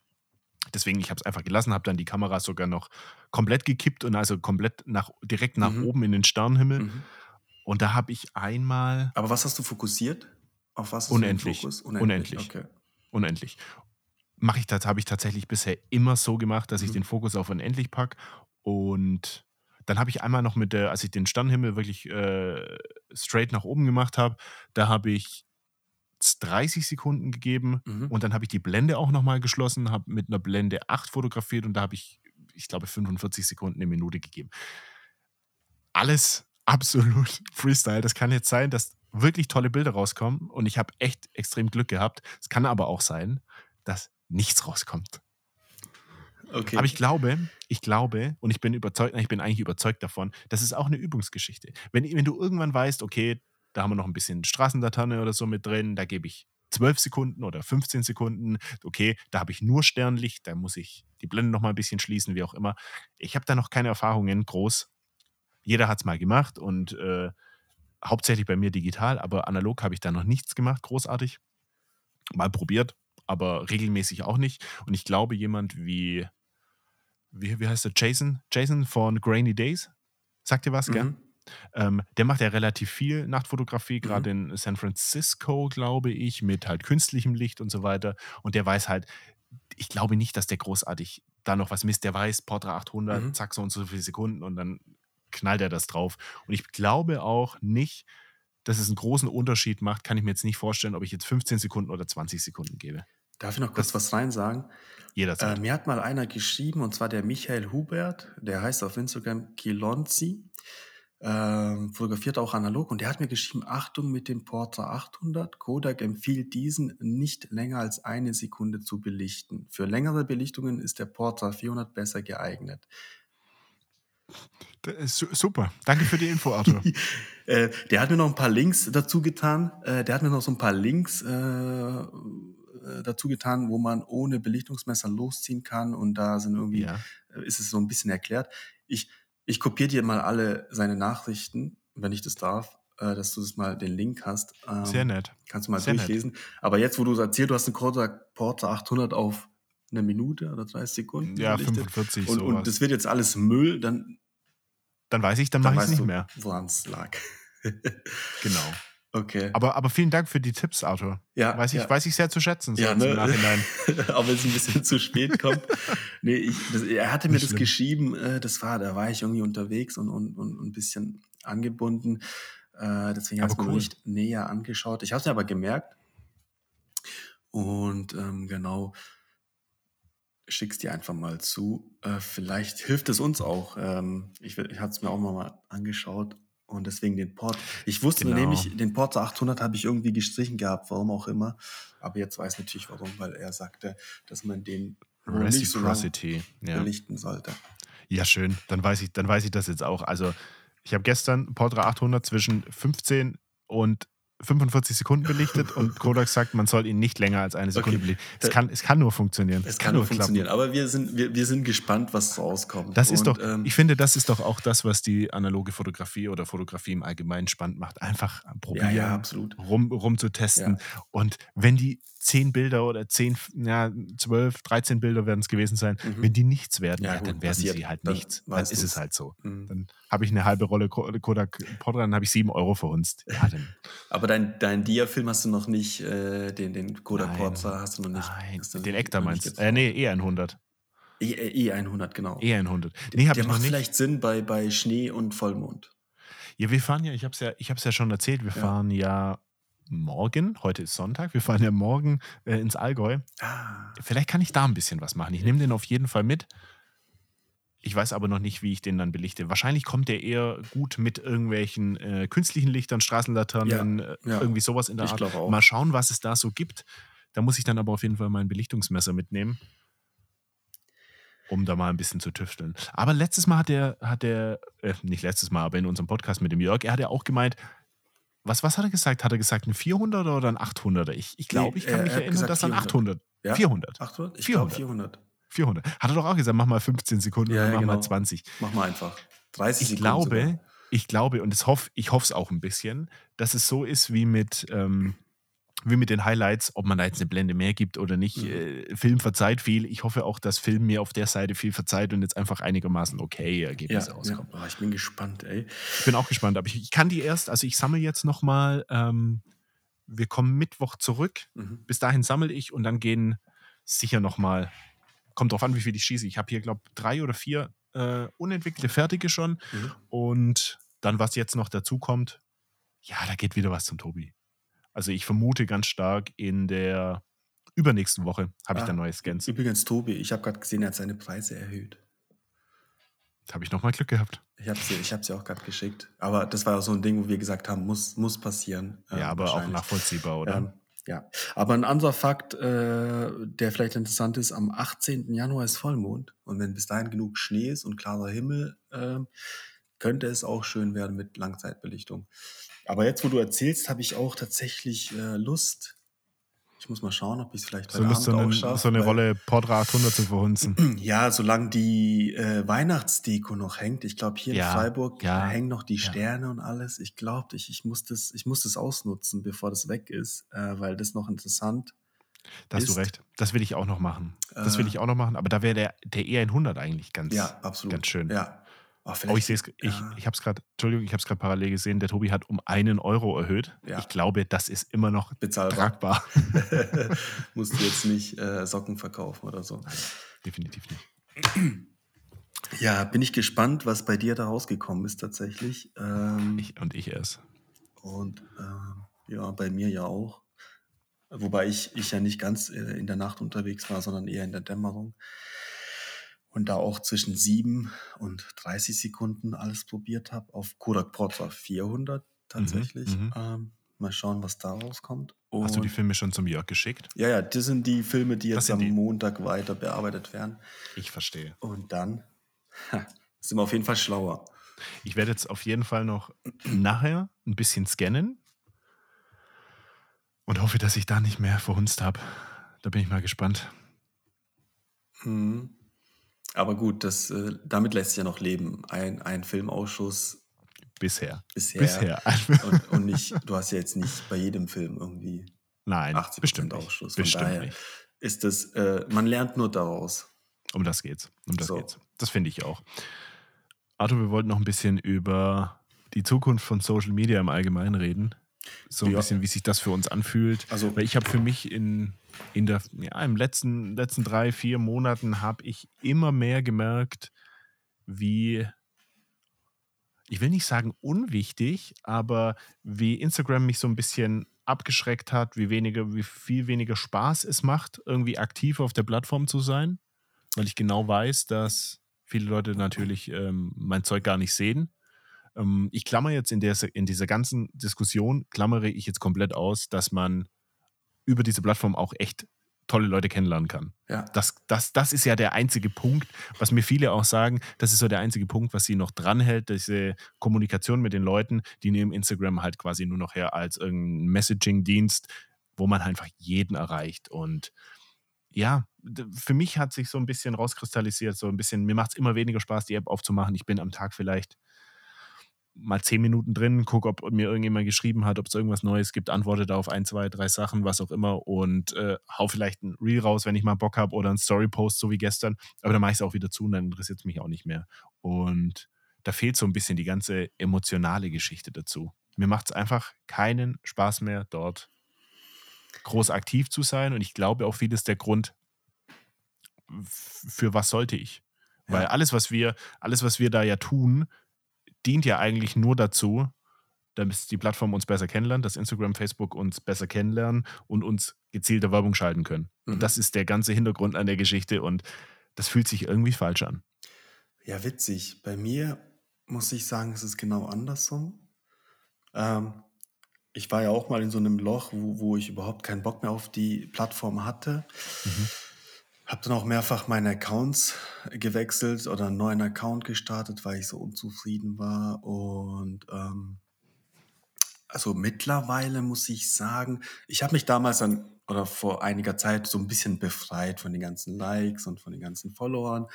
Deswegen, ich habe es einfach gelassen, habe dann die Kamera sogar noch komplett gekippt und also komplett nach, direkt nach mhm. oben in den Sternenhimmel. Mhm. Und da habe ich einmal. Aber was hast du fokussiert? Auf was? Unendlich. Unendlich. Unendlich. Okay. Unendlich. Mache ich das, habe ich tatsächlich bisher immer so gemacht, dass ich mhm. den Fokus auf unendlich packe. Und dann habe ich einmal noch mit der, als ich den Sternenhimmel wirklich äh, straight nach oben gemacht habe, da habe ich 30 Sekunden gegeben mhm. und dann habe ich die Blende auch nochmal geschlossen, habe mit einer Blende 8 fotografiert und da habe ich, ich glaube, 45 Sekunden eine Minute gegeben. Alles absolut Freestyle. Das kann jetzt sein, dass wirklich tolle Bilder rauskommen und ich habe echt extrem Glück gehabt. Es kann aber auch sein, dass nichts rauskommt. Okay. Aber ich glaube, ich glaube und ich bin überzeugt, ich bin eigentlich überzeugt davon, das ist auch eine Übungsgeschichte. Wenn, wenn du irgendwann weißt, okay, da haben wir noch ein bisschen Straßenlaterne oder so mit drin, da gebe ich 12 Sekunden oder 15 Sekunden, okay, da habe ich nur Sternlicht, da muss ich die Blende noch mal ein bisschen schließen, wie auch immer. Ich habe da noch keine Erfahrungen groß. Jeder hat es mal gemacht und äh, hauptsächlich bei mir digital, aber analog habe ich da noch nichts gemacht, großartig. Mal probiert, aber regelmäßig auch nicht. Und ich glaube, jemand wie, wie, wie heißt der, Jason? Jason von Grainy Days? Sagt ihr was, mhm. gell? Ähm, der macht ja relativ viel Nachtfotografie, gerade mhm. in San Francisco, glaube ich, mit halt künstlichem Licht und so weiter. Und der weiß halt, ich glaube nicht, dass der großartig da noch was misst. Der weiß, Portra 800, mhm. zack, so und so viele Sekunden und dann knallt er das drauf. Und ich glaube auch nicht, dass es einen großen Unterschied macht, kann ich mir jetzt nicht vorstellen, ob ich jetzt 15 Sekunden oder 20 Sekunden gebe. Darf ich noch kurz das was rein sagen? Jederzeit. Äh, mir hat mal einer geschrieben, und zwar der Michael Hubert, der heißt auf Instagram Kilonzi, ähm, fotografiert auch analog, und der hat mir geschrieben, Achtung mit dem Portra 800, Kodak empfiehlt diesen nicht länger als eine Sekunde zu belichten. Für längere Belichtungen ist der Portra 400 besser geeignet. Super, danke für die Info, Arthur. äh, der hat mir noch ein paar Links dazu getan. Äh, der hat mir noch so ein paar Links äh, äh, dazu getan, wo man ohne Belichtungsmesser losziehen kann und da sind irgendwie, ja. Äh, ist es so ein bisschen erklärt. Ich, ich kopiere dir mal alle seine Nachrichten, wenn ich das darf, äh, dass du das mal den Link hast. Ähm, Sehr nett. Kannst du mal Sehr durchlesen. Nett. Aber jetzt, wo du erzählst, du hast einen Kodak Porter 800 auf eine Minute oder 30 Sekunden. Ja, belichtet. 45 und, und das wird jetzt alles Müll, dann dann weiß ich, dann, dann mache ich es nicht mehr. Woran es lag. genau. Okay. Aber, aber vielen Dank für die Tipps, Arthur. Ja. Weiß ich, ja. weiß ich sehr zu schätzen, so ja, ne? im Nachhinein. Auch wenn es ein bisschen zu spät kommt. Nee, ich, das, er hatte mir das schlimm. geschrieben, äh, das war, da war ich irgendwie unterwegs und, und, und ein bisschen angebunden. Äh, deswegen habe ich cool. mir nicht näher angeschaut. Ich habe es mir aber gemerkt. Und ähm, genau, schick's dir einfach mal zu. Äh, vielleicht hilft es uns auch. Ähm, ich ich habe es mir auch mal angeschaut und deswegen den Port. Ich wusste genau. nämlich, den Port 800 habe ich irgendwie gestrichen gehabt, warum auch immer. Aber jetzt weiß ich natürlich warum, weil er sagte, dass man den Reciprocity so ja. belichten sollte. Ja, schön. Dann weiß ich, dann weiß ich das jetzt auch. Also ich habe gestern Portra 800 zwischen 15 und 45 Sekunden belichtet und Kodak sagt, man soll ihn nicht länger als eine Sekunde okay. belichten. Es kann, es kann nur funktionieren. Es, es kann, nur funktionieren, klappen. aber wir sind, wir, wir sind gespannt, was rauskommt. Das ist und, doch, ähm, ich finde, das ist doch auch das, was die analoge Fotografie oder Fotografie im Allgemeinen spannend macht. Einfach probieren, ja, ja, absolut. rum, rum zu testen. Ja. Und wenn die zehn Bilder oder zehn, ja, zwölf, dreizehn Bilder werden es gewesen sein. Mhm. Wenn die nichts werden, ja, ja gut, dann werden passiert. sie halt dann nichts. Dann ist es halt so. Mhm. Dann habe ich eine halbe Rolle Kodak Portra, dann habe ich sieben Euro verhunzt. Ja. Aber dein, dein Dia-Film hast du noch nicht, äh, den, den Kodak Portra hast du noch nicht. Nein, den Ektar meinst du? Äh, nee, E100. E100, genau. E100. Nee, Der macht vielleicht Sinn bei, bei Schnee und Vollmond. Ja, wir fahren ja, ich habe es ja, ja schon erzählt, wir ja. fahren ja morgen, heute ist Sonntag, wir fahren ja morgen äh, ins Allgäu. Ah. Vielleicht kann ich da ein bisschen was machen. Ich nehme den auf jeden Fall mit. Ich weiß aber noch nicht, wie ich den dann belichte. Wahrscheinlich kommt der eher gut mit irgendwelchen äh, künstlichen Lichtern, Straßenlaternen, ja, äh, ja. irgendwie sowas in der ich Art. Auch. Mal schauen, was es da so gibt. Da muss ich dann aber auf jeden Fall mein Belichtungsmesser mitnehmen, um da mal ein bisschen zu tüfteln. Aber letztes Mal hat der, hat der äh, nicht letztes Mal, aber in unserem Podcast mit dem Jörg, er hat ja auch gemeint, was, was hat er gesagt? Hat er gesagt ein 400er oder ein 800er? Ich, ich glaube, ich kann mich erinnern, dass er ein 800. Ja? 400. 800? Ich 400. 400. 400. Hat er doch auch gesagt, mach mal 15 Sekunden ja, oder mach genau. mal 20. Mach mal einfach. 30 ich Sekunden. Glaube, sogar. ich glaube, und hoff, ich hoffe es auch ein bisschen, dass es so ist wie mit, ähm, wie mit den Highlights, ob man da jetzt eine Blende mehr gibt oder nicht. Mhm. Äh, Film verzeiht viel. Ich hoffe auch, dass Film mir auf der Seite viel verzeiht und jetzt einfach einigermaßen okay Ergebnisse ja, rauskommt. Ja. Oh, ich bin gespannt, ey. Ich bin auch gespannt, aber ich, ich kann die erst, also ich sammle jetzt nochmal, ähm, wir kommen Mittwoch zurück. Mhm. Bis dahin sammle ich und dann gehen sicher nochmal, kommt drauf an, wie viel ich schieße. Ich habe hier, glaube ich, drei oder vier äh, unentwickelte fertige schon. Mhm. Und dann, was jetzt noch dazu kommt, ja, da geht wieder was zum Tobi. Also ich vermute ganz stark in der übernächsten Woche habe ah, ich dann neue Scans. Übrigens, Tobi, ich habe gerade gesehen, er hat seine Preise erhöht. Habe ich nochmal Glück gehabt. Ich habe sie, ich hab sie auch gerade geschickt. Aber das war auch so ein Ding, wo wir gesagt haben, muss, muss passieren. Ja, ähm, aber auch nachvollziehbar, oder? Ähm, ja, aber ein anderer Fakt, äh, der vielleicht interessant ist, am 18. Januar ist Vollmond und wenn bis dahin genug Schnee ist und klarer Himmel, äh, könnte es auch schön werden mit Langzeitbelichtung. Aber jetzt, wo du erzählst, habe ich auch tatsächlich äh, Lust, ich muss mal schauen, ob ich es vielleicht heute so Abend so eine, schaffe, so eine Rolle Portra 800 zu verhunzen. Ja, solange die äh, Weihnachtsdeko noch hängt. Ich glaube, hier ja, in Freiburg ja, hängen noch die Sterne ja. und alles. Ich glaube, ich, ich, muss das, ich muss das ausnutzen, bevor das weg ist, äh, weil das noch interessant da hast ist. du recht. Das will ich auch noch machen. Das will äh. ich auch noch machen. Aber da wäre der, der E100 eigentlich ganz, ja, absolut. ganz schön. Ja, Oh, oh, ich sehe es, ich, ja. ich habe es gerade, Entschuldigung, ich habe es gerade parallel gesehen, der Tobi hat um einen Euro erhöht. Ja. Ich glaube, das ist immer noch Bezahlbar. tragbar. Musst du jetzt nicht äh, Socken verkaufen oder so. Nein, definitiv nicht. Ja, bin ich gespannt, was bei dir da rausgekommen ist tatsächlich. Ähm, ich, und ich erst. Und äh, ja, bei mir ja auch. Wobei ich, ich ja nicht ganz äh, in der Nacht unterwegs war, sondern eher in der Dämmerung und da auch zwischen 7 und 30 Sekunden alles probiert habe. Auf Kodak Portra 400 tatsächlich. Mhm, mhm, ähm, mal schauen, was da rauskommt. Und Hast du die Filme schon zum Jörg geschickt? Ja, ja, das sind die Filme, die jetzt am die. Montag weiter bearbeitet werden. Ich verstehe. Und dann ha, sind wir auf jeden Fall schlauer. Ich werde jetzt auf jeden Fall noch nachher ein bisschen scannen und hoffe, dass ich da nicht mehr verhunzt habe. Da bin ich mal gespannt. Mhm. Aber gut, das, äh, damit lässt sich ja noch leben. Ein, ein Filmausschuss. Bisher. Bisher. Bisher. und, und nicht, du hast ja jetzt nicht bei jedem Film irgendwie Nein, 80 bestimmt Ausschuss. Von bestimmt daher nicht. ist es, äh, man lernt nur daraus. Um das geht's. Um das so. geht's. Das finde ich auch. Arthur, wir wollten noch ein bisschen über die Zukunft von Social Media im Allgemeinen reden. So ein ja. bisschen, wie sich das für uns anfühlt. Also, Weil ich habe für mich in in der, ja, im letzten, letzten drei, vier Monaten habe ich immer mehr gemerkt, wie, ich will nicht sagen unwichtig, aber wie Instagram mich so ein bisschen abgeschreckt hat, wie weniger, wie viel weniger Spaß es macht, irgendwie aktiv auf der Plattform zu sein, weil ich genau weiß, dass viele Leute natürlich ähm, mein Zeug gar nicht sehen. Ähm, ich klammer jetzt in, der, in dieser ganzen Diskussion, klammere ich jetzt komplett aus, dass man über diese Plattform auch echt tolle Leute kennenlernen kann. Ja. Das, das, das ist ja der einzige Punkt, was mir viele auch sagen, das ist so der einzige Punkt, was sie noch dranhält, diese Kommunikation mit den Leuten, die nehmen Instagram halt quasi nur noch her als irgendein Messaging-Dienst, wo man einfach jeden erreicht. Und ja, für mich hat sich so ein bisschen rauskristallisiert, so ein bisschen, mir macht es immer weniger Spaß, die App aufzumachen. Ich bin am Tag vielleicht mal zehn Minuten drin, gucke, ob mir irgendjemand geschrieben hat, ob es irgendwas Neues gibt, antworte da auf ein, zwei, drei Sachen, was auch immer und äh, hau vielleicht ein Reel raus, wenn ich mal Bock habe oder ein Story-Post, so wie gestern. Aber dann mache ich es auch wieder zu und dann interessiert es mich auch nicht mehr. Und da fehlt so ein bisschen die ganze emotionale Geschichte dazu. Mir macht es einfach keinen Spaß mehr, dort groß aktiv zu sein. Und ich glaube auch vieles der Grund, für was sollte ich? Weil alles, was wir, alles, was wir da ja tun, dient ja eigentlich nur dazu, dass die Plattform uns besser kennenlernt, dass Instagram, Facebook uns besser kennenlernen und uns gezielte Werbung schalten können. Mhm. Und das ist der ganze Hintergrund an der Geschichte und das fühlt sich irgendwie falsch an. Ja, witzig. Bei mir muss ich sagen, es ist genau andersrum. Ähm, ich war ja auch mal in so einem Loch, wo, wo ich überhaupt keinen Bock mehr auf die Plattform hatte. Mhm. Habe dann auch mehrfach meine Accounts gewechselt oder einen neuen Account gestartet, weil ich so unzufrieden war. Und ähm, also mittlerweile muss ich sagen, ich habe mich damals dann oder vor einiger Zeit so ein bisschen befreit von den ganzen Likes und von den ganzen Followern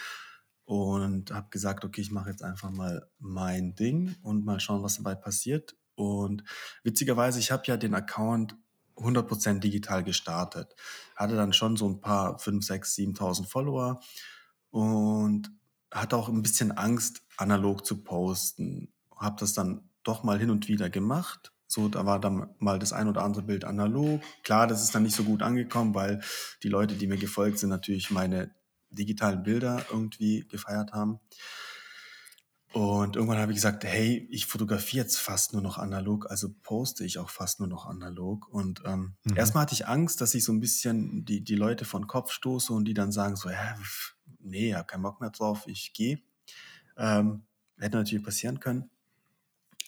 und habe gesagt, okay, ich mache jetzt einfach mal mein Ding und mal schauen, was dabei passiert. Und witzigerweise, ich habe ja den Account 100% digital gestartet. Hatte dann schon so ein paar 5, 6, 7.000 Follower und hatte auch ein bisschen Angst, analog zu posten. Habe das dann doch mal hin und wieder gemacht. So, da war dann mal das ein oder andere Bild analog. Klar, das ist dann nicht so gut angekommen, weil die Leute, die mir gefolgt sind, natürlich meine digitalen Bilder irgendwie gefeiert haben. Und irgendwann habe ich gesagt, hey, ich fotografiere jetzt fast nur noch analog, also poste ich auch fast nur noch analog. Und ähm, mhm. erstmal hatte ich Angst, dass ich so ein bisschen die, die Leute von Kopf stoße und die dann sagen so, ja, nee, ich habe keinen Bock mehr drauf, ich gehe. Äh, Ähm, hätte natürlich passieren können.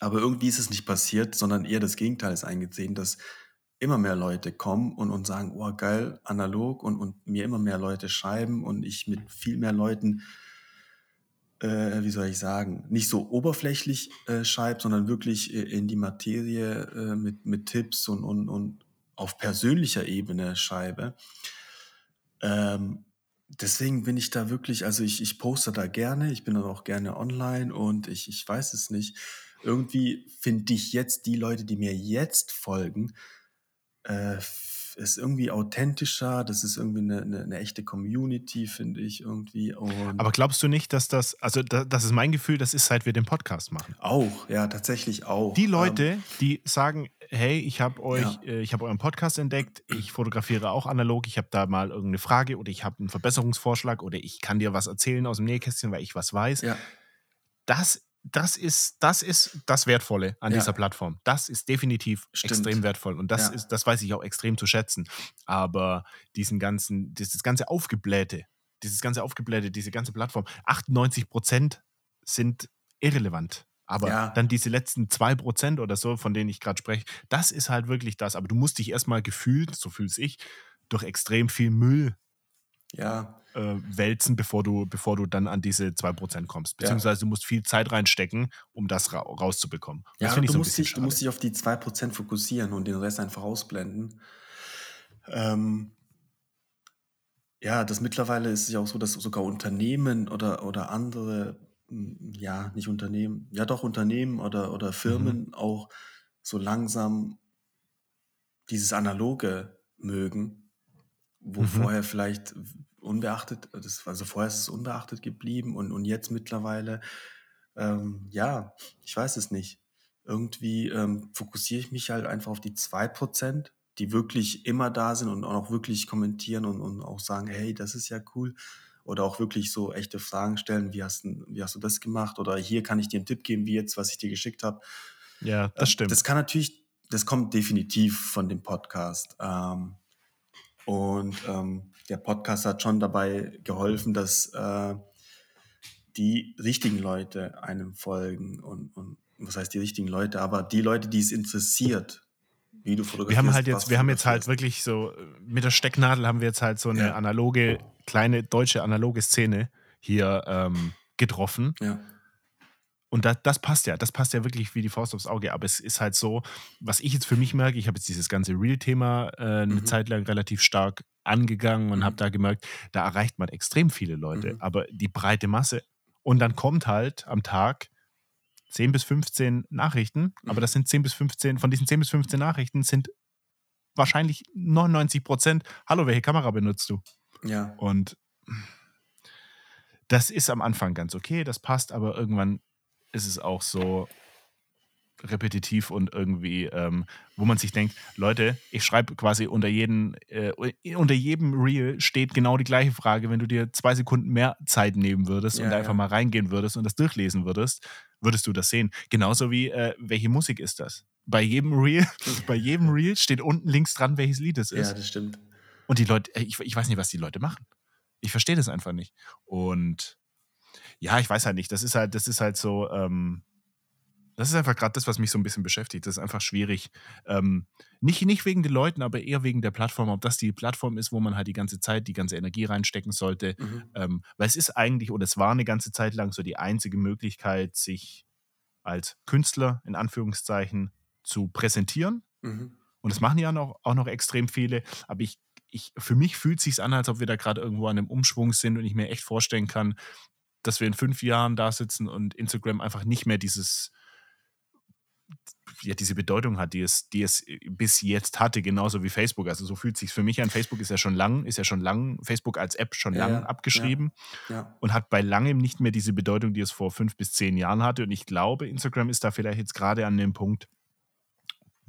Aber irgendwie ist es nicht passiert, sondern eher das Gegenteil ist eingesehen, dass immer mehr Leute kommen und, und sagen, oh geil, analog und, und mir immer mehr Leute schreiben und ich mit viel mehr Leuten, äh, wie soll ich sagen, nicht so oberflächlich äh, schreibe, sondern wirklich äh, in die Materie äh, mit, mit Tipps und, und, und auf persönlicher Ebene schreibe. Ähm, deswegen bin ich da wirklich, also ich, ich poste da gerne, ich bin dann auch gerne online und ich, ich weiß es nicht. Irgendwie finde ich jetzt die Leute, die mir jetzt folgen, äh, ist irgendwie authentischer, das ist irgendwie eine, eine, eine echte Community, finde ich irgendwie. Und Aber glaubst du nicht, dass das, also da, das ist mein Gefühl, das ist seit wir den Podcast machen. Auch, ja, tatsächlich auch. Die Leute, ähm, die sagen, hey, ich habe euch, ja. äh, ich habe euren Podcast entdeckt, ich fotografiere auch analog, ich habe da mal irgendeine Frage oder ich habe einen Verbesserungsvorschlag oder ich kann dir was erzählen aus dem Nähkästchen, weil ich was weiß. Ja. Das das ist, das ist das Wertvolle an ja. dieser Plattform. Das ist definitiv Stimmt. extrem wertvoll. Und das ja. ist, das weiß ich auch extrem zu schätzen. Aber diesen ganzen, dieses ganze Aufgeblähte, dieses ganze Aufgeblähte, diese ganze Plattform, 98 Prozent sind irrelevant. Aber ja. dann diese letzten 2 Prozent oder so, von denen ich gerade spreche, das ist halt wirklich das. Aber du musst dich erstmal gefühlt, so fühl's ich, durch extrem viel Müll ja. äh, wälzen, bevor du, bevor du dann an diese 2% kommst. Beziehungsweise du musst viel Zeit reinstecken, um das ra rauszubekommen. Das ja, du, so musst dich, du musst dich auf die 2% fokussieren und den Rest einfach ausblenden. Ähm, ja, das mittlerweile ist es ja auch so, dass sogar Unternehmen oder, oder andere, hm, ja, nicht Unternehmen, ja doch Unternehmen oder, oder Firmen mhm. auch so langsam dieses Analoge mögen, wo mhm. vorher vielleicht unbeachtet, das, also vorher ist es unbeachtet geblieben und, und jetzt mittlerweile, ähm, ja, ich weiß es nicht. Irgendwie ähm, fokussiere ich mich halt einfach auf die 2%, die wirklich immer da sind und auch wirklich kommentieren und, und auch sagen, hey, das ist ja cool. Oder auch wirklich so echte Fragen stellen, wie hast, wie hast du das gemacht? Oder hier kann ich dir einen Tipp geben, wie jetzt, was ich dir geschickt habe. Ja, das ähm, stimmt. Das kann natürlich, das kommt definitiv von dem Podcast. Ähm, und ähm, der Podcast hat schon dabei geholfen, dass äh, die richtigen Leute einem folgen und, und was heißt die richtigen Leute, aber die Leute, die es interessiert, wie du fotografierst. Wir haben halt jetzt, wir haben jetzt halt wirklich so, mit der Stecknadel haben wir jetzt halt so eine ja. analoge, kleine deutsche analoge Szene hier ähm, getroffen. Ja. Und das, das passt ja, das passt ja wirklich wie die Faust aufs Auge. Aber es ist halt so, was ich jetzt für mich merke, ich habe jetzt dieses ganze Real-Thema äh, eine mhm. Zeit lang relativ stark angegangen und mhm. habe da gemerkt, da erreicht man extrem viele Leute. Mhm. Aber die breite Masse. Und dann kommt halt am Tag 10 bis 15 Nachrichten, aber das sind 10 bis 15, von diesen 10 bis 15 Nachrichten sind wahrscheinlich 99 Prozent, hallo, welche Kamera benutzt du? Ja. Und das ist am Anfang ganz okay, das passt, aber irgendwann ist es auch so repetitiv und irgendwie, ähm, wo man sich denkt, Leute, ich schreibe quasi unter, jeden, äh, unter jedem Reel steht genau die gleiche Frage. Wenn du dir zwei Sekunden mehr Zeit nehmen würdest ja, und ja. einfach mal reingehen würdest und das durchlesen würdest, würdest du das sehen. Genauso wie, äh, welche Musik ist das? Bei jedem Reel, bei jedem Reel steht unten links dran, welches Lied es ist. Ja, das stimmt. Und die Leute, ich, ich weiß nicht, was die Leute machen. Ich verstehe das einfach nicht. Und ja, ich weiß halt nicht. Das ist halt, das ist halt so, ähm, das ist einfach gerade das, was mich so ein bisschen beschäftigt. Das ist einfach schwierig. Ähm, nicht, nicht wegen den Leuten, aber eher wegen der Plattform. Ob das die Plattform ist, wo man halt die ganze Zeit die ganze Energie reinstecken sollte. Mhm. Ähm, weil es ist eigentlich, oder es war eine ganze Zeit lang so die einzige Möglichkeit, sich als Künstler in Anführungszeichen zu präsentieren. Mhm. Und das machen ja noch, auch noch extrem viele. Aber ich, ich, für mich fühlt es sich an, als ob wir da gerade irgendwo an einem Umschwung sind und ich mir echt vorstellen kann, dass wir in fünf Jahren da sitzen und Instagram einfach nicht mehr dieses ja, diese Bedeutung hat, die es, die es bis jetzt hatte, genauso wie Facebook. Also so fühlt es sich für mich an. Facebook ist ja schon lang, ist ja schon lang, Facebook als App schon ja, lang ja, abgeschrieben ja, und hat bei langem nicht mehr diese Bedeutung, die es vor fünf bis zehn Jahren hatte. Und ich glaube, Instagram ist da vielleicht jetzt gerade an dem Punkt,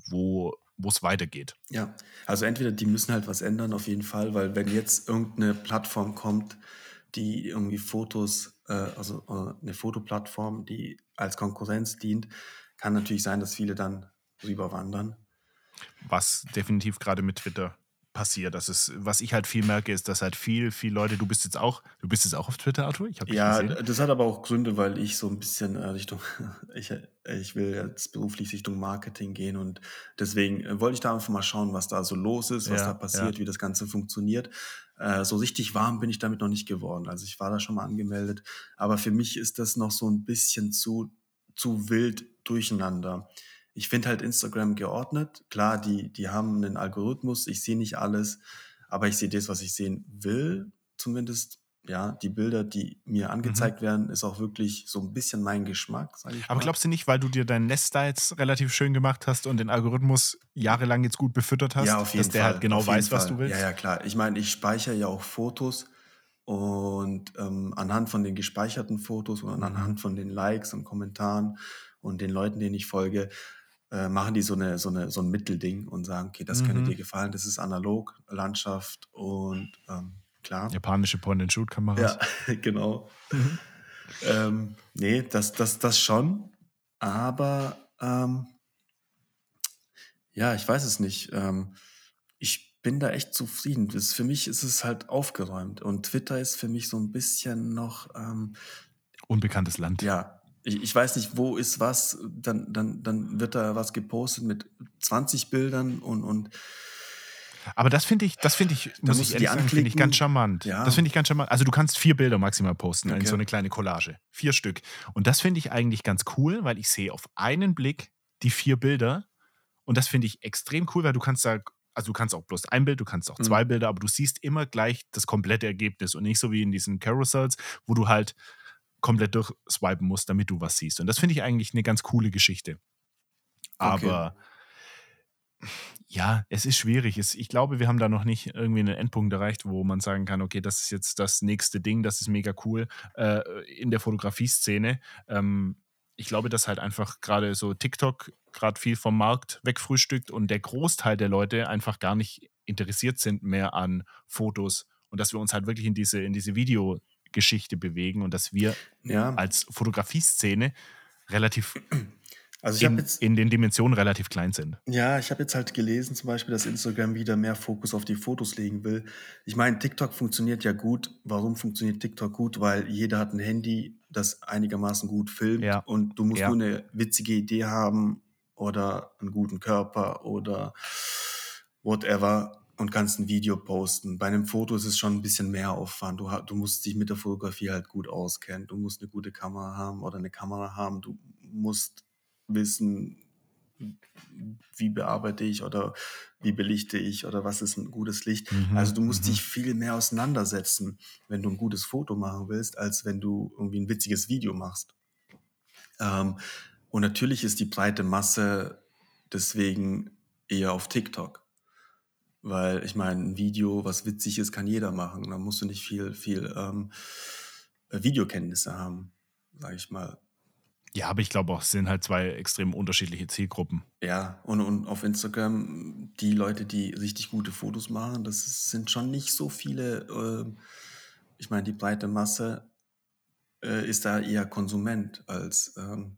wo wo es weitergeht. Ja, also entweder die müssen halt was ändern auf jeden Fall, weil wenn jetzt irgendeine Plattform kommt, die irgendwie Fotos, äh, also äh, eine Fotoplattform, die als Konkurrenz dient, kann natürlich sein, dass viele dann rüberwandern. Was definitiv gerade mit Twitter passiert. Das ist, was ich halt viel merke, ist, dass halt viel, viel Leute, du bist jetzt auch, du bist jetzt auch auf Twitter, Arthur? Ich ja, gesehen. das hat aber auch Gründe, weil ich so ein bisschen äh, Richtung, ich, ich will jetzt beruflich Richtung Marketing gehen und deswegen äh, wollte ich da einfach mal schauen, was da so los ist, was ja, da passiert, ja. wie das Ganze funktioniert. Äh, so richtig warm bin ich damit noch nicht geworden. Also ich war da schon mal angemeldet, aber für mich ist das noch so ein bisschen zu, zu wild durcheinander ich finde halt Instagram geordnet. Klar, die, die haben einen Algorithmus, ich sehe nicht alles, aber ich sehe das, was ich sehen will, zumindest. Ja, die Bilder, die mir angezeigt mhm. werden, ist auch wirklich so ein bisschen mein Geschmack, sage ich Aber mal. glaubst du nicht, weil du dir deinen Nest da jetzt relativ schön gemacht hast und den Algorithmus jahrelang jetzt gut befüttert hast, ja, auf jeden dass der Fall, halt genau weiß, was du willst? Ja, ja, klar. Ich meine, ich speichere ja auch Fotos und ähm, anhand von den gespeicherten Fotos und mhm. anhand von den Likes und Kommentaren und den Leuten, denen ich folge, äh, machen die so, eine, so, eine, so ein Mittelding und sagen, okay, das mhm. könnte dir gefallen, das ist analog, Landschaft und ähm, klar. Japanische Point-and-Shoot-Kameras. Ja, genau. Mhm. Ähm, nee, das, das, das schon, aber ähm, ja, ich weiß es nicht. Ähm, ich bin da echt zufrieden. Das, für mich ist es halt aufgeräumt und Twitter ist für mich so ein bisschen noch ähm, unbekanntes Land. Ja, ich, ich weiß nicht, wo ist was, dann, dann, dann wird da was gepostet mit 20 Bildern und, und aber das finde ich, das finde ich, muss ich ehrlich sagen, finde ich ganz charmant. Ja. Das finde ich ganz charmant. Also du kannst vier Bilder maximal posten okay. in so eine kleine Collage. Vier Stück. Und das finde ich eigentlich ganz cool, weil ich sehe auf einen Blick die vier Bilder. Und das finde ich extrem cool, weil du kannst da, also du kannst auch bloß ein Bild, du kannst auch zwei mhm. Bilder, aber du siehst immer gleich das komplette Ergebnis und nicht so wie in diesen Carousels, wo du halt komplett durchswipen musst, damit du was siehst. Und das finde ich eigentlich eine ganz coole Geschichte. Aber okay. ja, es ist schwierig. ich glaube, wir haben da noch nicht irgendwie einen Endpunkt erreicht, wo man sagen kann, okay, das ist jetzt das nächste Ding, das ist mega cool äh, in der Fotografie-Szene. Ähm, ich glaube, dass halt einfach gerade so TikTok gerade viel vom Markt wegfrühstückt und der Großteil der Leute einfach gar nicht interessiert sind mehr an Fotos und dass wir uns halt wirklich in diese, in diese Video- Geschichte bewegen und dass wir ja. als Fotografieszene relativ also in, jetzt, in, den Dimensionen relativ klein sind. Ja, ich habe jetzt halt gelesen zum Beispiel, dass Instagram wieder mehr Fokus auf die Fotos legen will. Ich meine, TikTok funktioniert ja gut. Warum funktioniert TikTok gut? Weil jeder hat ein Handy, das einigermaßen gut filmt ja. und du musst ja. nur eine witzige Idee haben oder einen guten Körper oder whatever und kannst ein Video posten. Bei einem Foto ist es schon ein bisschen mehr Aufwand. Du, du musst dich mit der Fotografie halt gut auskennen. Du musst eine gute Kamera haben oder eine Kamera haben. Du musst wissen, wie bearbeite ich oder wie belichte ich oder was ist ein gutes Licht. Mhm, also du musst mhm. dich viel mehr auseinandersetzen, wenn du ein gutes Foto machen willst, als wenn du irgendwie ein witziges Video machst. Ähm, und natürlich ist die breite Masse deswegen eher auf TikTok. Weil ich meine, ein Video, was witzig ist, kann jeder machen. Da musst du nicht viel, viel ähm, Videokenntnisse haben, sage ich mal. Ja, aber ich glaube auch, es sind halt zwei extrem unterschiedliche Zielgruppen. Ja, und, und auf Instagram, die Leute, die richtig gute Fotos machen, das sind schon nicht so viele. Äh, ich meine, die breite Masse äh, ist da eher Konsument als. Ähm,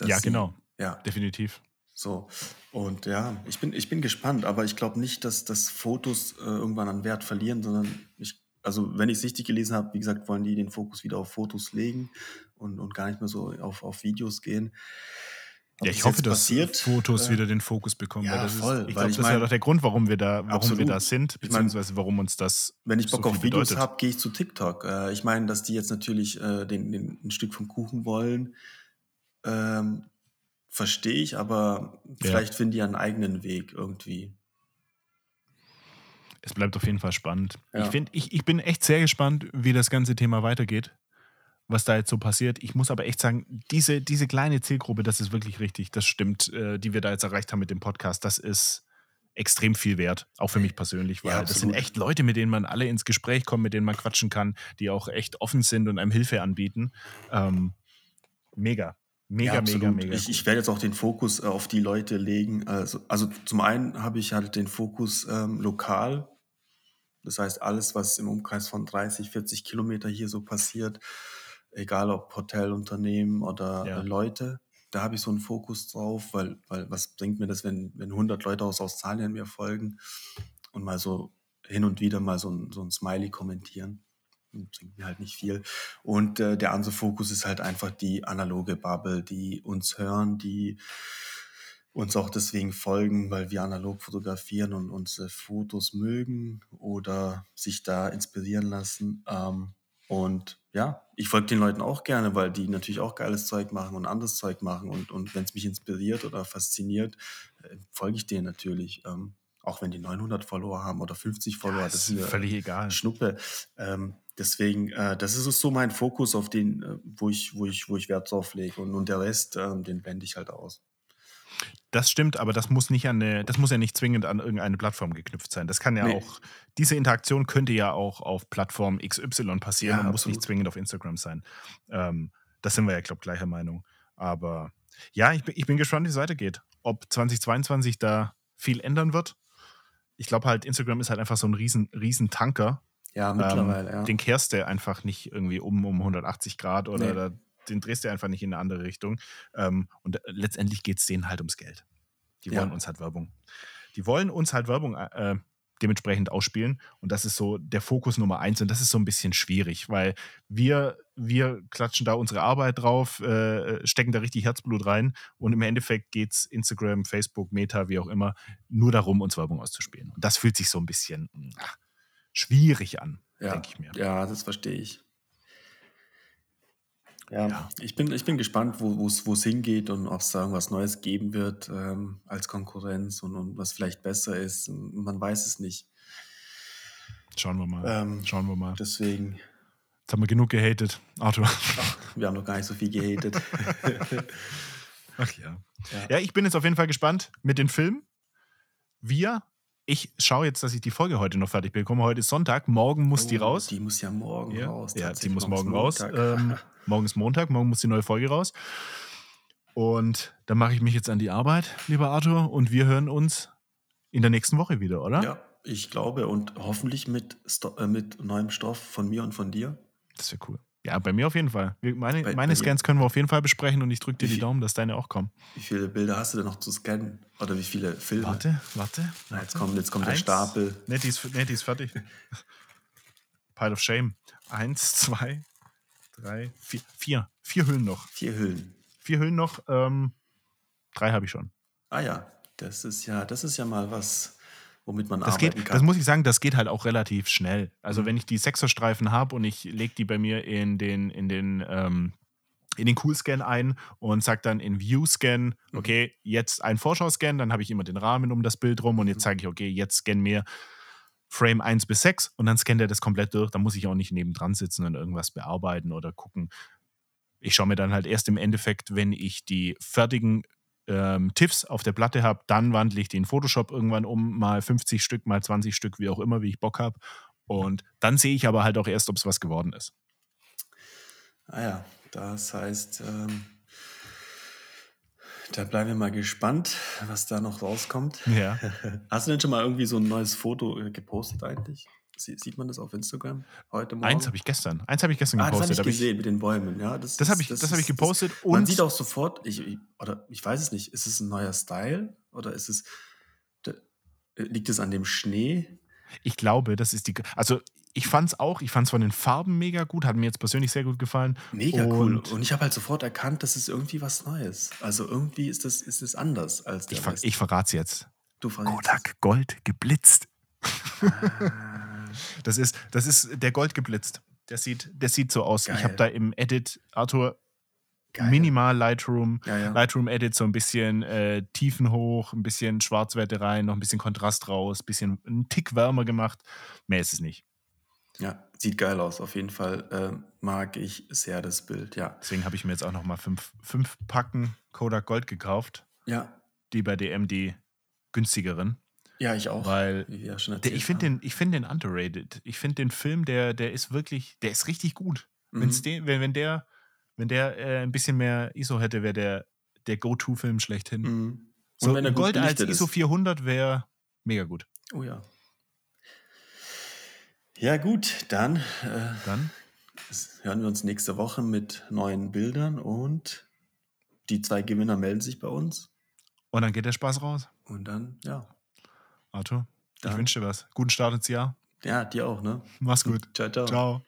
ja, sie, genau. Ja, definitiv. So, und ja, ich bin, ich bin gespannt, aber ich glaube nicht, dass, dass Fotos äh, irgendwann an Wert verlieren, sondern ich, also wenn ich es richtig gelesen habe, wie gesagt, wollen die den Fokus wieder auf Fotos legen und, und gar nicht mehr so auf, auf Videos gehen. Ja, ich hoffe, dass passiert, Fotos äh, wieder den Fokus bekommen. Ja, das voll. Ist, ich glaube, das ich mein, ist ja doch der Grund, warum wir da, warum wir da sind, beziehungsweise warum uns das. Wenn ich Bock so auf Videos habe, gehe ich zu TikTok. Äh, ich meine, dass die jetzt natürlich äh, den, den, ein Stück vom Kuchen wollen. Ähm, verstehe ich, aber vielleicht ja. finden die einen eigenen Weg irgendwie. Es bleibt auf jeden Fall spannend. Ja. Ich, find, ich, ich bin echt sehr gespannt, wie das ganze Thema weitergeht, was da jetzt so passiert. Ich muss aber echt sagen, diese, diese kleine Zielgruppe, das ist wirklich richtig, das stimmt, äh, die wir da jetzt erreicht haben mit dem Podcast, das ist extrem viel wert, auch für mich persönlich, weil ja, das sind echt Leute, mit denen man alle ins Gespräch kommt, mit denen man quatschen kann, die auch echt offen sind und einem Hilfe anbieten. Ähm, mega. Mega, ja, mega, mega. Ich, ich, werde jetzt auch den Fokus äh, auf die Leute legen. Also, also zum einen habe ich halt den Fokus ähm, lokal. Das heißt, alles, was im Umkreis von 30, 40 Kilometer hier so passiert, egal ob Hotelunternehmen oder ja. Leute, da habe ich so einen Fokus drauf, weil, weil was bringt mir das, wenn, wenn 100 Leute aus Australien mir folgen und mal so hin und wieder mal so ein, so ein Smiley kommentieren. Bringt mir halt nicht viel. Und äh, der andere Fokus ist halt einfach die analoge Bubble, die uns hören, die uns auch deswegen folgen, weil wir analog fotografieren und unsere Fotos mögen oder sich da inspirieren lassen. Ähm, und ja, ich folge den Leuten auch gerne, weil die natürlich auch geiles Zeug machen und anderes Zeug machen. Und, und wenn es mich inspiriert oder fasziniert, äh, folge ich denen natürlich. Ähm, auch wenn die 900 Follower haben oder 50 Follower, ja, das ist mir völlig egal. Schnuppe. Ähm, deswegen, äh, das ist so mein Fokus, auf den, äh, wo, ich, wo, ich, wo ich Wert drauf lege. Und, und der Rest, äh, den blende ich halt aus. Das stimmt, aber das muss nicht an eine, das muss ja nicht zwingend an irgendeine Plattform geknüpft sein. Das kann ja nee. auch, diese Interaktion könnte ja auch auf Plattform XY passieren ja, und muss nicht zwingend auf Instagram sein. Ähm, das sind wir ja, glaube ich, gleicher Meinung. Aber ja, ich bin, ich bin gespannt, wie es weitergeht. Ob 2022 da viel ändern wird. Ich glaube halt, Instagram ist halt einfach so ein riesen, riesen Tanker. Ja, mittlerweile, ähm, ja. Den kehrst du einfach nicht irgendwie um um 180 Grad oder nee den drehst du einfach nicht in eine andere Richtung. Ähm, und äh, letztendlich geht es denen halt ums Geld. Die wollen ja. uns halt Werbung. Die wollen uns halt Werbung äh, dementsprechend ausspielen. Und das ist so der Fokus Nummer eins. Und das ist so ein bisschen schwierig, weil wir, wir klatschen da unsere Arbeit drauf, äh, stecken da richtig Herzblut rein. Und im Endeffekt geht es Instagram, Facebook, Meta, wie auch immer, nur darum, uns Werbung auszuspielen. Und das fühlt sich so ein bisschen ach, schwierig an, ja. denke ich mir. Ja, das verstehe ich. Ja, ja, Ich, bin, ich bin gespannt, wo es hingeht und ob es da irgendwas Neues geben wird ähm, als Konkurrenz und, und was vielleicht besser ist. Man weiß es nicht. Schauen wir mal. Ähm, Schauen wir mal. Deswegen. Jetzt haben wir genug gehatet, Arthur. Ach, wir haben noch gar nicht so viel gehatet. Ach ja. ja. Ja, ich bin jetzt auf jeden Fall gespannt mit den Filmen. Wir ich schaue jetzt, dass ich die Folge heute noch fertig bekomme. Heute ist Sonntag, morgen muss oh, die raus. Die muss ja morgen ja. raus. Ja, die muss morgen raus. Ähm, Morgen ist Montag, morgen muss die neue Folge raus. Und dann mache ich mich jetzt an die Arbeit, lieber Arthur, und wir hören uns in der nächsten Woche wieder, oder? Ja, ich glaube und hoffentlich mit, Sto äh, mit neuem Stoff von mir und von dir. Das wäre cool. Ja, bei mir auf jeden Fall. Meine, bei, meine bei Scans können wir auf jeden Fall besprechen und ich drücke dir die Daumen, dass deine auch kommen. Wie viele Bilder hast du denn noch zu scannen? Oder wie viele Filme? Warte, warte. Na, jetzt kommt, jetzt kommt der Stapel. Ne, die ist, nee, die ist fertig. Pile of Shame. Eins, zwei, drei, vier, vier, vier Hüllen noch. Vier Hüllen. Vier Hüllen noch. Ähm, drei habe ich schon. Ah ja, das ist ja, das ist ja mal was, womit man das arbeiten geht, kann. Das muss ich sagen, das geht halt auch relativ schnell. Also mhm. wenn ich die Sechserstreifen habe und ich lege die bei mir in den, in den ähm, in den Cool-Scan ein und sage dann in View-Scan, mhm. okay, jetzt ein Vorschau-Scan, dann habe ich immer den Rahmen um das Bild rum und jetzt sage mhm. ich, okay, jetzt scan mir Frame 1 bis 6 und dann scannt er das komplett durch. Da muss ich auch nicht nebendran sitzen und irgendwas bearbeiten oder gucken. Ich schaue mir dann halt erst im Endeffekt, wenn ich die fertigen ähm, TIFFs auf der Platte habe, dann wandle ich die in Photoshop irgendwann um, mal 50 Stück, mal 20 Stück, wie auch immer, wie ich Bock habe. Und dann sehe ich aber halt auch erst, ob es was geworden ist. Ah ja, das heißt, ähm, da bleiben wir mal gespannt, was da noch rauskommt. Ja. Hast du denn schon mal irgendwie so ein neues Foto äh, gepostet eigentlich? Sieht man das auf Instagram heute Morgen? Eins habe ich gestern. Eins habe ich gestern gepostet. Ah, das habe ich gesehen ich, mit den Bäumen. Ja, das, das habe ich, das, das hab ich gepostet. Das, man sieht auch sofort, ich, oder ich weiß es nicht, ist es ein neuer Style oder ist es, liegt es an dem Schnee? Ich glaube, das ist die. Also ich fand es auch, ich fand es von den Farben mega gut, hat mir jetzt persönlich sehr gut gefallen. Mega und cool. Und ich habe halt sofort erkannt, das ist irgendwie was Neues. Also irgendwie ist das, ist das anders als der Ich, ver ich verrate es jetzt. Du Kodak Gold geblitzt. Ah. Das, ist, das ist der Gold geblitzt. Der sieht, der sieht so aus. Geil. Ich habe da im Edit, Arthur, Geil. minimal Lightroom, ja, ja. Lightroom Edit so ein bisschen äh, Tiefen hoch, ein bisschen Schwarzwerte rein, noch ein bisschen Kontrast raus, ein bisschen einen Tick wärmer gemacht. Mehr ist es nicht. Ja, sieht geil aus. Auf jeden Fall äh, mag ich sehr das Bild, ja. Deswegen habe ich mir jetzt auch nochmal fünf, fünf Packen Kodak Gold gekauft. Ja. Die bei DM die günstigeren. Ja, ich auch. Weil ja der, ich finde den, find den underrated. Ich finde den Film, der, der ist wirklich, der ist richtig gut. Mhm. Den, wenn, wenn der, wenn der äh, ein bisschen mehr ISO hätte, wäre der der Go-To-Film schlechthin. Mhm. So, wenn er Gold als ISO 400 wäre mega gut. Oh ja. Ja, gut, dann, äh, dann hören wir uns nächste Woche mit neuen Bildern und die zwei Gewinner melden sich bei uns. Und dann geht der Spaß raus. Und dann, ja. Arthur, Ich wünsche dir was. Guten Start ins Jahr. Ja, dir auch, ne? Mach's gut. Ciao, ciao. Ciao.